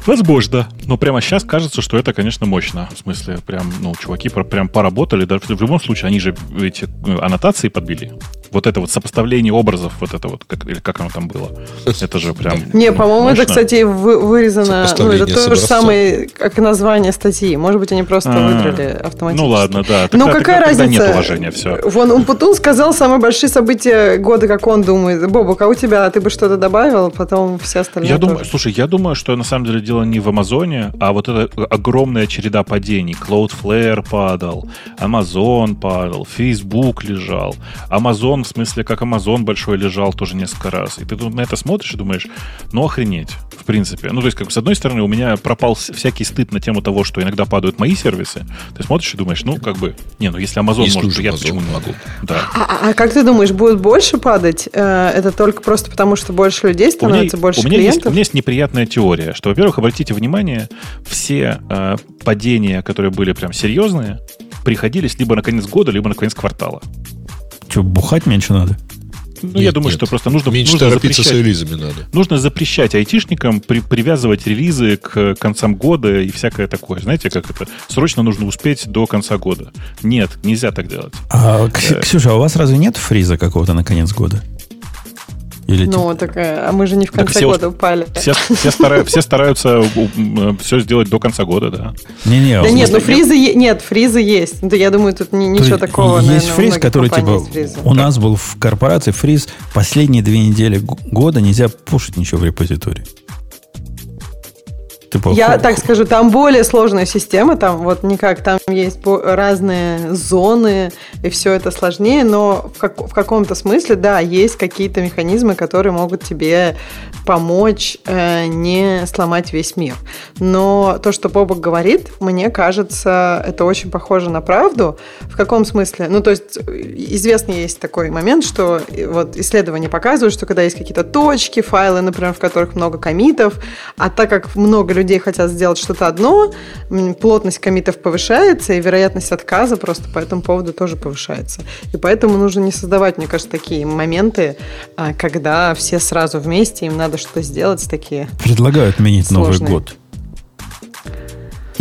Возможно. Но прямо сейчас кажется, что это, конечно, мощно. В смысле, прям, ну, чуваки прям поработали. Даже в любом случае, они же эти э, аннотации подбили вот это вот сопоставление образов, вот это вот, как, или как оно там было. Это же прям... Не, по-моему, это, кстати, вырезано... Ну, это то же самое, как название статьи. Может быть, они просто а. выдрали автоматически. Ну, ладно, да. Ну, какая разница? нет уважения, все. Вон, Умпутун сказал самые большие события года, как он думает. Бобук, а у тебя ты бы что-то добавил, потом все остальные Я думаю, слушай, я думаю, что на самом деле дело не в Амазоне, а вот эта огромная череда падений. Cloudflare падал, Amazon падал, Facebook лежал, Amazon в смысле, как Amazon большой лежал тоже несколько раз. И ты тут на это смотришь и думаешь, ну охренеть, в принципе. Ну, то есть, как с одной стороны, у меня пропал всякий стыд на тему того, что иногда падают мои сервисы. Ты смотришь и думаешь, ну, как бы, не, ну если Amazon есть может, то я Amazon. почему не могу? Да. А, а, а как ты думаешь, будет больше падать? Э, это только просто потому, что больше людей становится, у меня, больше у меня клиентов? Есть, у меня есть неприятная теория, что, во-первых, обратите внимание, все э, падения, которые были прям серьезные, приходились либо на конец года, либо на конец квартала. Что, бухать меньше надо? Ну, нет, я думаю, нет. что просто нужно, Меньше нужно торопиться с релизами надо. Нужно запрещать айтишникам при, привязывать релизы к концам года и всякое такое. Знаете, как это? Срочно нужно успеть до конца года. Нет, нельзя так делать. А, Ксюша, а у вас разве нет фриза какого-то на конец года? Или ну, так, а мы же не в конце все, года упали. Все, все, стараются, все стараются все сделать до конца года, да. Не-не, да нет, ну фризы нет, нет фризы есть. Да я думаю, тут не, ничего То такого. Есть наверное, фриз, который типа у нас был в корпорации фриз последние две недели года нельзя пушить ничего в репозитории. Типа, Я так скажу, там более сложная система, там вот никак, там есть разные зоны, и все это сложнее, но в, как, в каком-то смысле, да, есть какие-то механизмы, которые могут тебе помочь э, не сломать весь мир. Но то, что Бобок говорит, мне кажется, это очень похоже на правду. В каком смысле? Ну, то есть, известный есть такой момент, что вот исследования показывают, что когда есть какие-то точки, файлы, например, в которых много комитов, а так как много людей хотят сделать что-то одно, плотность комитов повышается, и вероятность отказа просто по этому поводу тоже повышается. И поэтому нужно не создавать, мне кажется, такие моменты, а, когда все сразу вместе, им надо надо что сделать такие. Предлагают отменить сложные. Новый год.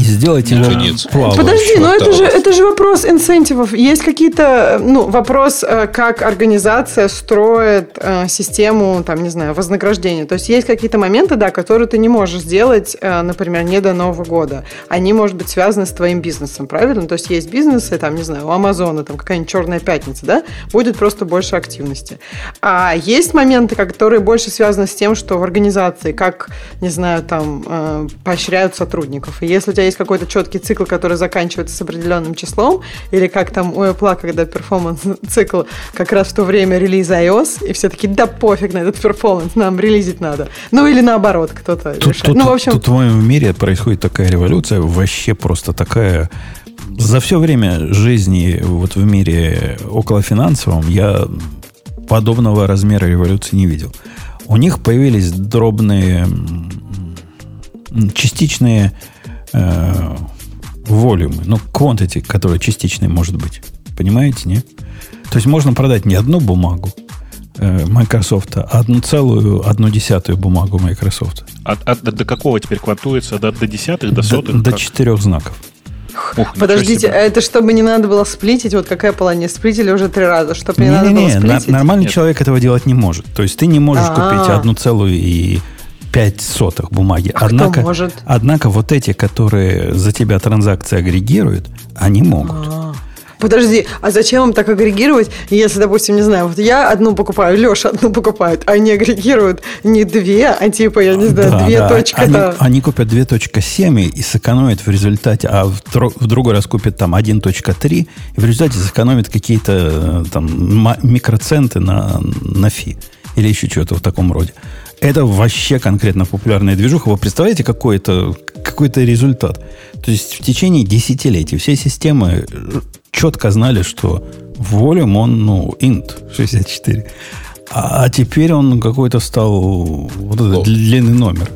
И сделайте его плавающим. Подожди, но это же, это же вопрос инцентивов. Есть какие-то, ну, вопрос, э, как организация строит э, систему, там, не знаю, вознаграждения. То есть есть какие-то моменты, да, которые ты не можешь сделать, э, например, не до Нового года. Они, может быть, связаны с твоим бизнесом, правильно? То есть есть бизнесы, там, не знаю, у Амазона, там, какая-нибудь черная пятница, да, будет просто больше активности. А есть моменты, которые больше связаны с тем, что в организации, как, не знаю, там, э, поощряют сотрудников. И если у тебя есть какой-то четкий цикл, который заканчивается с определенным числом, или как там у Apple, когда performance-цикл как раз в то время релиза iOS, и все таки да пофиг на этот performance, нам релизить надо. Ну или наоборот, кто-то тут, решает. Тут, ну, в общем... Тут в моем мире происходит такая революция, вообще просто такая... За все время жизни вот в мире около финансовом я подобного размера революции не видел. У них появились дробные частичные э, волюмы, ну, quantity, которая частичной может быть. Понимаете, не? То есть можно продать не одну бумагу э, Microsoft, а одну целую, одну десятую бумагу Microsoft. А, а до, до какого теперь квантуется? До, до десятых, до сотых? До, до четырех знаков. Ух, Подождите, а это чтобы не надо было сплитить? Вот какая была? Не сплитили уже три раза, чтобы не, не надо не, было не, сплитить? Нормальный Нет. человек этого делать не может. То есть ты не можешь А-а-а. купить одну целую и пять сотых бумаги. А однако, может? однако вот эти, которые за тебя транзакции агрегируют, они могут. А-а-а. Подожди, а зачем им так агрегировать, если, допустим, не знаю, вот я одну покупаю, Леша одну покупает, а они агрегируют не две, а типа, я не знаю, да, две да. точка. Они, они купят 2.7 и сэкономят в результате, а в, в другой раз купят там 1.3 и в результате сэкономят какие-то э, там микроценты на, на фи или еще что-то в таком роде. Это вообще конкретно популярная движуха. Вы представляете, какой это, какой это результат? То есть в течение десятилетий все системы четко знали, что волюм он, ну, int 64. А, а теперь он какой-то стал вот этот длинный номер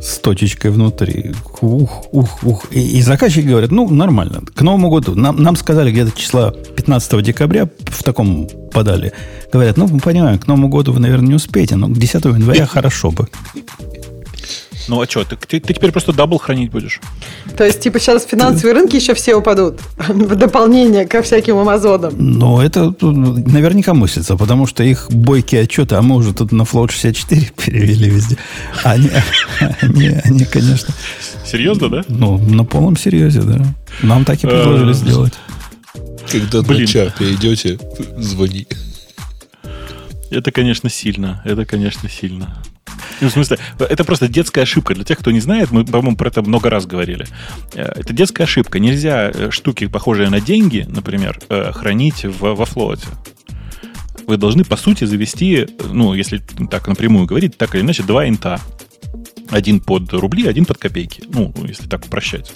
с точечкой внутри. Ух, ух, ух. И, и заказчики говорят, ну, нормально. К Новому году. Нам, нам сказали где-то числа 15 декабря в таком подали. Говорят, ну, мы понимаем, к Новому году вы, наверное, не успеете, но к 10 января хорошо бы. Ну а что, ты, ты, ты теперь просто double хранить будешь? То есть, типа, сейчас финансовые рынки еще все упадут в дополнение ко всяким Амазонам. Ну, это наверняка мыслится, потому что их бойкие отчеты, а мы уже тут на Float 64 перевели везде. Они, они, они, конечно... Серьезно, да? Ну, на полном серьезе, да. Нам так и предложили сделать. Когда Блин. на чарте идете, звони. Это, конечно, сильно. Это, конечно, сильно. Ну, в смысле, это просто детская ошибка. Для тех, кто не знает, мы, по-моему, про это много раз говорили. Э, это детская ошибка. Нельзя э, штуки, похожие на деньги, например, э, хранить в, во флоте. Вы должны, по сути, завести, ну, если так напрямую говорить, так или иначе, два инта. Один под рубли, один под копейки. Ну, если так упрощать.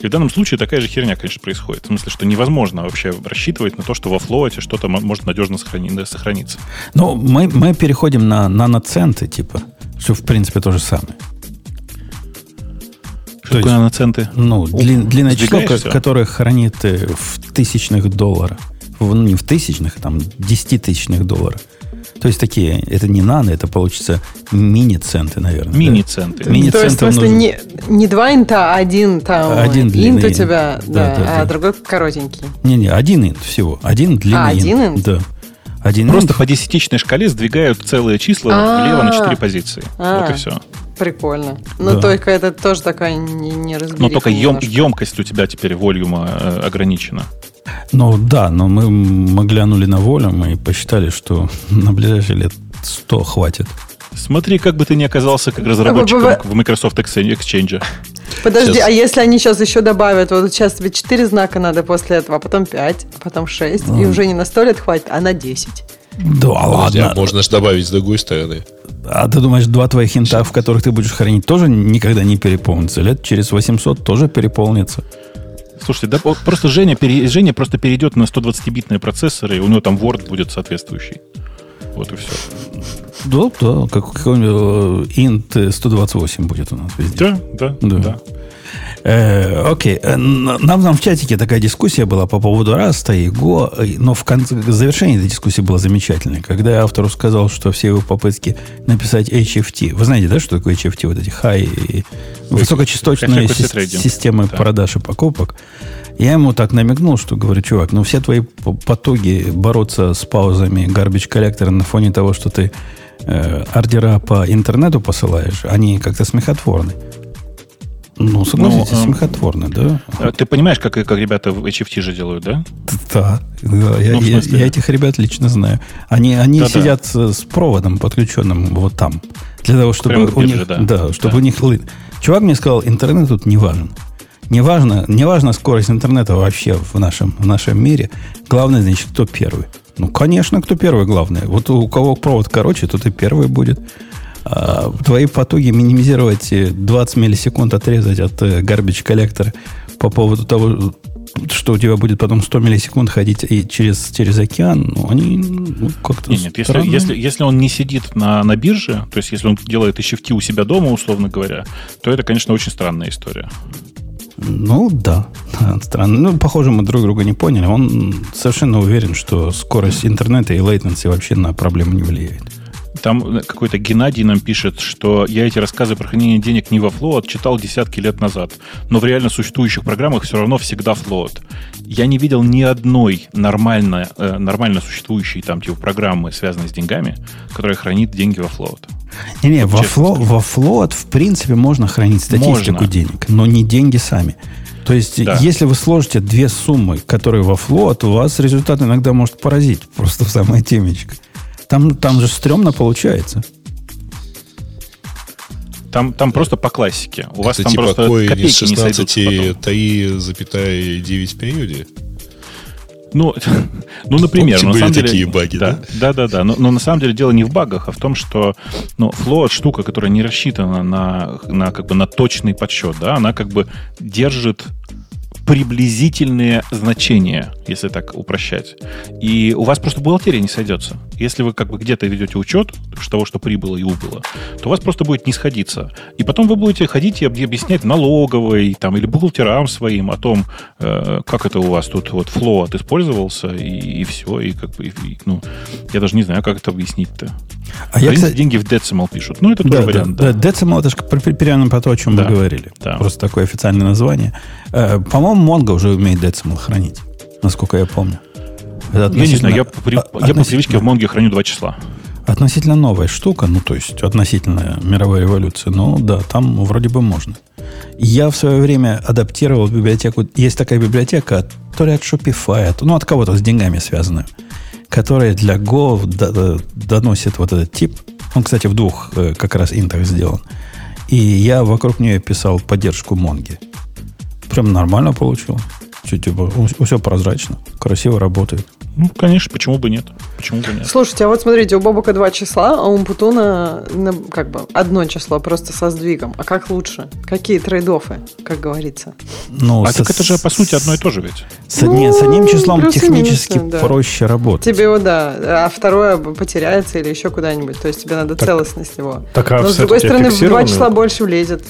И в данном случае такая же херня, конечно, происходит. В смысле, что невозможно вообще рассчитывать на то, что во флоте что-то может надежно сохрани- сохраниться. Ну, мы, мы переходим на наноценты, типа. Что, в принципе, то же самое. Что такое наноценты? Ну, длин, длинное число, все? которое хранит э, в тысячных долларах. В, ну, не в тысячных, а там десятитысячных долларов. То есть такие, это не нано, это получится мини-центы, наверное. Мини-центы. Да? Мини-центы. То есть, в смысле, не, не два инта, а один там один длинный, инт у тебя, да, да, да, а да. другой коротенький. Не-не, один инт всего. Один длинный а, инт. один инт? Да. Один Просто по десятичной шкале сдвигают целые числа А-а-а. влево на четыре позиции. А-а-а. Вот и все. Прикольно. Ну, да. только это тоже такая не, не Но только ем, емкость у тебя теперь волюма э, ограничена. Ну да, но мы, мы глянули на волюм и посчитали, что на ближайшие лет 100 хватит. Смотри, как бы ты не оказался как разработчиком в Microsoft Exchange. Подожди, сейчас. а если они сейчас еще добавят, вот сейчас тебе 4 знака надо после этого, а потом 5, а потом 6, mm. и уже не на 100 лет хватит, а на 10. Да Подожди, ладно. А можно же добавить с другой стороны. А ты думаешь, два твоих хинта, в которых ты будешь хранить, тоже никогда не переполнится? Лет через 800 тоже переполнится? Слушайте, да просто Женя, Женя просто перейдет на 120-битные процессоры, и у него там Word будет соответствующий. Вот и все. Да, да, как какой-нибудь э, int 128 будет у нас везде. Да, да, да. да. Э, окей, э, нам там в чатике такая дискуссия была по поводу Раста и э, но в конце завершение этой дискуссии было замечательное, когда я автору сказал, что все его попытки написать HFT, вы знаете, да, что такое HFT, вот эти high, высокочастотные системы да. продаж и покупок, я ему так намекнул, что говорю, чувак, ну все твои потуги бороться с паузами garbage коллектора на фоне того, что ты э, ордера по интернету посылаешь, они как-то смехотворны. Ну, согласитесь, ну, смехотворно, да? А ты понимаешь, как, как ребята в HFT же делают, да? Да, да я, ну, я, я этих ребят лично знаю. Они, они да, сидят да. с проводом подключенным вот там. Для того, чтобы у бирже, них, да. Да, чтобы да. у них... Чувак мне сказал, интернет тут не важен. Не важно, не важно скорость интернета вообще в нашем, в нашем мире. Главное, значит, кто первый. Ну, конечно, кто первый главное. Вот у кого провод короче, тот и первый будет. А, твои потуги минимизировать 20 миллисекунд отрезать от э, garbage коллектора по поводу того, что у тебя будет потом 100 миллисекунд ходить и через, через океан, ну, они ну, как-то Нет, нет если, если, если он не сидит на, на бирже, то есть если он делает еще в у себя дома, условно говоря, то это, конечно, очень странная история. Ну, да. Странно. Ну, похоже, мы друг друга не поняли. Он совершенно уверен, что скорость интернета и latency вообще на проблему не влияет. Там какой-то Геннадий нам пишет, что я эти рассказы про хранение денег не во Float читал десятки лет назад, но в реально существующих программах все равно всегда Float. Я не видел ни одной нормально, э, нормально существующей там типа программы, связанной с деньгами, которая хранит деньги во Float. Не-не, во, фло, во Float в принципе можно хранить статистику Можно. денег, но не деньги сами. То есть, Да. если вы сложите две суммы, которые во Float, у вас результат иногда может поразить просто в самое темечко. Там, там же стрёмно получается. Там, там просто по классике. У вас Это там типа просто копейки не сойдутся 16 потом. 3,9 периоде. Ну, ну, например, Помните, но на самом деле, такие баги, да? Да, да, да. Но, но на самом деле дело не в багах, а в том, что ну, float штука, которая не рассчитана на, на, как бы, на точный подсчет, да, она как бы держит приблизительные значения, если так упрощать. И у вас просто бухгалтерия не сойдется. Если вы как бы где-то ведете учет того, что прибыло и убыло, то у вас просто будет не сходиться. И потом вы будете ходить и об- объяснять налоговой там, или бухгалтерам своим о том, э, как это у вас тут вот float использовался, и, все. И как бы, и- и, ну, я даже не знаю, как это объяснить-то. А я, кстати, деньги в decimal пишут. Ну, это Да, тоже да, вариант, да. да. Decimal это же при- примерно про то, о чем Да. мы говорили. Да. Просто такое официальное название. Э, По-моему, Mongo уже умеет Decimal хранить, насколько я помню. Это Я не знаю, я относительно- при- а- я по относительно- привычке в Монге храню два числа. Относительно новая штука, ну, то есть относительно мировой революции, ну, да, там вроде бы можно. Я в свое время адаптировал библиотеку, есть такая библиотека, то ли от Shopify, ну, от кого-то с деньгами связанная, которая для Go до- до- доносит вот этот тип. Он, кстати, в двух э, как раз интах сделан. И я вокруг нее писал поддержку Монги. Прям нормально получил. Чуть типа, все прозрачно, красиво работает. Ну, конечно, почему бы нет? Почему бы нет? Слушайте, а вот смотрите, у Бобука два числа, а у Умпутуна на- как бы одно число, просто со сдвигом. А как лучше? Какие трейдофы, как говорится? Ну, А со- так это же, по сути, одно и то же ведь. С, одни- с одним Ну, числом технически минусы, да. проще работать. Тебе его, да, а второе потеряется или еще куда-нибудь. То есть тебе надо целостность его. Так, а Но с другой стороны, в два числа больше влезет.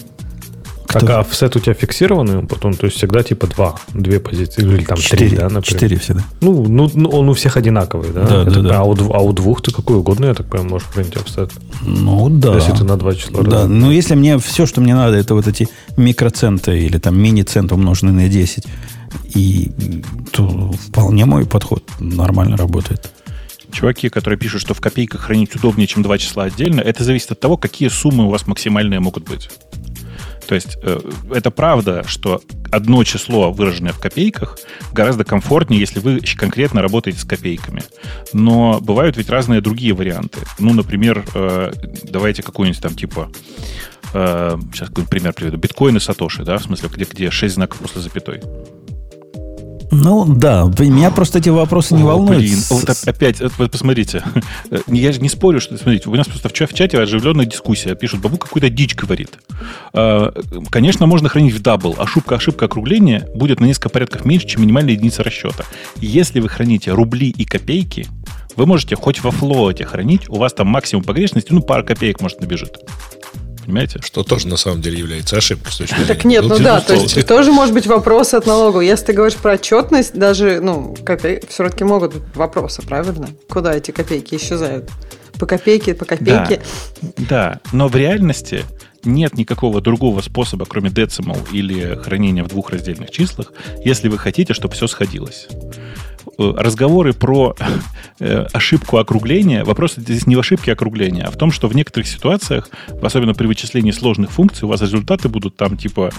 Так, а офсет у тебя фиксированный потом, то есть всегда типа два, две позиции, или там три, Четыре, да, например? четыре всегда. Ну, ну, ну, он у всех одинаковый, да? Да, да, так да. А, у, а у двух ты какой угодно, я так понимаю, можешь принять офсет. Ну да. Если ты на два числа Да, раз- ну если мне все, что мне надо, это вот эти микроценты или там мини-центы умноженные на 10, и то вполне мой подход нормально работает. Чуваки, которые пишут, что в копейках хранить удобнее, чем два числа отдельно, это зависит от того, какие суммы у вас максимальные могут быть. То есть э, это правда, что одно число, выраженное в копейках, гораздо комфортнее, если вы конкретно работаете с копейками. Но бывают ведь разные другие варианты. Ну, например, э, давайте какой-нибудь там типа э, сейчас какой-нибудь пример приведу. Биткоин и Сатоши, да, в смысле, где, где 6 знаков после запятой. Ну да, меня просто эти вопросы не О, волнуют. Блин, вот оп- опять, вот посмотрите. Я же не спорю, что, смотрите, у нас просто в ча- в чате оживленная дискуссия. Пишут, бабу какую-то дичь говорит. А, Конечно, можно хранить в double. Ошибка, ошибка округления будет на несколько порядков меньше, чем минимальная единица расчета. Если вы храните рубли и копейки, вы можете хоть во float е хранить, у вас там максимум погрешности, ну, пара копеек, может, набежит. Понимаете? Что тоже на самом деле является ошибкой с точки зрения. Так нет, ну да, то есть тоже может быть вопрос от налоговой. Если ты говоришь про отчетность, даже, ну, копей... все-таки могут быть вопросы, правильно? Куда эти копейки исчезают? По копейке, по копейке. Да, но в реальности нет никакого другого способа, кроме decimal или хранения в двух раздельных числах, если вы хотите, чтобы все сходилось. Э, Разговоры про э, ошибку округления, вопрос здесь не в ошибке округления, а в том, что в некоторых ситуациях, особенно при вычислении сложных функций, у вас результаты будут там типа,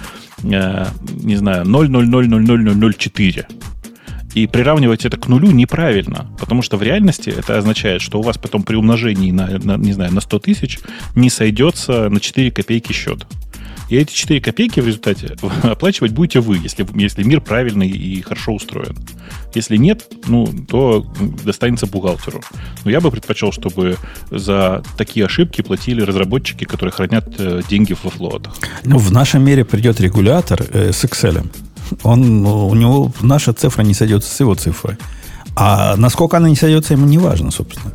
э, не знаю, 0,000004. И приравнивать это к нулю неправильно, потому что в реальности это означает, что у вас потом при умножении на, на, не знаю, на 100 тысяч не сойдется на 4 копейки счет. И эти 4 копейки в результате оплачивать будете вы, если, если мир правильный и хорошо устроен. Если нет, ну, то достанется бухгалтеру. Но я бы предпочел, чтобы за такие ошибки платили разработчики, которые хранят э, деньги во флотах. Ну, в нашем мире придет регулятор э, с Excel. Он, ну, у него наша цифра не сойдется с его цифрой. А насколько она не сойдется, ему не важно, собственно.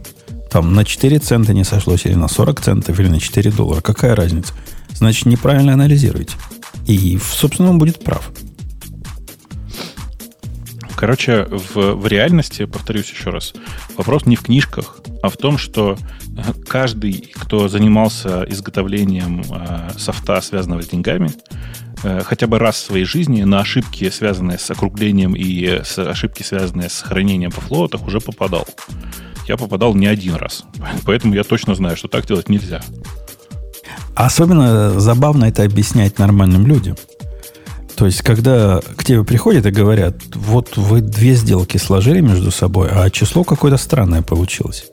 Там на 4 цента не сошлось, или на 40 центов, или на 4 доллара. Какая разница? Значит, неправильно анализируете. И, собственно, он будет прав. Короче, в, в реальности, повторюсь еще раз, вопрос не в книжках, а в том, что э, каждый, кто занимался изготовлением э, софта, связанного с деньгами, э, хотя бы раз в своей жизни на ошибки, связанные с округлением и с ошибки, связанные с хранением по флотах, уже попадал. Я попадал не один раз. Поэтому я точно знаю, что так делать нельзя. Особенно забавно это объяснять нормальным людям. То есть, когда к тебе приходят и говорят, вот вы две сделки сложили между собой, а число какое-то странное получилось.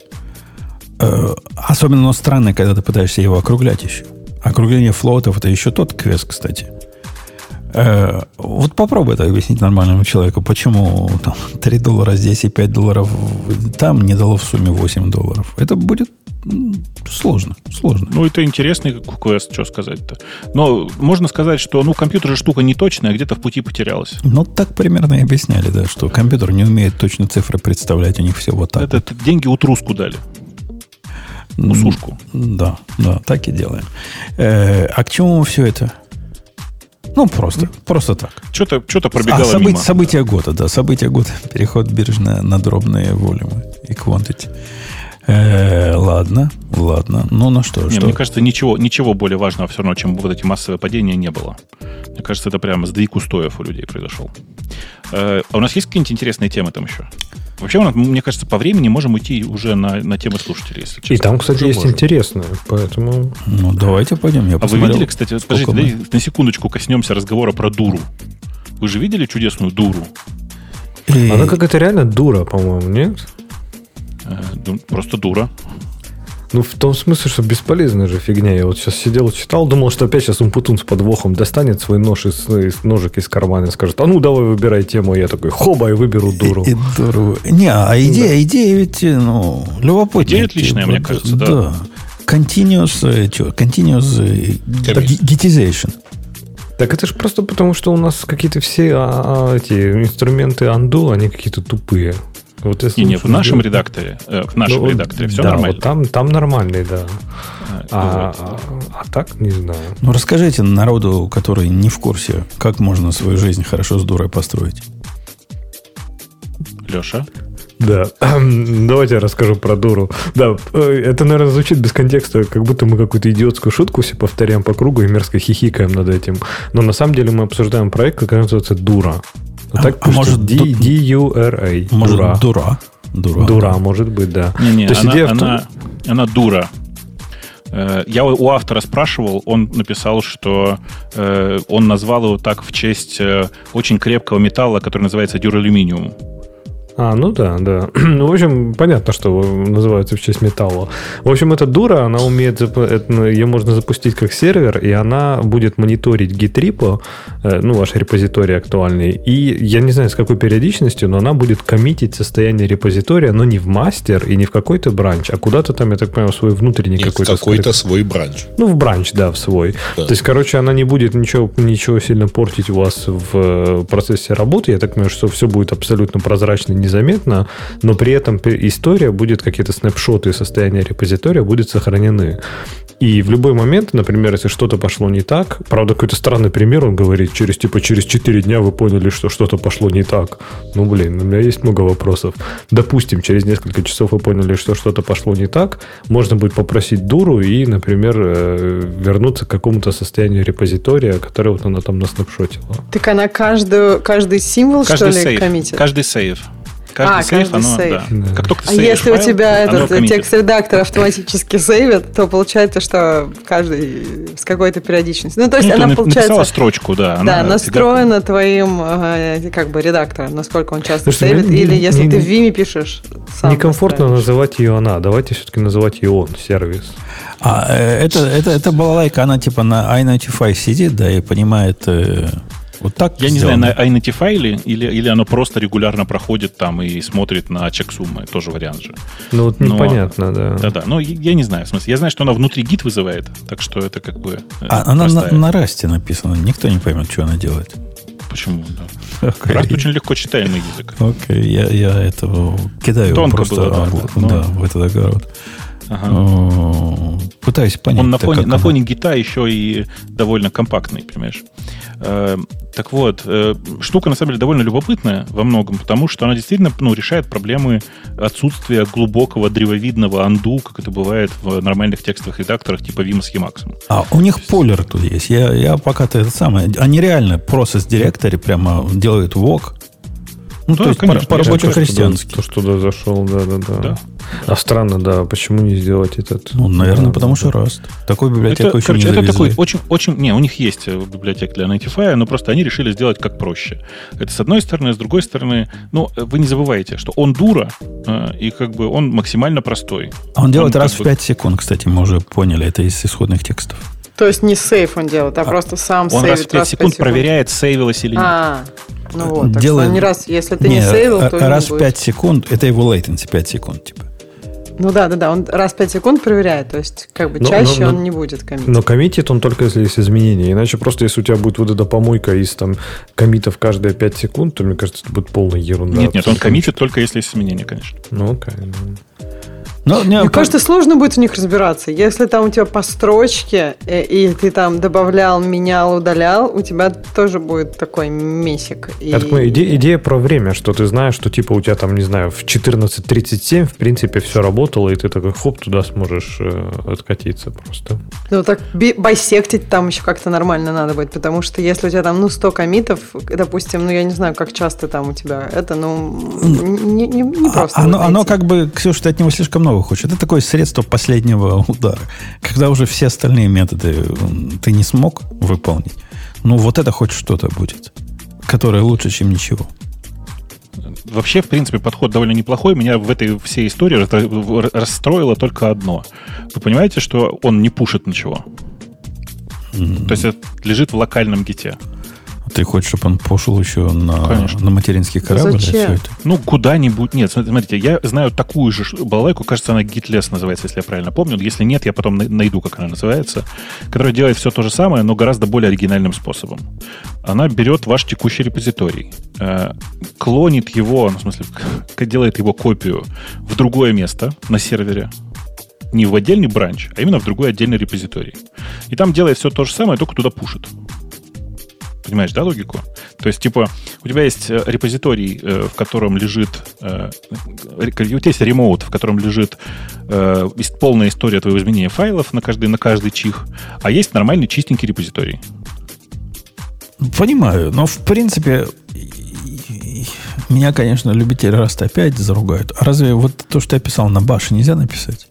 Э, особенно оно странное, когда ты пытаешься его округлять еще. Округление флотов это еще тот квест, кстати. Э, вот попробуй это объяснить нормальному человеку, почему там 3 доллара здесь и 5 долларов там не дало в сумме 8 долларов. Это будет сложно, сложно. Ну, это интересный квест, что сказать-то. Но можно сказать, что ну, компьютер же штука не точная, где-то в пути потерялась. Ну, так примерно и объясняли, да, что компьютер не умеет точно цифры представлять, у них все вот так. Это, это деньги утруску дали. Усушку. Да, да, так и делаем. Э, а к чему все это? Ну, просто, просто так. Что-то что пробегало а, события, мимо. События года, да. События года. Переход бирж на, на дробные волюмы и quantity. Э, ладно, ладно. Ну, на что? Не, что? Мне кажется, ничего, ничего более важного все равно, чем вот эти массовые падения, не было. Мне кажется, это прямо сдвиг устоев у людей произошел. Э, а у нас есть какие-нибудь интересные темы там еще? Вообще, мне кажется, по времени можем уйти уже на, на темы слушателей, если честно. И там, кстати, уже есть можем. интересное, поэтому... Ну, давайте пойдем. Я а вы видели, кстати, скажите, мы... на секундочку коснемся разговора про дуру. Вы же видели чудесную дуру? И... Она какая-то реально дура, по-моему, нет? Э, просто дура. Ну, в том смысле, что бесполезная же фигня. Я вот сейчас сидел, читал, думал, что опять сейчас Умпутун с подвохом достанет свой нож из, из ножик из кармана и скажет, а ну, давай выбирай тему. Я такой, хоба, и выберу дуру. И, и дуру. Не, а идея, да. идея ведь, ну, любопытная. Идея отличная, мне кажется, да. Да. Continuous, э, что, continuous gitization. Так это же просто потому, что у нас какие-то все а, эти инструменты undo, они какие-то тупые. Вот если не, не, в нашем сделать... редакторе, э, в нашем ну, редакторе все да, нормально. Вот там, там нормальный, да. А, а, а, а так не знаю. Ну расскажите народу, который не в курсе, как можно свою жизнь хорошо с дурой построить. Леша? Да, давайте я расскажу про дуру. Да, э, это, наверное, звучит без контекста, как будто мы какую-то идиотскую шутку все повторяем по кругу и мерзко хихикаем над этим. Но на самом деле мы обсуждаем проект, который называется «Дура». Вот так а, может D-U-R-A. Может, дура. Дура, дура, дура да. может быть, да. Не-не, То есть она, идея она, том... она дура. Э, я у автора спрашивал, он написал, что э, он назвал его так в честь э, очень крепкого металла, который называется дюралюминиум. А, ну да, да. ну, в общем, понятно, что называется в честь металла. В общем, эта дура, она умеет, это, ее можно запустить как сервер, и она будет мониторить Git э, ну, ваш репозиторий актуальный, и я не знаю, с какой периодичностью, но она будет коммитить состояние репозитория, но не в мастер и не в какой-то бранч, а куда-то там, я так понимаю, свой внутренний Нет, какой-то... какой-то свой бранч. Ну, в бранч, да, в свой. Да. То есть, короче, она не будет ничего, ничего сильно портить у вас в э, процессе работы. Я так понимаю, что все будет абсолютно прозрачно, незаметно, но при этом история будет, какие-то снапшоты состояния репозитория будут сохранены. И в любой момент, например, если что-то пошло не так, правда, какой-то странный пример, он говорит, через типа через 4 дня вы поняли, что что-то пошло не так. Ну, блин, у меня есть много вопросов. Допустим, через несколько часов вы поняли, что что-то пошло не так, можно будет попросить дуру и, например, э, вернуться к какому-то состоянию репозитория, которое вот она там наснапшотила. Так она каждую, каждый символ, каждый что ли, сейф, коммитит? Каждый сейф. Каждый а, сейф, каждый оно, сейф. Да. Как только а если файл, у тебя этот текст-редактор автоматически сейвит, то получается, что каждый с какой-то периодичностью. Ну, то есть ну, она ты получается... написала строчку, да. Да, настроена фига... твоим э, как бы редактором, насколько он часто Слушай, сейвит. Не, или если не, ты в Vime пишешь, сам Некомфортно настраиваешь. называть ее она. Давайте все-таки называть ее он, сервис. А э, это, это, это балалайка, она типа на i95 сидит, да, и понимает... Вот так Я сделано. не знаю, на iNetify или, или, или оно просто регулярно проходит там и смотрит на чек суммы. Тоже вариант же. Ну, вот Но- непонятно, да. Да-да, но я я не знаю, в смысле. Я знаю, что она внутри гид вызывает, так что это как бы э, А она на, на расте написана. Никто не поймет, что она делает. Почему? Да. Rust очень легко читаемый язык. Окей, я, я этого кидаю Тонко просто было, да, а, да, да, но- в этот огород. Ага. Пытаюсь понять. Он на фоне, на фоне гита еще и довольно компактный, понимаешь? Э, так вот, э, штука на самом деле довольно любопытная во многом, потому что она действительно ну, решает проблемы отсутствия глубокого древовидного анду, как это бывает в нормальных текстовых редакторах типа Vim с Emacs. А у них полер тут есть. Я, я пока-то это самое. Они реально процесс директоре прямо делают вок. Ну, да, то есть конечно, по, по рабоче-христиански. То, что туда зашел, да, да, да. да. А странно, да, почему не сделать этот? Ну, наверное, да, потому да. что Rust. Такой библиотеку это, еще короче, не завезли. Это такой очень, очень... Не, у них есть э, библиотека для Nightify, но просто они решили сделать как проще. Это с одной стороны, с другой стороны, ну, вы не забывайте, что он дура, э, и как бы он максимально простой. А он делает он раз в 5 секунд, кстати, мы уже поняли, это из исходных текстов. То есть не сейф он делает, а, а просто сам он сейвит. Он раз в 5 раз секунд, 5 секунд проверяет, сейвилось или нет. А, ну вот, делает... не раз, если ты не, не сейвил, то раз в 5 секунд, это его latency 5 секунд, типа. Ну да, да, да, он раз в 5 секунд проверяет, то есть как бы но, чаще но, он но, не будет коммитить. Но коммитит он только если есть изменения, иначе просто если у тебя будет вот эта помойка из там комитов каждые 5 секунд, то мне кажется, это будет полная ерунда. Нет, нет, он коммитит только если есть изменения, конечно. Ну окей. Okay, ну. Но, мне как... кажется, сложно будет в них разбираться. Если там у тебя по строчке, и, э, и ты там добавлял, менял, удалял, у тебя тоже будет такой месик. И... Я иде, идея про время, что ты знаешь, что типа у тебя там, не знаю, в 14.37 в принципе все работало, и ты такой хоп, туда сможешь э, откатиться просто. Ну так байсектить там еще как-то нормально надо будет, потому что если у тебя там, ну, 100 комитов, допустим, ну, я не знаю, как часто там у тебя это, ну, не, не, не а, просто. Оно, оно как бы, Ксюша, ты от него слишком много второго хочешь. Это такое средство последнего удара. Когда уже все остальные методы ты не смог выполнить, ну вот это хоть что-то будет, которое лучше, чем ничего. Вообще, в принципе, подход довольно неплохой. Меня в этой всей истории расстроило только одно. Вы понимаете, что он не пушит ничего? Mm-hmm. То есть это лежит в локальном гите. Ты хочешь, чтобы он пошел еще на, на материнский корабль? Зачем? Ну, куда-нибудь. Нет, смотрите, я знаю такую же балалайку, кажется, она GitLess называется, если я правильно помню. Если нет, я потом найду, как она называется, которая делает все то же самое, но гораздо более оригинальным способом. Она берет ваш текущий репозиторий, э, клонит его, ну, в смысле, делает его копию в другое место на сервере, не в отдельный бранч, а именно в другой отдельный репозиторий. И там делает все то же самое, только туда пушит. Понимаешь, да, логику? То есть, типа, у тебя есть э, репозиторий, э, в котором лежит... Э, у тебя есть ремоут, в котором лежит полная история твоего изменения файлов на каждый, на каждый чих, а есть нормальный чистенький репозиторий. Понимаю, но в принципе меня, конечно, любители раста опять заругают. А разве вот то, что я писал на баше, нельзя написать?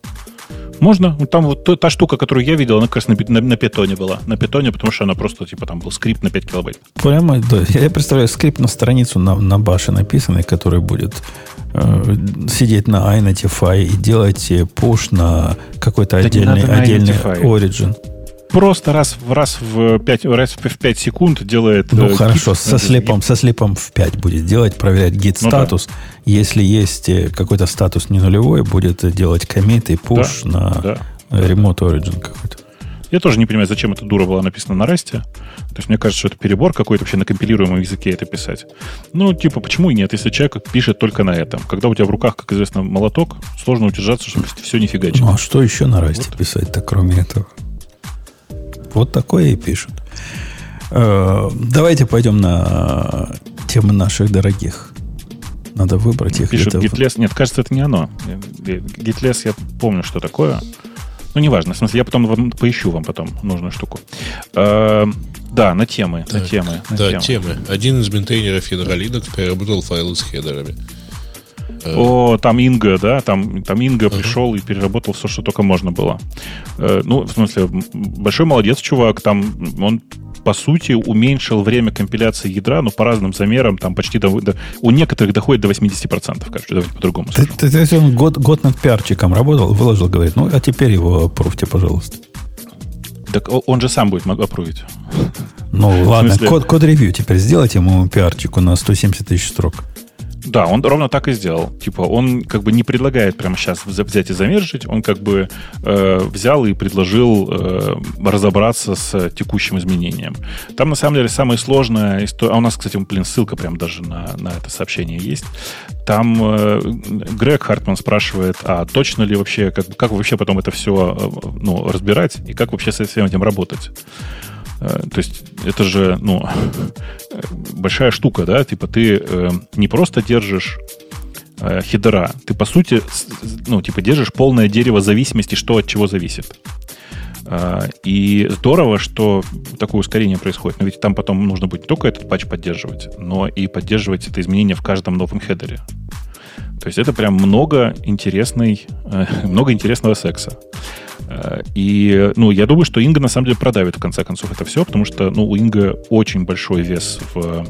Можно. Там вот та, та штука, которую я видел, она как раз на, на, на питоне была. На питоне, потому что она просто, типа, там был скрипт на 5 килобайт. Прямо, да. Я представляю скрипт на страницу на, на баше написанный, который будет э, сидеть на iNetify и делать пуш на какой-то да отдельный, отдельный origin просто раз в раз в 5, раз в 5 секунд делает... Ну, э, хорошо, со слепом, со слепом в 5 будет делать, проверять git статус. Ну, да. Если есть э, какой-то статус не нулевой, будет делать комит и push да, на да, remote origin какой-то. Я тоже не понимаю, зачем эта дура была написана на расте. То есть мне кажется, что это перебор какой-то вообще на компилируемом языке это писать. Ну, типа, почему и нет, если человек пишет только на этом? Когда у тебя в руках, как известно, молоток, сложно удержаться, чтобы все не фигачить. Ну, а что еще на расте вот. писать-то, кроме этого? Вот такое и пишут. Э, давайте пойдем на темы наших дорогих. Надо выбрать их. Пишут GitLess. Нет, кажется, это не оно. GitLess я помню, что такое. Ну, неважно. В смысле, я потом вам поищу вам потом нужную штуку. Э, да, на темы. Так, на темы. На да, темы. темы. Один из ментейнеров Федералинок переработал файлы с хедерами. Э. О, там Инга, да, там, там Инга uh-huh. пришел и переработал все, что только можно было. Э, ну, в смысле, большой молодец, чувак, там он по сути, уменьшил время компиляции ядра, но по разным замерам, там почти до, до, у некоторых доходит до 80%, короче, давайте по-другому скажу. То есть он год, год над пиарчиком работал, выложил, говорит, ну, а теперь его пробьте, пожалуйста. Так он же сам будет опрувить. Ну, ладно, код, код ревью теперь сделайте ему пиарчику на 170 тысяч строк. Да, он ровно так и сделал. Типа, он как бы не предлагает прямо сейчас взять и замержить, он как бы э, взял и предложил э, разобраться с текущим изменением. Там, на самом деле, сложная история... А у нас, кстати, блин, ссылка прям даже на, на это сообщение есть. Там э, Грег Хартман спрашивает, а точно ли вообще, как, как вообще потом это все э, ну, разбирать и как вообще со всем этим работать? Э, то есть это же, ну, большая штука, да? Типа ты э, не просто держишь э, header а, ты по сути, ну, типа держишь полное дерево зависимости, что от чего зависит. Э, и здорово, что такое ускорение происходит. Но ведь там потом нужно будет не только этот патч поддерживать, но и поддерживать это изменение в каждом новом header е. То есть это прям много интересной, э, много интересного секса. Э, и, ну, я думаю, что Инга на самом деле продавит в конце концов это все, потому что, ну, у Инга очень большой вес в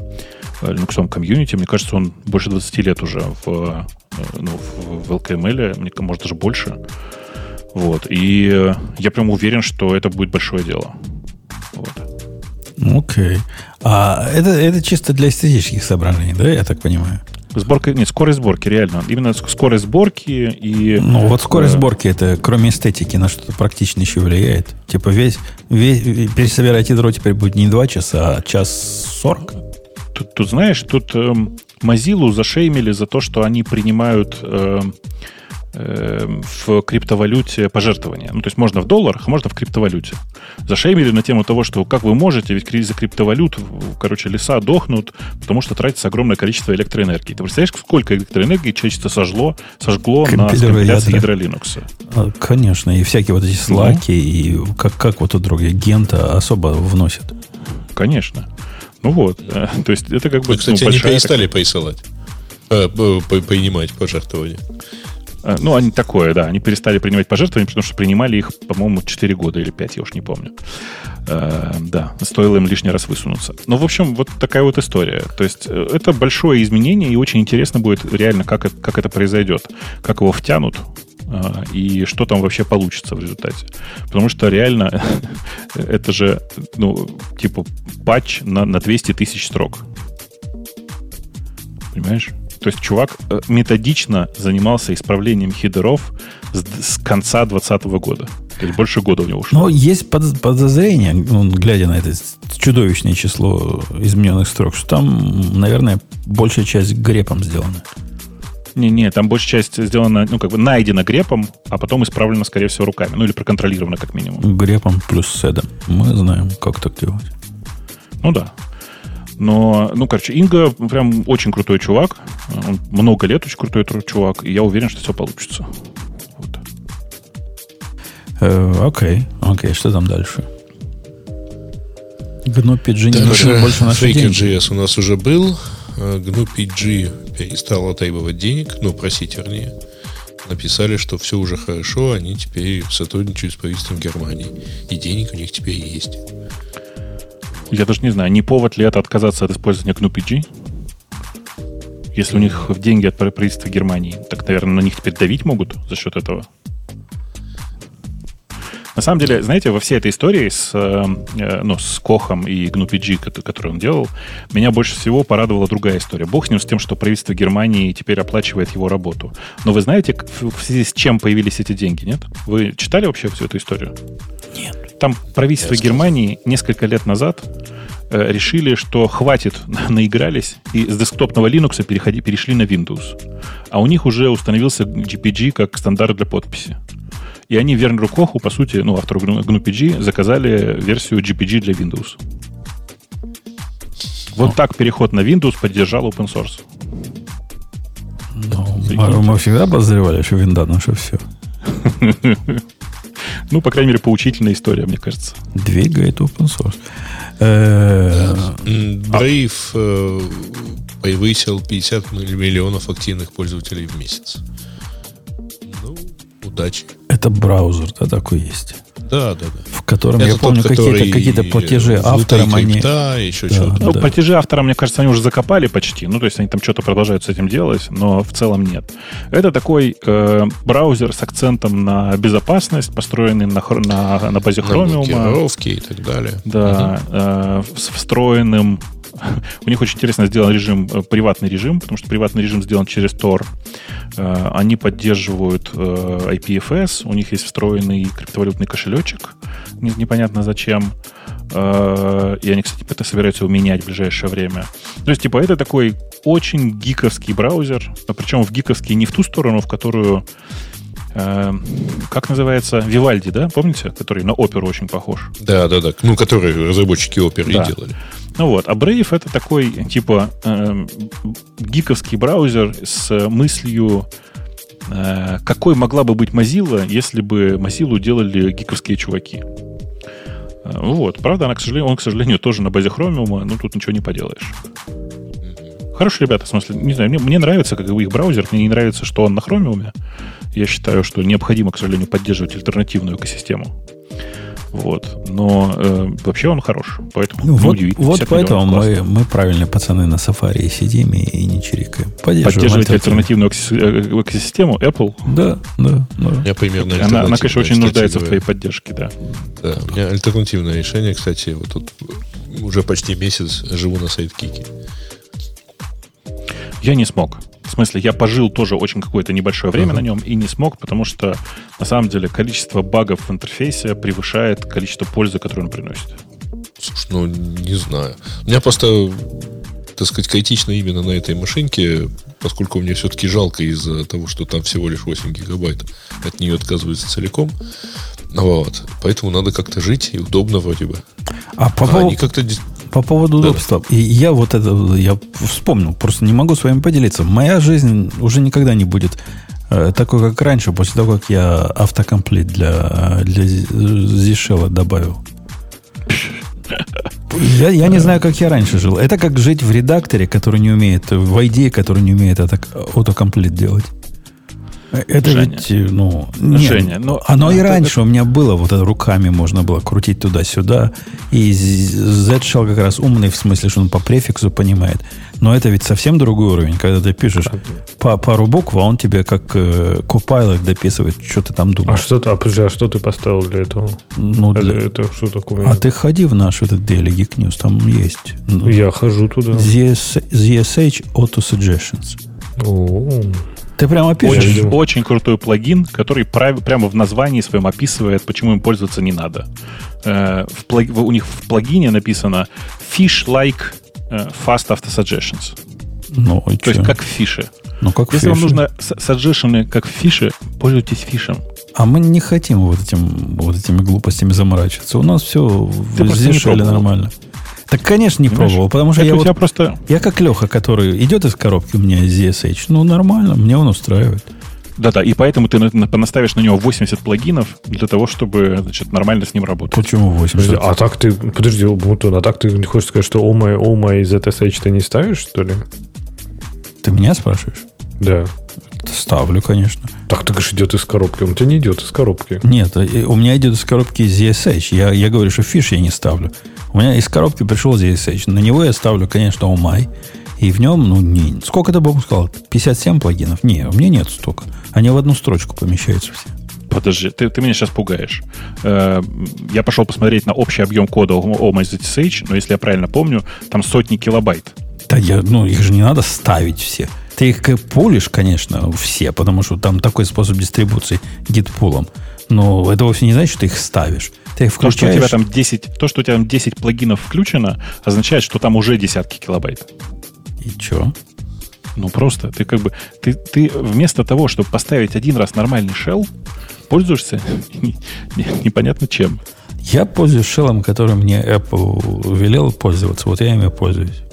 э, Linux комьюнити. Мне кажется, он больше 20 лет уже в, э, ну, в LKML, мне может, даже больше. Вот. И я прям уверен, что это будет большое дело. Вот. Окей. Okay. А это, это чисто для эстетических соображений, да, я так понимаю? Сборка, нет, скорость сборки, реально. Именно скорость сборки и... Ну, вот скорость э, сборки, это кроме эстетики на что-то практично еще влияет. Типа весь, весь пересобирать ядро теперь будет не 2 часа, а час 40. Тут, тут знаешь, тут э, Mozilla зашеймили за то, что они принимают... Эм, в криптовалюте пожертвования. Ну, то есть можно в долларах, а можно в криптовалюте. Зашеймили на тему того, что как вы можете, ведь за криптовалют, короче, леса дохнут, потому что тратится огромное количество электроэнергии. Ты представляешь, сколько электроэнергии человечество сожгло, сожгло на скомпиляции ядра Linux? А, конечно, и всякие вот эти слаки, ну. и как, как вот у других гента особо вносят. Конечно. Ну вот, э, то есть это как бы... Ну, кстати, ну, они перестали такая... присылать, э, принимать пожертвования. Э, ну, они такое, да. Они перестали принимать пожертвования, потому что принимали их, по-моему, 4 года или 5, я уж не помню. Э, да, стоило им лишний раз высунуться. Ну, в общем, вот такая вот история. То есть э, это большое изменение, и очень интересно будет реально, как, как это произойдет. Как его втянут, и что там вообще получится в результате. Потому что реально это же, ну, типа патч на, на 200 тысяч строк. Понимаешь? То есть чувак э, методично занимался исправлением хидеров с, с конца 2020 года. То есть больше года у него ушло. Но есть под, подозрение, ну, глядя на это чудовищное число измененных строк, что там, наверное, большая часть грепом сделана. Не-не, там большая часть сделана, ну, как бы найдена грепом, а потом исправлена, скорее всего, руками. Ну, или проконтролирована, как минимум. Грепом плюс седом. Мы знаем, как так делать. Ну да. Но, ну, короче, Инга прям очень крутой чувак. Он много лет очень крутой чувак. И я уверен, что все получится. Вот. Э, окей, окей, что там дальше? GNU PG не Дальше больше наших JS у нас уже был. GNU э, PG перестал требовать денег, ну, просить, вернее. Написали, что все уже хорошо, они теперь сотрудничают с правительством Германии. И денег у них теперь есть. Я даже не знаю, не повод ли это отказаться от использования GNU-PG? Если у них деньги от правительства Германии, так, наверное, на них теперь давить могут за счет этого. На самом деле, знаете, во всей этой истории с, э, ну, с Кохом и GNU-PG, который он делал, меня больше всего порадовала другая история. Бог с ним с тем, что правительство Германии теперь оплачивает его работу. Но вы знаете, в связи с чем появились эти деньги, нет? Вы читали вообще всю эту историю? Нет. Там правительство Германии несколько лет назад э, решили, что хватит, наигрались, и с десктопного Linux переходи, перешли на Windows. А у них уже установился GPG как стандарт для подписи. И они Вернеру Коху, по сути, ну, автору GNU-PG, заказали версию GPG для Windows. Вот так переход на Windows поддержал open source. Ну, мы, мы всегда обозревали, что винда, ну что все. Ну, по крайней мере, поучительная история, мне кажется. Двигает open source. Brave превысил 50 миллионов активных пользователей в месяц. Ну, удачи. Это браузер, да, такой есть. Да, да, да. В котором, это я помню, какие-то, какие-то платежи авторам они... Да, еще да, что-то. Ну, да. платежи авторам, мне кажется, они уже закопали почти. Ну, то есть они там что-то продолжают с этим делать, но в целом нет. Это такой э, браузер с акцентом на безопасность, построенный на, на, на базе Chromium. На и так далее. Да, угу. э, с встроенным у них очень интересно сделан режим, э, приватный режим, потому что приватный режим сделан через Tor. Э, они поддерживают э, IPFS, у них есть встроенный криптовалютный кошелечек, непонятно зачем. И они, кстати, это собираются его менять в ближайшее время. То есть, типа, это такой очень гиковский браузер, причем в гиковский не в ту сторону, в которую как называется, Вивальди, да, помните, который на оперу очень похож? Да, да, да, ну, который разработчики оперы да. и делали. Ну вот, а Brave это такой, типа, э, гиковский браузер с мыслью, э, какой могла бы быть Mozilla, если бы Mozilla делали гиковские чуваки. Э, вот, правда, она, к сожалению, он, к сожалению, тоже на базе Chromium, но тут ничего не поделаешь. Хорошие ребята, в смысле, не знаю, мне, мне нравится как их браузер, мне не нравится, что он на Chromium. Я считаю, что необходимо, к сожалению, поддерживать альтернативную экосистему. Вот. Но э, вообще он хорош. Поэтому ну, вот, вот поэтому мы, мы правильные пацаны на Safari сидим и, и не чирикаем. Поддерживать альтернативную э, экосистему Apple? Да, да. да. Я примерно она, она, конечно, очень нуждается в твоей поддержке, да. Да, у меня альтернативное решение, кстати, вот тут уже почти месяц живу на сайт-кике. Я не смог. В смысле, я пожил тоже очень какое-то небольшое время uh-huh. на нем и не смог, потому что на самом деле количество багов в интерфейсе превышает количество пользы, которую он приносит. Слушай, ну не знаю. У меня просто, так сказать, критично именно на этой машинке, поскольку мне все-таки жалко из-за того, что там всего лишь 8 гигабайт от нее отказывается целиком. Вот. Поэтому надо как-то жить, и удобно вроде бы. А, по а они как-то по поводу да. удобства. И я вот это, я вспомнил, просто не могу с вами поделиться. Моя жизнь уже никогда не будет э, такой, как раньше, после того, как я автокомплит для, для Зишела добавил. Я, я не знаю, как я раньше жил. Это как жить в редакторе, который не умеет, в ID, который не умеет это автокомплит делать. Это Женя. ведь, ну... Нет, Женя, ну... Оно и раньше это... у меня было, вот это руками можно было крутить туда-сюда. И Z-Shell как раз умный в смысле, что он по префиксу понимает. Но это ведь совсем другой уровень, когда ты пишешь по пару букв, а он тебе как э, Copilot дописывает, что ты там думаешь. А что, ты, а, подожди, а что ты поставил для этого? Ну, для... Это что такое? А ты ходи в наш этот Daily Geek News, там есть. Ну, Я хожу туда. ZS, ZSH Auto Suggestions. О-о-о. Ты прямо пишешь. Очень, очень крутой плагин, который прав, прямо в названии своем описывает, почему им пользоваться не надо. Э, в плаг, у них в плагине написано fish like э, fast auto suggestions. Ну, То что? есть как в фише. Ну, как Если фиши. вам нужно саджешены как в фише, пользуйтесь фишем. А мы не хотим вот, этим, вот этими глупостями заморачиваться. У нас все Ты везде нормально. Так, конечно, не Понимаешь? пробовал, потому что Это я вот, просто... Я как Леха, который идет из коробки у меня ZSH, ну, нормально, мне он устраивает. Да-да, и поэтому ты понаставишь на него 80 плагинов для того, чтобы значит, нормально с ним работать. Почему 80? Подожди, а так ты, подожди, Мутон, а так ты не хочешь сказать, что о мой, о мой ZSH ты не ставишь, что ли? Ты меня спрашиваешь? Да. Ставлю, конечно. Так, ты говоришь, идет из коробки. Он у тебя не идет из коробки. Нет, э, у меня идет из коробки ZSH. Я, я говорю, что фиш я не ставлю. У меня из коробки пришел ZSH. На него я ставлю, конечно, умай. И в нем, ну, не... Сколько ты, Бог, сказал? 57 плагинов? Не, у меня нет столько. Они в одну строчку помещаются все. Подожди, ты, ты меня сейчас пугаешь. Э, я пошел посмотреть на общий объем кода MyZSH, но если я правильно помню, там сотни килобайт. Да я, ну, их же не надо ставить все. Ты их пулишь, конечно, все, потому что там такой способ дистрибуции гитпулом. Но это вовсе не значит, что ты их ставишь. Ты их включаешь... То, что у тебя там 10, то, что у тебя там 10 плагинов включено, означает, что там уже десятки килобайт. И что? Ну, просто ты как бы... Ты, ты вместо того, чтобы поставить один раз нормальный shell, пользуешься непонятно чем. Я пользуюсь шеллом, который мне Apple велел пользоваться. Вот я ими пользуюсь.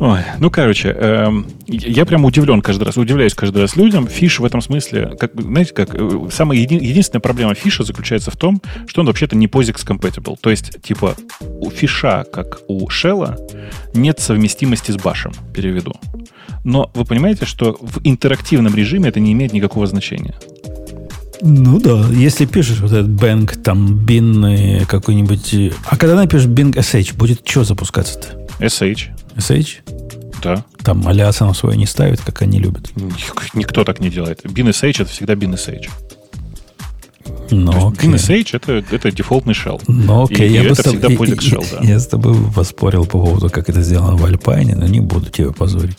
Ой, ну, короче, э, я прямо удивлен каждый раз, удивляюсь каждый раз людям. Фиш в этом смысле, как, знаете, как э, самая еди, единственная проблема фиша заключается в том, что он вообще-то не POSIX compatible. То есть, типа, у фиша, как у шелла, нет совместимости с башем, переведу. Но вы понимаете, что в интерактивном режиме это не имеет никакого значения. Ну да, если пишешь вот этот Bang, там, bin какой-нибудь... А когда напишешь Bing SH, будет что запускаться-то? SH. SH? Да. Там алиаса на свой не ставит, как они любят. Никто так не делает. Bin SH это всегда bin SH. Ну, окей. BinSH это, это дефолтный shell. Ну, окей, И- я и бы это с тобой- всегда shell, да. Я с тобой поспорил по поводу, как это сделано в Альпайне, но не буду тебя позорить.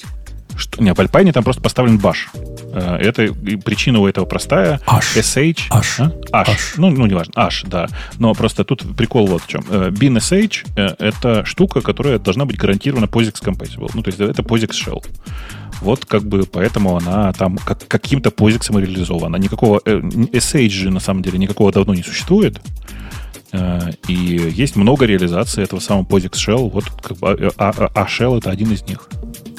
Что, не, в Alpine там просто поставлен баш. Э, Это причина у этого простая. Аш. SH. Аш. а? Аш. Аш. Ну, ну, неважно. Аш, да. Но просто тут прикол вот в чем. Э, Bin SH э, это штука, которая должна быть гарантированно POSIX compatible. Ну, то есть это POSIX shell. Вот как бы поэтому она там как, каким-то POSIX реализована. Никакого SH же на самом деле никакого давно не существует. И есть много реализаций этого самого POSIX Shell. Вот как бы, а, а- а Shell это один из них.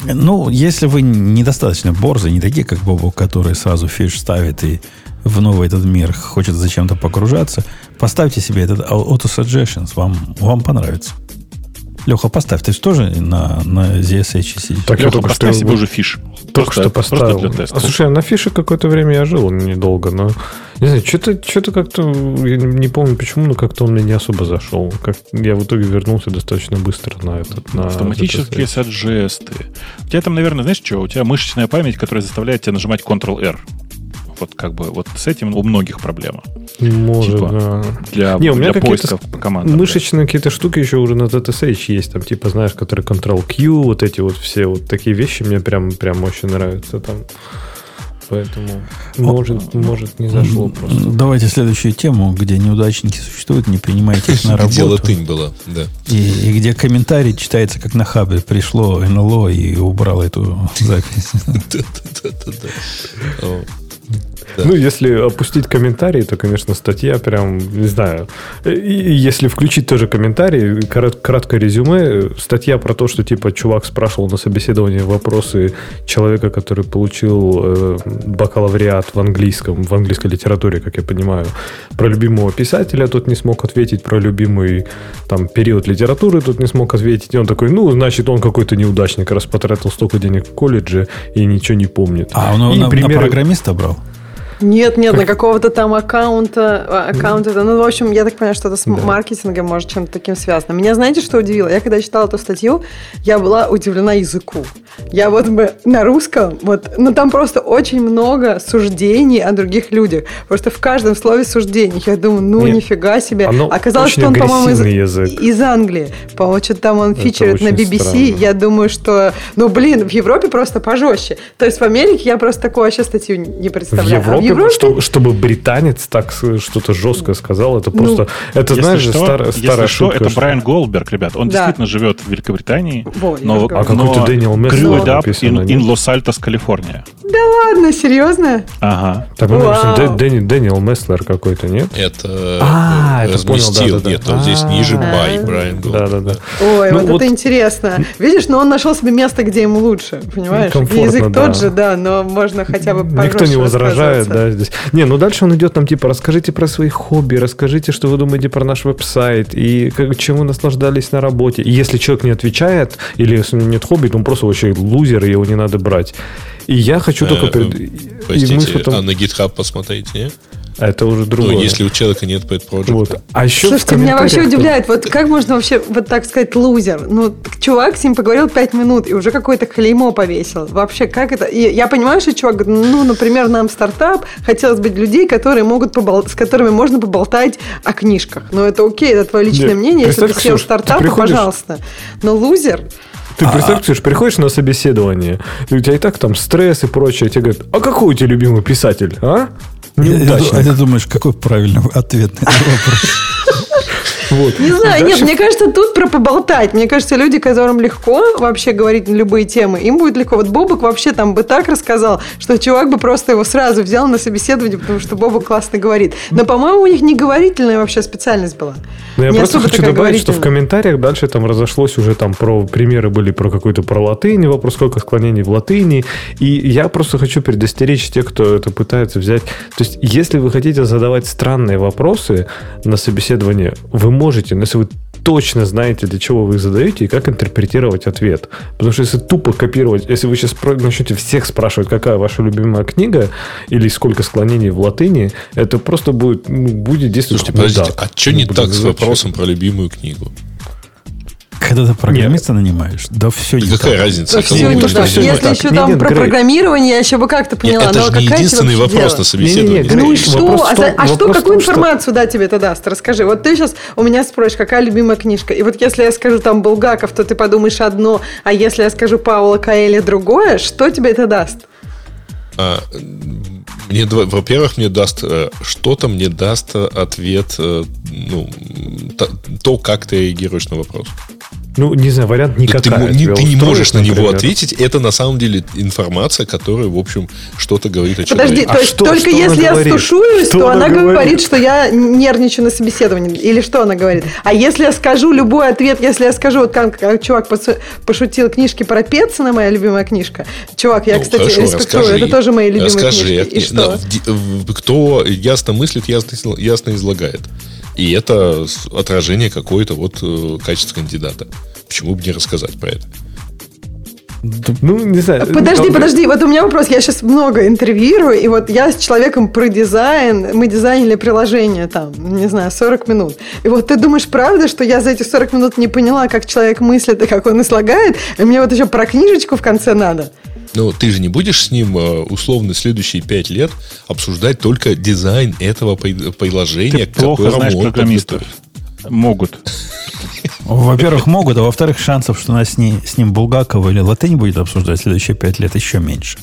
Ну, если вы недостаточно борзы, не такие, как Бобук, который сразу fish ставит и в новый этот мир хочет зачем-то погружаться, поставьте себе этот Auto Suggestions, вам, вам понравится. Леха, поставь, ты же тоже на, на ZSH сидишь. Так я Леха, только поставь что- себе уже fish. Только что Просто поставил. для теста. а слушай, а на fish е какое-то время я жил недолго, но не знаю, что-то, что-то как-то, я не не помню почему, но как-то он мне не особо зашел. Как, я в итоге вернулся достаточно быстро на этот. На Автоматические саджесты. У тебя там, наверное, знаешь что? У тебя мышечная память, которая заставляет тебя нажимать Ctrl-R. Вот как бы вот с этим у многих проблема. Может, типа, да. Для, Не, у меня для поиска по командам. Мышечные какие-то штуки еще уже на ZSH есть, там, типа, знаешь, которые Ctrl-Q, вот эти вот все вот такие вещи мне прям, прям очень нравятся там. Поэтому, может, может, не зашло просто. Давайте следующую тему, где неудачники существуют, не принимайте их на Где работу. латынь была, да. И, и где комментарий читается, как на хабе. Пришло НЛО и убрал эту запись. Да-да-да-да. Да. Ну, если опустить комментарии, то, конечно, статья прям, не знаю. И и если включить тоже комментарии, корот- краткое резюме, статья про то, что, типа, чувак спрашивал на собеседовании вопросы человека, который получил э, бакалавриат в английском, в английской литературе, как я понимаю, про любимого писателя тот не смог ответить, про любимый там период литературы тот не смог ответить. И он такой, ну, значит, он какой-то неудачник, раз потратил столько денег в колледже и ничего не помнит. А он И на, на примеры- программиста брал? Нет, нет, на какого-то там аккаунта, а, аккаунта, да, ну, в общем, я так понимаю, что это с маркетингом, может, чем-то таким связано. Меня знаете, что удивило? Я когда читала эту статью, я была удивлена языку. Я вот бы на русском, вот, ну, там просто очень много суждений о других людях. Просто в каждом слове суждений. Я думаю, ну, Нет, нифига себе. Оказалось, что он, по-моему, из, язык. из Англии. По-моему, что-то там он Это фичерит на BBC. странно. Я думаю, что, ну, блин, в Европе просто пожестче. То есть в Америке я просто такую вообще статью не В представляю. А Европе, что- чтобы британец так что-то жесткое сказал, это Ну, просто... это, Если знаешь, что, старая, если старая что, шутка. это что- Брайан Голдберг, ребят. Он Да. действительно живет в Великобритании. Вот, я но. А какой-то Дэниел up написано, Los Altos, Калифорния. Да ладно, серьезно? Ага. Так, ну, Вау. Дэ- Дэни- Дэниел Месслер какой-то, нет? Это А, э, это понял, разместил. да-да-да. Нет, вот здесь ниже А. бай, Брайан Голд. Да-да-да. Ой, Ну, вот, вот- это интересно. Видишь, но он нашел себе место, где ему лучше, понимаешь? Ну, Язык да. тот же, да, но можно хотя бы Никто не возражает, высказываться. Да, здесь. Не, ну дальше он идет там, типа, расскажите про свои хобби, расскажите, что вы думаете про наш веб-сайт, и как, чем вы наслаждались на работе. И если человек не отвечает, или если у него нет хобби, то он просто вообще лузер, и его не надо брать. И я хочу только... Э, и мы Простите, потом- а на GitHub посмотрите, не? Это уже Ну, другое. если у человека нет pet project. Вот. А еще Слушайте, меня вообще удивляет, вот как можно вообще, вот так сказать, лузер? Ну, чувак с ним поговорил пять минут и уже какое-то клеймо повесил. Вообще, как это? И я понимаю, что чувак говорит, ну, например, нам стартап, хотелось быть людей, которые могут побол... с которыми можно поболтать о книжках. Но это окей, это твое личное Нет, мнение. Если ты представь, сел Ксюш, ты стартап, то приходишь- пожалуйста. Но лузер, Ты представь, Ксюш, приходишь на собеседование, и у тебя и так там стресс и прочее, тебе говорят, а какой у тебя любимый писатель, а? А Неудачник. ты думаешь, какой правильный ответ на этот вопрос? Вот. Не знаю, Дальше нет, мне кажется, тут про поболтать. Мне кажется, люди, которым легко вообще говорить на любые темы, им будет легко. Вот Бобок вообще там бы так рассказал, что чувак бы просто его сразу взял на собеседование, потому что Бобок классно говорит. Но, по-моему, у них не говорительная вообще специальность была. Но я Не просто хочу добавить, что в комментариях дальше там разошлось уже там про примеры были про какой-то про латынь, вопрос сколько склонений в латыни. И я просто хочу предостеречь тех, кто это пытается взять. То есть, если вы хотите задавать странные вопросы на собеседование, вы можете, но если вы точно знаете, для чего вы их задаете и как интерпретировать ответ. Потому что если тупо копировать, если вы сейчас начнете всех спрашивать, какая ваша любимая книга или сколько склонений в латыни, это просто будет, ну, будет действовать Слушайте, подождите, а что не так с вопросом про любимую книгу? Когда ты программиста нанимаешь, да все не какая так. разница? Да все не Если еще там про Грей. программирование, я еще бы как-то Нет, поняла. это же не единственный вопрос на собеседовании. Ну и что? А, а что, какую информацию да, тебе это даст? Расскажи. Вот ты сейчас у меня спросишь, какая любимая книжка. И вот если я скажу там Булгаков, то ты подумаешь одно, а если я скажу Паула Каэля другое, что тебе это даст? А, мне, во-первых, мне даст э, что-то, мне даст э, ответ, э, ну, то, как ты реагируешь на вопрос. Ну, не знаю, вариант никакая. ты, тебя ты не можешь на него например? ответить. Это на самом деле информация, которая, в общем, что-то говорит о Подожди, человеке. А то есть что- только что если я говорит? стушуюсь, Что то она она говорит? говорит, что я нервничаю на собеседовании. Или что она говорит? А если я скажу любой ответ, если я скажу, вот как, как чувак пошутил книжки про Петсона, моя любимая книжка. Чувак, я, Ну, кстати, хорошо, респектую, расскажи. это тоже мои любимые Расскажи. книжки. И что? в- кто ясно мыслит, ясно, ясно излагает. И это отражение какое-то вот э, качества кандидата. Почему бы не рассказать про это? Ну, не знаю. Подожди, ну, подожди, вот у меня вопрос. Я сейчас много интервьюирую, и вот я с человеком про дизайн, мы дизайнили приложение там, не знаю, 40 минут. И вот ты думаешь, правда, что я за эти 40 минут не поняла, как человек мыслит и как он излагает, и мне вот еще про книжечку в конце надо? Ну, ты же не будешь с ним э, условно следующие пять лет обсуждать только дизайн этого при- приложения, Ты плохо знаешь он программистов. Могут. Во-первых, могут, а во-вторых, шансов, что нас с, ней, с ним Булгакова или Латынь будет обсуждать следующие пять лет, еще меньше.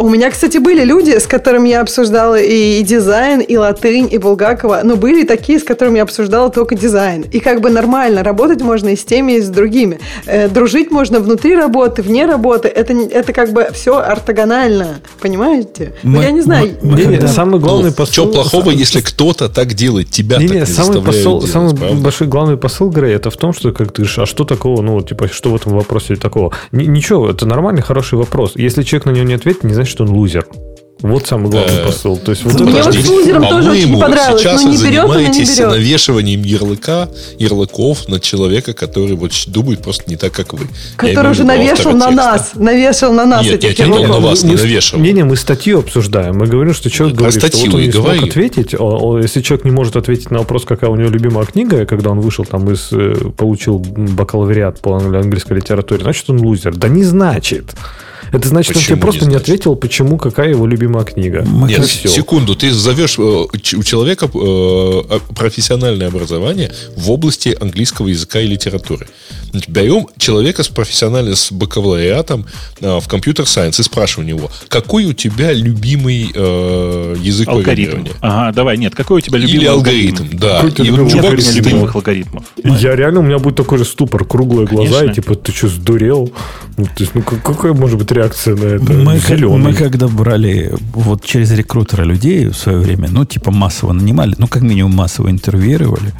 У меня, кстати, были люди, с которыми я обсуждала и, и дизайн, и латынь, и Булгакова, но были такие, с которыми я обсуждала только дизайн. И как бы нормально, работать можно и с теми, и с другими. Э, дружить можно внутри работы, вне работы. Это, это как бы все ортогонально, понимаете? Ну, Мы- я не знаю. мы- мы Не, не, когда- самый главный Ну, посыл... Что плохого, если кто-то так делает, тебя Не, так не, не самый посыл, делать, самый правда? большой главный посыл, Грей, это в том, что как ты говоришь, а что такого, ну, типа, что в этом вопросе такого? Н- ничего, это нормальный, хороший вопрос. Если человек на него не ответит, не значит, что он лузер. Вот самый главный Э, посыл. То есть вот Мне это- вот с лузером тоже очень понравилось, сейчас не берет не занимаетесь берет. навешиванием ярлыка, ярлыков на человека, который вот думает просто не так, как вы. Который уже навешал на нас, навешал на нас Нет, не ярлыков. на вас не Мы с- навешивал. Не-не, мы статью обсуждаем. Мы говорим, что человек Про говорит, что вот он не смог ответить. а- а если человек не может ответить на вопрос, какая у него любимая книга, когда он вышел там из... э, получил бакалавриат по англи- английской литературе, значит, он лузер. Да не значит. Это значит, он Почему тебе просто не не, ответил, почему, какая его любимая книга. Нет, И всё. секунду, ты зовешь э, у человека э, профессиональное образование в области английского языка и литературы. Значит, Берем человека с профессиональным, с бакалавриатом э, в компьютер-сайенс и спрашиваем у него, какой у тебя любимый э, язык Алгоритм. программирования? Ага, давай, нет, какой у тебя любимый Или алгоритм, да. Какой у тебя И любимый чувак сидит- любимых алгоритмов. Я реально, у меня будет такой же ступор, круглые глаза, Конечно. и типа, ты что, сдурел? Ну, то есть, ну, как- какая может быть реакция на это? Мы, Зеленый. мы когда брали вот через рекрутера людей в свое время, ну, типа массово нанимали, ну, как минимум массово интервьюировали,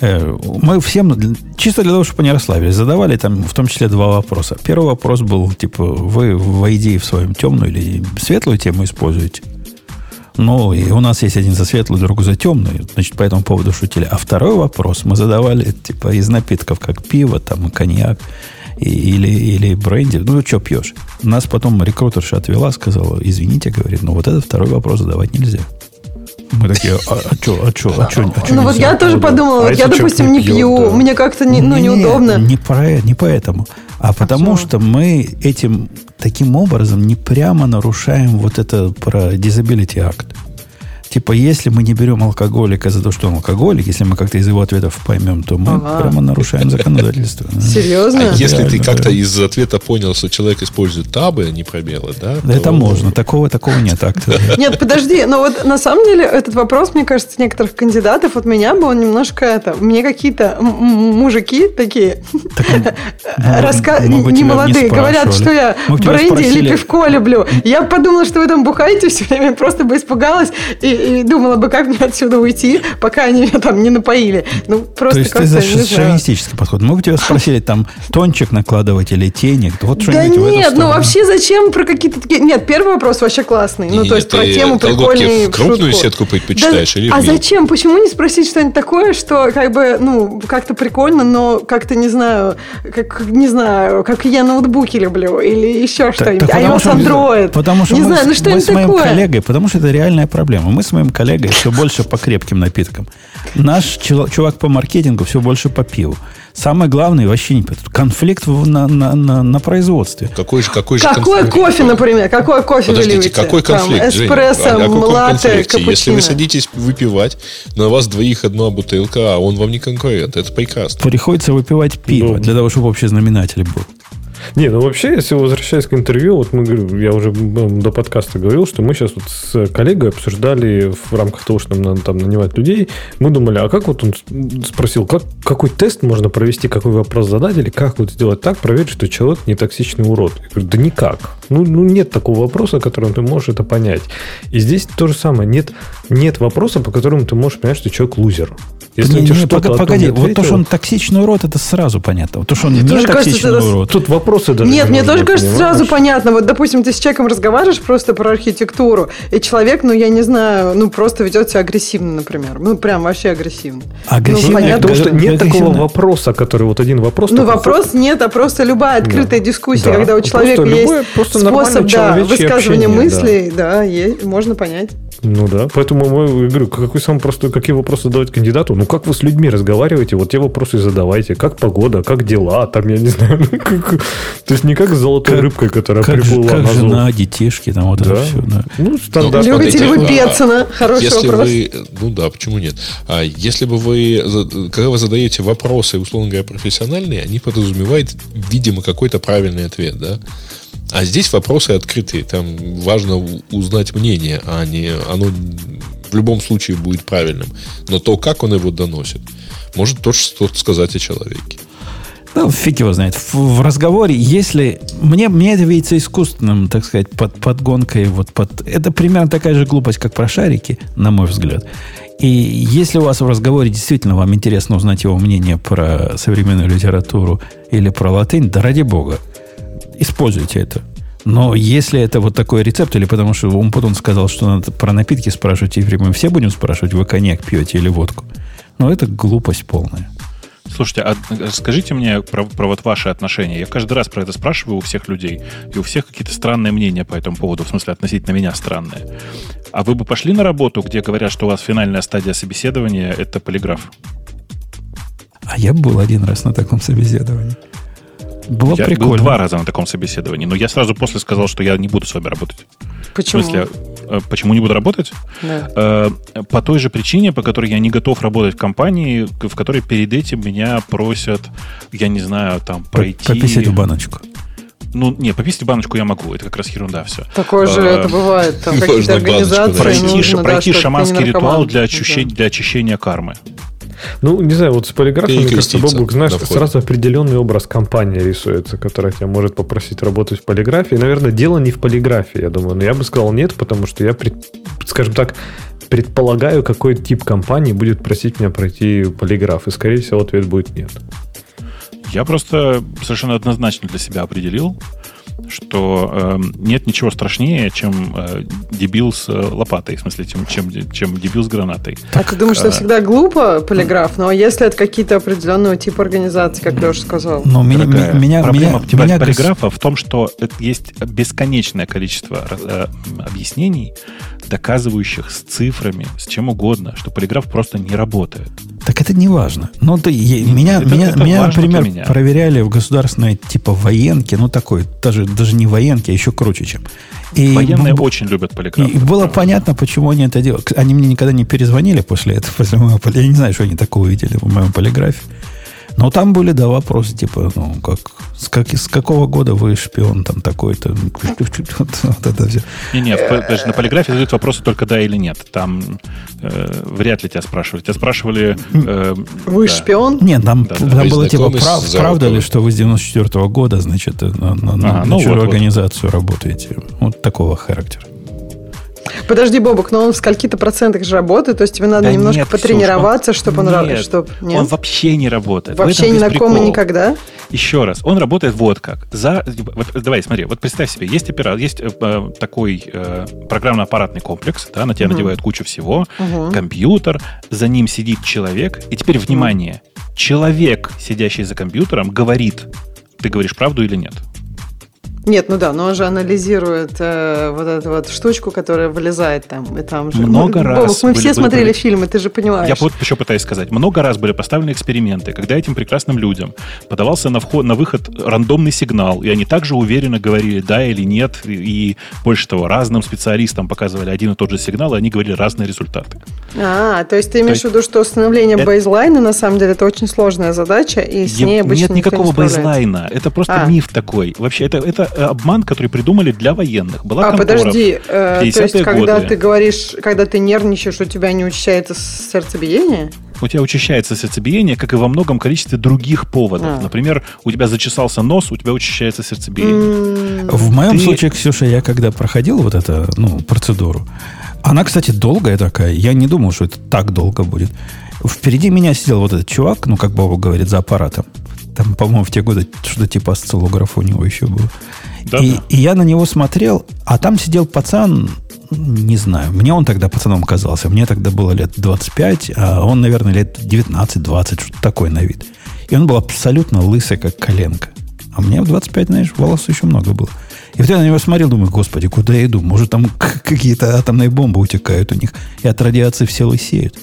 э, мы всем, чисто для того, чтобы они расслабились, задавали там в том числе два вопроса. Первый вопрос был, типа, вы в ID в своем темную или светлую тему используете? Ну, и у нас есть один за светлую, другой за темную. Значит, по этому поводу шутили. А второй вопрос мы задавали, типа, из напитков, как пиво, там, коньяк и- или, или бренди. Ну, что пьешь? Нас потом рекрутерша отвела, сказала, извините, говорит, ну, вот этот второй вопрос задавать нельзя. Мы такие, а что, а что, а что, а чё Ну вот нельзя?» я тоже подумала, А вот я, допустим, не не пьет, пью, да. мне как-то не, ну, Не, неудобно. Не, про, не поэтому. А потому что? что мы этим таким образом не прямо нарушаем вот это про disability act. Типа, если мы не берем алкоголика за то, что он алкоголик, если мы как-то из его ответов поймем, то мы Ага. прямо нарушаем законодательство. Серьезно? А если ты как-то из ответа понял, что человек использует табы, а не пробелы, да? Да Это то- можно, такого такого нет. Нет, подожди, но вот на самом деле этот вопрос, мне кажется, некоторых кандидатов от меня был немножко это. Мне какие-то мужики такие мы бы не молодые говорят, что я бы бренди или пивко люблю. Я подумала, что вы там бухаете все время, просто бы испугалась и, и думала бы, как мне отсюда уйти, пока они меня там не напоили. Ну, То просто есть ты как-то, за шовинистический подход. Мы бы тебя спросили, там, тончик накладывать или тенек. Вот Да нет, ну вообще зачем про какие-то такие... Нет, первый вопрос вообще классный. Ну, то есть про тему в крупную сетку предпочитаешь или А зачем? Почему не спросить что-нибудь такое, что как бы, ну, как-то прикольно, но как-то, не знаю, как, не знаю, как я ноутбуки люблю или еще что-нибудь. а iOS что- Android. Потому что не мы, знаю, с- ну мы что-нибудь с моим такое. коллегой, потому что это реальная проблема. Мы с моим коллегой все больше по крепким напиткам. Наш чувак по маркетингу все больше по пиву. Самое главное, вообще не тут конфликт на, на, на, на производстве. Какой же, какой же какой конфликт? кофе, например? Какой кофе Подождите, вы любите? какой конфликт, Там, Женя? эспрессо, А о каком латте, конфликте? Если вы садитесь выпивать, на вас двоих одна бутылка, а он вам не конкурент. Это прекрасно. Приходится выпивать пиво Ну. для того, чтобы общий знаменатель был. Не, ну вообще, если возвращаясь к интервью, вот мы, я уже до подкаста говорил, что мы сейчас вот с коллегой обсуждали в рамках того, что нам надо там нанимать людей, мы думали, а как вот он спросил, как, какой тест можно провести, какой вопрос задать, или как вот сделать так, проверить, что человек не токсичный урод? Я говорю, да никак. Ну, ну нет такого вопроса, которым ты можешь это понять. И здесь то же самое. Нет, нет вопроса, по которому ты можешь понять, что человек лузер. Если Не, он тебе не, что-то погоди, не вот то, ответил, что он токсичный урод, это сразу понятно. Вот то, что он не тоже кажется, токсичный с- урод. Тут вопросы даже Нет, не мне тоже кажется понимаешь? сразу понятно. Вот, допустим, ты с человеком разговариваешь просто про архитектуру, и человек, ну, я не знаю, ну, просто ведет себя агрессивно, например. Ну, прям вообще агрессивно. Агрессивно, Ну, понятно. Потому что нет Агрессивно. такого вопроса, который вот один вопрос. Ну, вопрос нет, а просто любая открытая дискуссия, Да. когда у Просто человека любое, есть просто способ да, высказывания общение, мыслей, да, есть, можно понять. Ну да, поэтому я говорю, какой самый простой, какие вопросы задавать кандидату? Ну, как вы с людьми разговариваете, вот те вопросы и задавайте. Как погода, как дела, там, я не знаю. ну, как- То есть не как с золотой Как- рыбкой, которая Как, же- приплыла как на зов. жена, детишки, там вот это Да. все. Да. Ну, Ну, стандарт. Любите ли вы смотрите, Петсона? а, Хороший если вопрос. Вы, ну да, почему нет? А если бы вы, когда вы задаете вопросы, условно говоря, профессиональные, они подразумевают, видимо, какой-то правильный ответ, да? А здесь вопросы открытые, там важно узнать мнение, а не оно в любом случае будет правильным. Но то, как он его доносит, может тоже что-то сказать о человеке. Ну, фиг его знает. В, в разговоре, если... Мне, мне это видится искусственным, так сказать, под, подгонкой. Вот под, это примерно такая же глупость, как про шарики, на мой взгляд. И если у вас в разговоре действительно вам интересно узнать его мнение про современную литературу или про латынь, да ради бога, используйте это. Но если это вот такой рецепт, или потому что он потом сказал, что надо про напитки спрашивать, и мы все будем спрашивать, вы коньяк пьете или водку, ну, это глупость полная. Слушайте, а скажите мне про, про вот ваши отношения. Я каждый раз про это спрашиваю у всех людей, и у всех какие-то странные мнения по этому поводу, в смысле относительно меня странные. А вы бы пошли на работу, где говорят, что у вас финальная стадия собеседования – это полиграф? А я был один раз на таком собеседовании. Было я прикольно. был два раза на таком собеседовании, но я сразу после сказал, что я не буду с вами работать. Почему? В смысле, э, почему не буду работать? Да. Э, По той же причине, по которой я не готов работать в компании, в которой перед этим меня просят, я не знаю, там, пройти... Пописать в баночку. Ну, не, пописать в баночку я могу, это как раз ерунда все. Такое же А, это бывает. Там какие-то баночку организации. Пройти, нужно, да, пройти ты шаманский ритуал для, Да. очищения, для очищения кармы. Ну, не знаю, вот с полиграфом, мне кажется, Бобук, знаешь, сразу определенный образ компании рисуется, которая тебя может попросить работать в полиграфии. Наверное, дело не в полиграфии, я думаю. Но я бы сказал нет, потому что я, пред- скажем так, предполагаю, какой тип компании будет просить меня пройти полиграф. И, скорее всего, ответ будет нет. Я просто совершенно однозначно для себя определил, что э, нет ничего страшнее, чем э, дебил с э, лопатой, в смысле, чем, чем, чем дебил с гранатой. А ты думаешь, что а- всегда глупо полиграф? Но если это какие-то определенного типа организации, как Леша сказал. Но меня, Дорогая, меня, проблема меня, меня полиграфа в том, что есть бесконечное количество э, объяснений, доказывающих с цифрами, с чем угодно, что полиграф просто не работает. Так это не важно. Ну, ты, я- меня, это- меня, это меня например, меня. проверяли в государственной типа военке, ну такой, даже, даже не военки, а еще круче, чем. И Военные б- очень любят полиграф. И, было понятно, почему они это делают. Они мне никогда не перезвонили после этого, после моего Я не знаю, что они такого увидели в моем полиграфе. Но там были, да, вопросы, типа, ну, как, с, как, с какого года вы шпион там такой-то? Вот, вот это все. Не-не, в- подожди, на полиграфе задают вопросы только да или нет. Там э, вряд ли тебя спрашивали. Тебя спрашивали... э, Вы да. шпион? Нет, там, Да, там да. Было типа, прав, правда ли, что вы с 94 года, значит, на, на, ну вот, вот. организацию работаете? Вот такого характера. Подожди, Бобок, но он в скольки-то процентах же работает, то есть тебе надо Да немножко нет, Ксюш, потренироваться, он- чтобы он... нет, ра- чтоб- Он вообще не работает. Вообще ни на ком и никогда? Еще раз, он работает вот как. За, вот, давай, смотри, вот представь себе, есть оператор, есть э, э, такой э, программно-аппаратный комплекс, да, на тебя Мгм. надевают кучу всего, Мгм. компьютер, за ним сидит человек, и теперь внимание, человек, сидящий за компьютером, говорит, ты говоришь правду или нет. Нет, ну да, но он же анализирует э, вот эту вот штучку, которая вылезает там и там же. Много ну, раз мы были- все были- смотрели были- фильмы, ты же понимаешь. Я вот еще пытаюсь сказать. Много раз были поставлены эксперименты, когда этим прекрасным людям подавался на, вход, на выход рандомный сигнал, и они также уверенно говорили да или нет, и, и больше того, разным специалистам показывали один и тот же сигнал, и они говорили разные результаты. А, то есть ты имеешь То в виду, что установление Это- бейзлайна на самом деле это очень сложная задача, и с ней обычно Нет не никакого справляется. бейзлайна. Это просто А. миф такой. Вообще, это, это обман, который придумали для военных. Была А, подожди, э, то есть 50-е когда годы. ты говоришь, когда ты нервничаешь, у тебя не учащается сердцебиение? у тебя учащается сердцебиение, как и во многом количестве других поводов. А. Например, у тебя зачесался нос, у тебя учащается сердцебиение. М, В моем Ты- случае, Ксюша, я когда проходил вот эту ну, процедуру, она, кстати, долгая такая. Я не думал, что это так долго будет. Впереди меня сидел вот этот чувак, ну, как Баба говорит, за аппаратом. Там, по-моему, в те годы что-то типа осциллографа у него еще было. И, и я на него смотрел, а там сидел пацан, не знаю, мне он тогда пацаном казался. Мне тогда было лет 25, а он, наверное, лет 19-20, что-то такое на вид. И он был абсолютно лысый, как коленка. А мне в 25, знаешь, волос еще много было. И вот я на него смотрел, думаю, господи, куда я иду? Может, там какие-то атомные бомбы утекают у них, и от радиации все лысеют.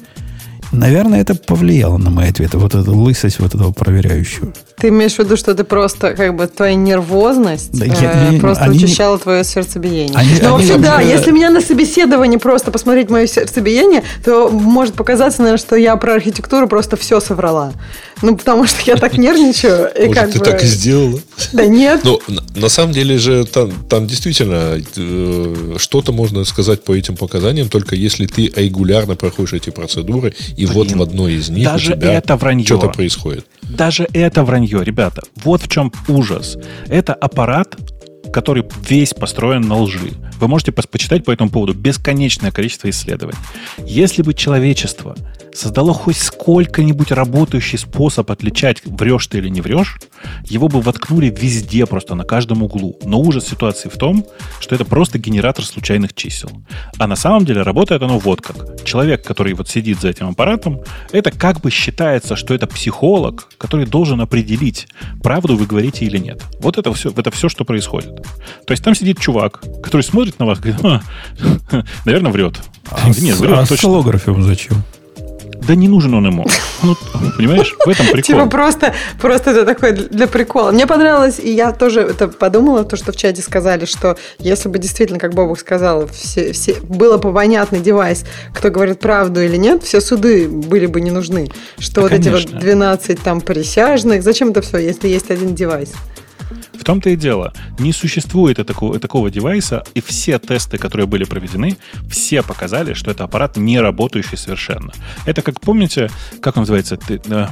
Наверное, это повлияло на мои ответы. Вот эта лысость вот этого проверяющего. Ты имеешь в виду, что ты просто, как бы, твоя нервозность Да э, я- я- просто они не- учащала твое сердцебиение. Они- ну, они вообще, да, вообще- если меня на собеседовании просто посмотреть мое сердцебиение, то может показаться, наверное, что я про архитектуру просто все соврала. Ну, потому что я так нервничаю. и Может, как ты бы- так и сделала? Да нет. Ну, на, самом деле же там, там действительно э, что-то можно сказать по этим показаниям, только если ты регулярно проходишь эти процедуры, и вот в одной из них даже у тебя это вранье. что-то происходит. Даже это вранье, ребята. Вот в чем ужас. Это аппарат, который весь построен на лжи. Вы можете почитать по этому поводу бесконечное количество исследований. Если бы человечество создало хоть сколько-нибудь работающий способ отличать, врешь ты или не врешь, его бы воткнули везде, просто на каждом углу. Но ужас ситуации в том, что это просто генератор случайных чисел. А на самом деле работает оно вот как. Человек, который вот сидит за этим аппаратом, это как бы считается, что это психолог, который должен определить, правду вы говорите или нет. Вот это все, это все, что происходит. То есть там сидит чувак, который смотрит на вас, говорит, «Ха, наверное, врет. А, Нет, с- врет а точно. осциллографом зачем? Да не нужен он ему. Ну, понимаешь, в этом прикол. Типа просто, просто это такое для прикола. Мне понравилось, и я тоже это подумала, то, что в чате сказали, что если бы действительно, как Бобук сказал, все, все, было бы понятный девайс, кто говорит правду или нет, все суды были бы не нужны. Что Да, вот эти конечно. вот 12 там присяжных, зачем это все, если есть один девайс? В том-то и дело. Не существует такого, такого девайса, и все тесты, которые были проведены, все показали, что это аппарат не работающий совершенно. Это как, помните, как называется? Ты, э,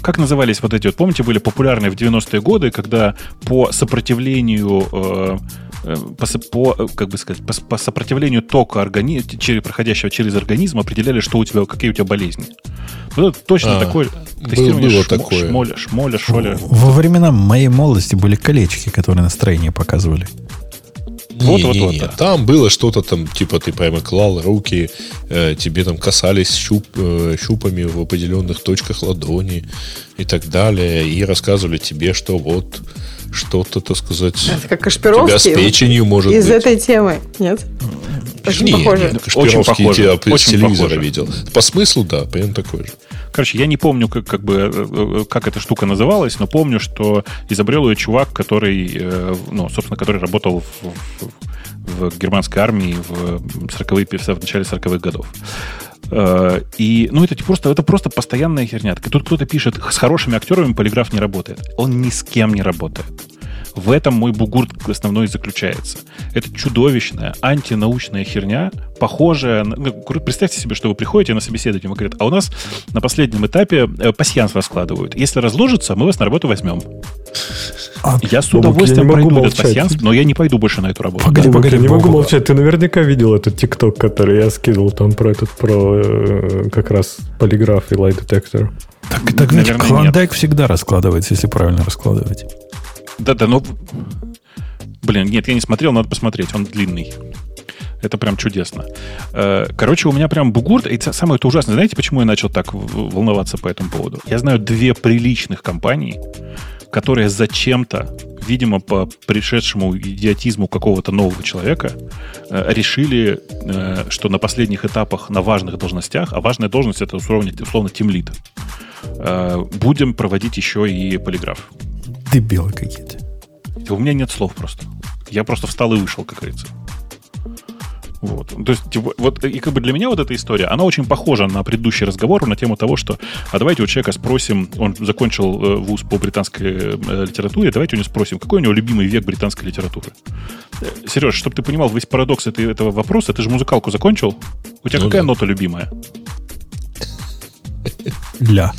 как назывались вот эти вот, помните, были популярны в 90-е годы, когда по сопротивлению, э, по, со- по, э, как бы сказать, по, по сопротивлению тока органи- через, проходящего через организм определяли, что у тебя, какие у тебя болезни. Вот это точно А, такое был- тестирование было шмо- такое. шмоля, шмоля, шоля. Во времена моей молодости были колечки, которые настроение показывали. Вот, вот, Не-не-не, вот, да. Там было что-то там, типа ты прямо клал руки, э, тебе там касались щуп, э, щупами в определенных точках ладони и так далее, и рассказывали тебе, что вот что-то, так сказать, Это как тебя с печенью может Из быть. этой темы, нет? Очень Не, похоже. не, Кашпировский Очень похоже, тебя с очень телевизора похоже. видел. По смыслу, да, прям такой же. Короче, я не помню, как, как бы, э, э, как эта штука называлась, но помню, что изобрел ее чувак, который, э, ну, собственно, который работал в, в- в германской армии в, 40-е, в начале 40-х годов. Э, И, ну, это просто, это просто постоянная херня. Тут кто-то пишет, с хорошими актерами полиграф не работает. Он ни с кем не работает. В этом мой бугур основной и заключается. Это чудовищная антинаучная херня, похожая... на- ну, представьте себе, что вы приходите на собеседование, и говорят, а у нас на последнем этапе э, пассианс раскладывают. Если разложится, мы вас на работу возьмем. А, Я с удовольствием я пройду этот молчать. пассианс, но я не пойду больше на эту работу. Погоди, Бобок, погоди, я не могу молчать. Ты наверняка видел этот тикток, который я скинул там про этот, про э, как раз полиграф и лайт-детектор. Так, так ведь Наверное, клондайк всегда раскладывается, если правильно раскладывать. Да-да, ну... Блин, нет, я не смотрел, надо посмотреть, он длинный. Это прям чудесно. Э, Короче, у меня прям бугурт. И самое это ужасное. Знаете, почему я начал так волноваться по этому поводу? Я знаю две приличных компании, которые зачем-то, видимо, по пришедшему идиотизму какого-то нового человека, э, решили, э, что на последних этапах, на важных должностях, а важная должность это условно, условно тимлид, будем проводить еще и полиграф. Дебилы какие-то. У меня нет слов просто. Я просто встал и вышел, как говорится. Вот. То есть, типа, вот, и как бы для меня вот эта история, она очень похожа на предыдущий разговор на тему того, что, а давайте у человека спросим, он закончил э, вуз по британской э, литературе, давайте у него спросим, какой у него любимый век британской литературы. Э, Сереж, чтобы ты понимал весь парадокс этой, этого вопроса, ты же музыкалку закончил? У тебя Ну какая да. нота любимая? Ля.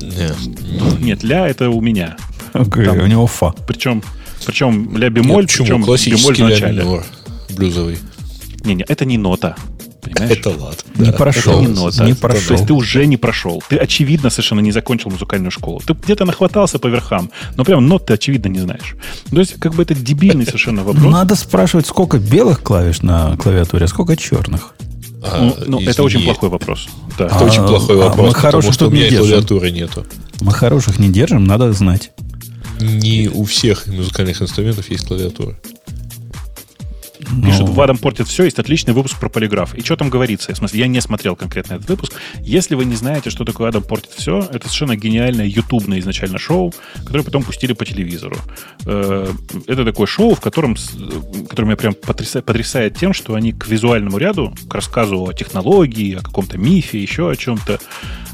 Не. Нет, ля это у меня. Окей, Там- У него фа. Причем, причем ля бемоль, Нет, почему? причем бемоль Классический в ля начале. блюзовый. Не-не, это не нота. Понимаешь? Это. Не да. прошел. Это не нота. Не То прошел. есть ты уже не прошел. Ты, очевидно, совершенно не закончил музыкальную школу. Ты где-то нахватался по верхам, но прям нот ты, очевидно, не знаешь. То есть, как бы это дебильный совершенно вопрос. Надо спрашивать, сколько белых клавиш на клавиатуре, а сколько черных. А, Ну, ну, это очень плохой вопрос. Да. Это очень А, плохой а вопрос, мы потому хороших что у не меня держим. клавиатуры нету. Мы хороших не держим, надо знать. Не у всех музыкальных инструментов есть клавиатура. Пишут, Ну, в Адам портит все, есть отличный выпуск про полиграф. И что там говорится? В смысле, я не смотрел конкретно этот выпуск. Если вы не знаете, что такое Адам портит все, это совершенно гениальное ютубное изначально шоу, которое потом пустили по телевизору. Э, Это такое шоу, в котором, э, которое меня прям потрясает, потрясает тем, что они к визуальному ряду, к рассказу о технологии, о каком-то мифе, еще о чем-то,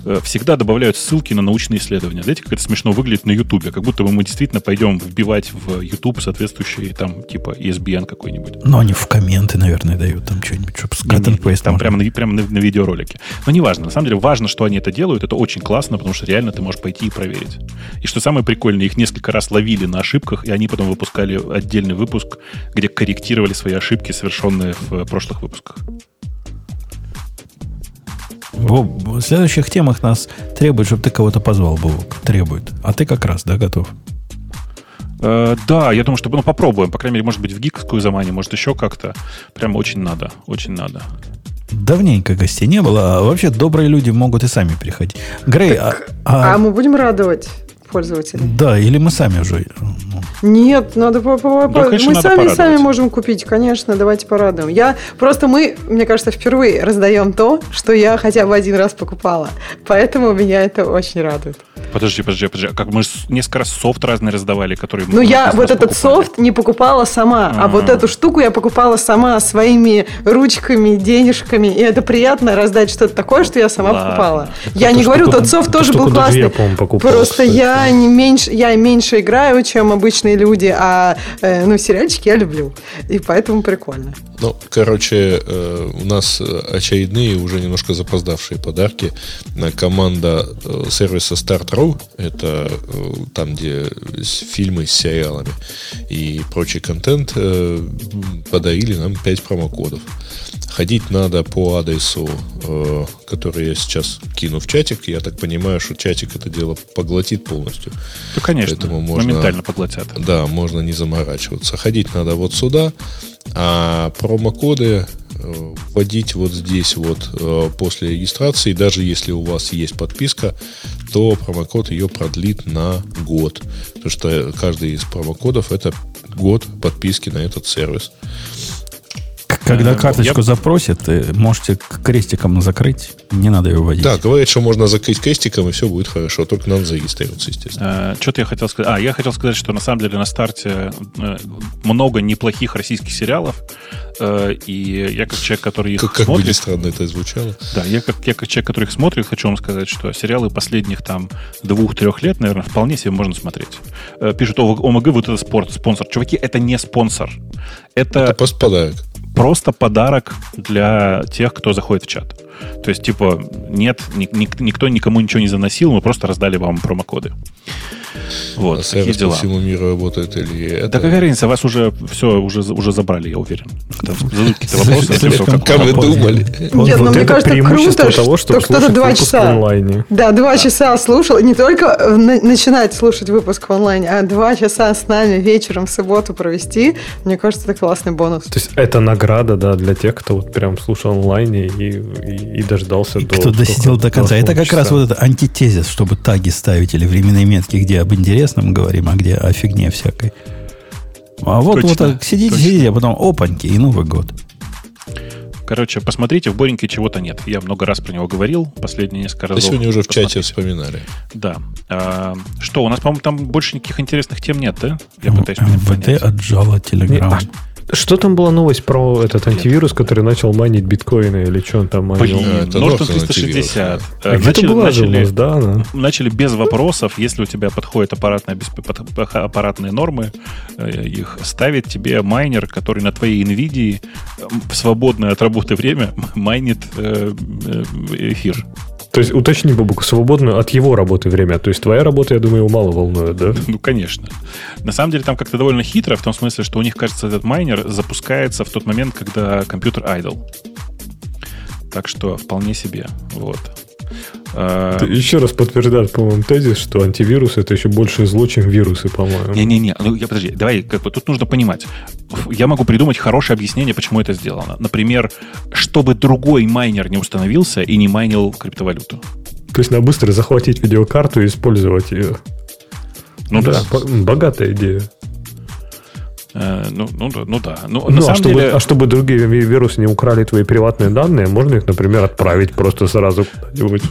э, всегда добавляют ссылки на научные исследования. Знаете, как это смешно выглядит на Ютубе, как будто бы мы действительно пойдем вбивать в YouTube соответствующие там типа ESBN какой-нибудь. Но они в комменты, наверное, дают там что-нибудь, чтобы с cut and paste Там прямо, на, прямо на, на видеоролике. Но неважно. На самом деле важно, что они это делают. Это очень классно, потому что реально ты можешь пойти и проверить. И что самое прикольное, их несколько раз ловили на ошибках, и они потом выпускали отдельный выпуск, где корректировали свои ошибки, совершенные в э, прошлых выпусках. Боб, в следующих темах нас требует, чтобы ты кого-то позвал, Бобок. Требует. А ты как раз, да, готов? Э, да, я думаю, что ну, попробуем. По крайней мере, может быть, в гиковскую замане, может, еще как-то. Прям очень надо. Очень надо. Давненько гостей не было, а вообще добрые люди могут и сами приходить. Грей, а, а- А мы будем радовать пользователей? да, или мы сами уже. ну, Нет, надо по- по- по- Да, конечно, мы надо сами сами можем купить, конечно, давайте порадуем. Я просто мы, мне кажется, впервые раздаем то, что я хотя бы один раз покупала, поэтому меня это очень радует. Подожди, подожди, подожди. А Как мы несколько раз софт разный раздавали, который мы Ну, я вот этот покупали. софт не покупала сама, а вот А. эту штуку я покупала сама своими ручками, денежками, и это приятно раздать что-то такое, что я сама Ладно. покупала. Я Эту не говорю, тот софт тоже был классный. я, по-моему, покупал, Просто кстати. Я не меньше, я меньше играю, чем обычные люди, а э, ну сериальчики я люблю, и поэтому прикольно. Ну, короче, э, у нас очередные, уже немножко запоздавшие подарки. Э, Команда сервиса Start.ru, это там, где фильмы с сериалами и прочий контент, подарили нам 5 промокодов. Ходить надо по адресу, э, который я сейчас кину в чатик. Я так понимаю, что чатик это дело поглотит полностью. Ну, конечно, Поэтому можно- моментально поглотят. Да, можно не заморачиваться. Ходить надо вот сюда, а промокоды э, вводить вот здесь вот э, после регистрации. Даже если у вас есть подписка, то промокод ее продлит на год. Потому что каждый из промокодов это год подписки на этот сервис. Когда Э, карточку я- запросят, э, можете крестиком закрыть. Не надо ее вводить. Да, говорят, что можно закрыть крестиком, и все будет хорошо. Только надо зарегистрироваться, естественно. Что-то я хотел сказать. А, я хотел сказать, что на самом деле на старте э, много неплохих российских сериалов. э, И я как человек, который их Как, как бы ни смотрит, странно это звучало. да, я как, я как человек, который их смотрит, хочу вам сказать, что сериалы последних там двух-трех лет, наверное, вполне себе можно смотреть. Э, Пишут, «О, ОМГ вот это спорт, спонсор. Чуваки, это не спонсор. Это, Это просто подарок. Просто подарок для тех, кто заходит в чат. То есть, типа, нет, ни- ни- никто никому ничего не заносил, мы просто раздали вам промокоды. Вот, А такие сервис по дела. всему миру работает или это... Да какая разница, вас уже все уже, уже забрали, я уверен. Там задают какие-то вопросы. Слишком типа, как- вы думали? Нет, вот ну мне кажется, круто, того, что кто-то два часа. онлайне. Да, два часа слушал. Не только на- начинать слушать выпуск в онлайне, а два часа с нами вечером в субботу провести. Мне кажется, это классный бонус. То есть это награда, да, для тех, кто вот прям слушал онлайне и, и, дождался И до... кто досидел до конца. Это как полчаса. раз вот это антитезис, чтобы таги ставить или временные метки, где об интересном говорим, а где о фигне всякой. А вот, Точно, вот так сидите, точно. сидите, а потом опаньки, и Новый год. Короче, посмотрите, в Бореньке чего-то нет. Я много раз про него говорил, последние несколько Да разов. сегодня уже в чате Посмотрите. вспоминали. Да. А, что, у нас, по-моему, там больше никаких интересных тем нет, да? Я Ну, пытаюсь МВД понять. отжала Телеграм. Что там была новость про этот антивирус, который начал майнить биткоины или что он там майнил? Блин, А, Norton Norton 360. антивирус, Э, А где-то начали- была начали- нас, да, она? начали без вопросов, если у тебя подходят аппаратные, аппаратные нормы, э, их ставит тебе майнер, который на твоей NVIDIA в свободное от работы время майнит э, э, эфир. То есть, уточни, Бабук, свободную от его работы время. То есть, твоя работа, я думаю, его мало волнует, да? Ну, конечно. На самом деле там как-то довольно хитро, в том смысле, что у них, кажется, этот майнер запускается в тот момент, когда компьютер idle. Так что вполне себе. Вот. А, Ты еще раз подтверждает, по-моему, тезис, что антивирус это еще больше зло, чем вирусы, по-моему. Не-не-не, ну я подожди, давай, как бы тут нужно понимать. Я могу придумать хорошее объяснение, почему это сделано. Например, чтобы другой майнер не установился и не майнил криптовалюту. То есть, надо быстро захватить видеокарту и использовать ее. Ну да. по- богатая идея. Ну, ну, да, ну да. Ну, Ну, на а, самом чтобы, деле, а чтобы другие ви- вирусы не украли твои приватные данные, можно их, например, отправить просто сразу куда-нибудь.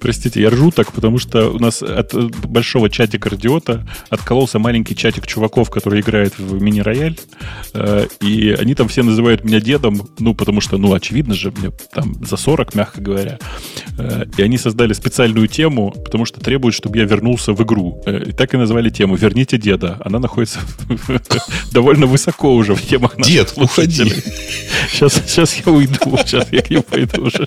Простите, я ржу так, потому что у нас от большого чатика радиота откололся маленький чатик чуваков, который играет в мини-рояль, э, и они там все называют меня дедом, ну, потому что, ну, очевидно же, мне там за 40, мягко говоря. Э, И они создали специальную тему, потому что требуют, чтобы я вернулся в игру. Э, И так и назвали тему «Верните деда». Она находится довольно высоко уже в темах Дед, уходи. Сейчас, сейчас я уйду, сейчас я к ним пойду уже.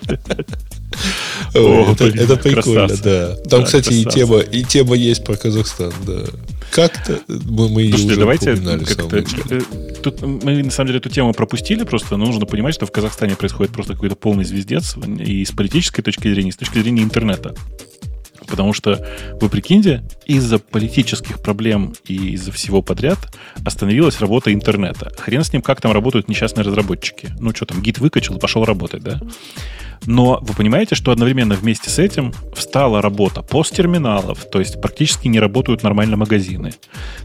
О, это, блин, это прикольно, красавцы. да. Там, Да, кстати, и красавцы. тема, и тема есть про Казахстан, да. Как-то мы, мы ее Слушайте, уже давайте как-то... Тут мы, на самом деле, эту тему пропустили просто, но нужно понимать, что в Казахстане происходит просто какой-то полный звездец и с политической точки зрения, и с точки зрения интернета. Потому что, вы прикиньте, из-за политических проблем и из-за всего подряд остановилась работа интернета. Хрен с ним, как там работают несчастные разработчики. Ну, что там, гид выкачал и пошел работать, да? Но вы понимаете, что одновременно вместе с этим встала работа посттерминалов, то есть практически не работают нормально магазины.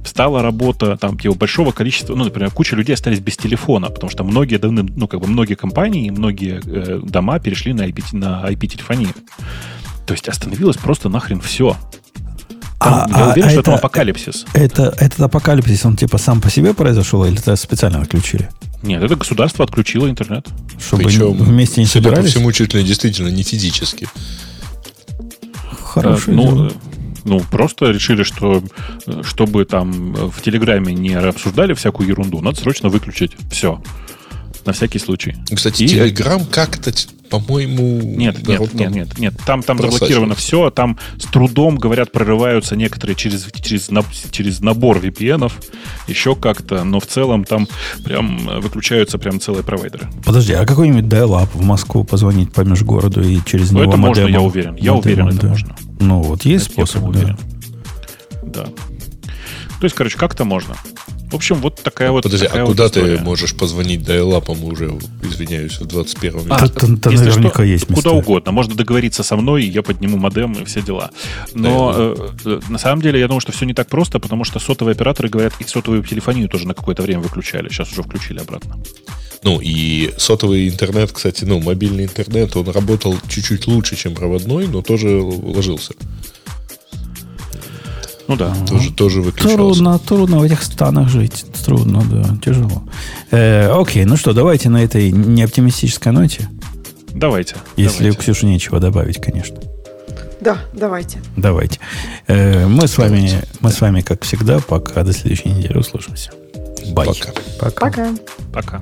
Встала работа там типа, большого количества, ну, например, куча людей остались без телефона, потому что многие, давным- ну, как бы многие компании, многие э, дома перешли на IP, на IP-телефонию. То есть остановилось просто нахрен все. А- я а уверен, что это это- апокалипсис. Это, этот апокалипсис, он типа сам по себе произошел, или это специально отключили? Нет, это государство отключило интернет. Чтобы Причем, вместе не судя по собирались? всему, чуть ли действительно не физически. Хорошее Э, ну, дело. э, ну, просто решили, что э, чтобы там в Телеграме не обсуждали всякую ерунду, надо срочно выключить все. На всякий случай. Кстати, И- Телеграм как-то, по-моему... Нет, нет, нет, там- нет, нет. Там, там заблокировано все, там с трудом, говорят, прорываются некоторые через, через, через набор VPN, еще как-то, но в целом там прям э, выключаются прям целые провайдеры. Подожди, а какой-нибудь dial-up в Москву позвонить по межгороду и через Ну, него это можно, я уверен. Я Модемом, уверен, это да. можно. Ну, вот есть Это я способ, прям да. уверен. Да. То есть, короче, как-то можно. В общем, вот такая вот Подожди, такая а вот куда история. ты можешь позвонить дайлапом уже, извиняюсь, в 21 веке? А, тут если наверняка что, есть места. Куда угодно. Можно договориться со мной, и я подниму модем и все дела. Но э, э, на самом деле я думаю, что все не так просто, потому что сотовые операторы говорят, и сотовую телефонию тоже на какое-то время выключали. Сейчас уже включили обратно. Ну, и сотовый интернет, кстати, ну, мобильный интернет, он работал чуть-чуть лучше, чем проводной, но тоже ложился. Ну да. Тоже, тоже выключался. Трудно, трудно в этих станах жить. Трудно, да, тяжело. Э, окей, ну что, давайте на этой неоптимистической ноте, Давайте. если у давайте. Ксюши нечего добавить, конечно. Да, давайте. Давайте. Э, мы с вами, мы с вами, как всегда, пока до следующей недели услышимся. Бай. Пока. Пока. Пока. Пока.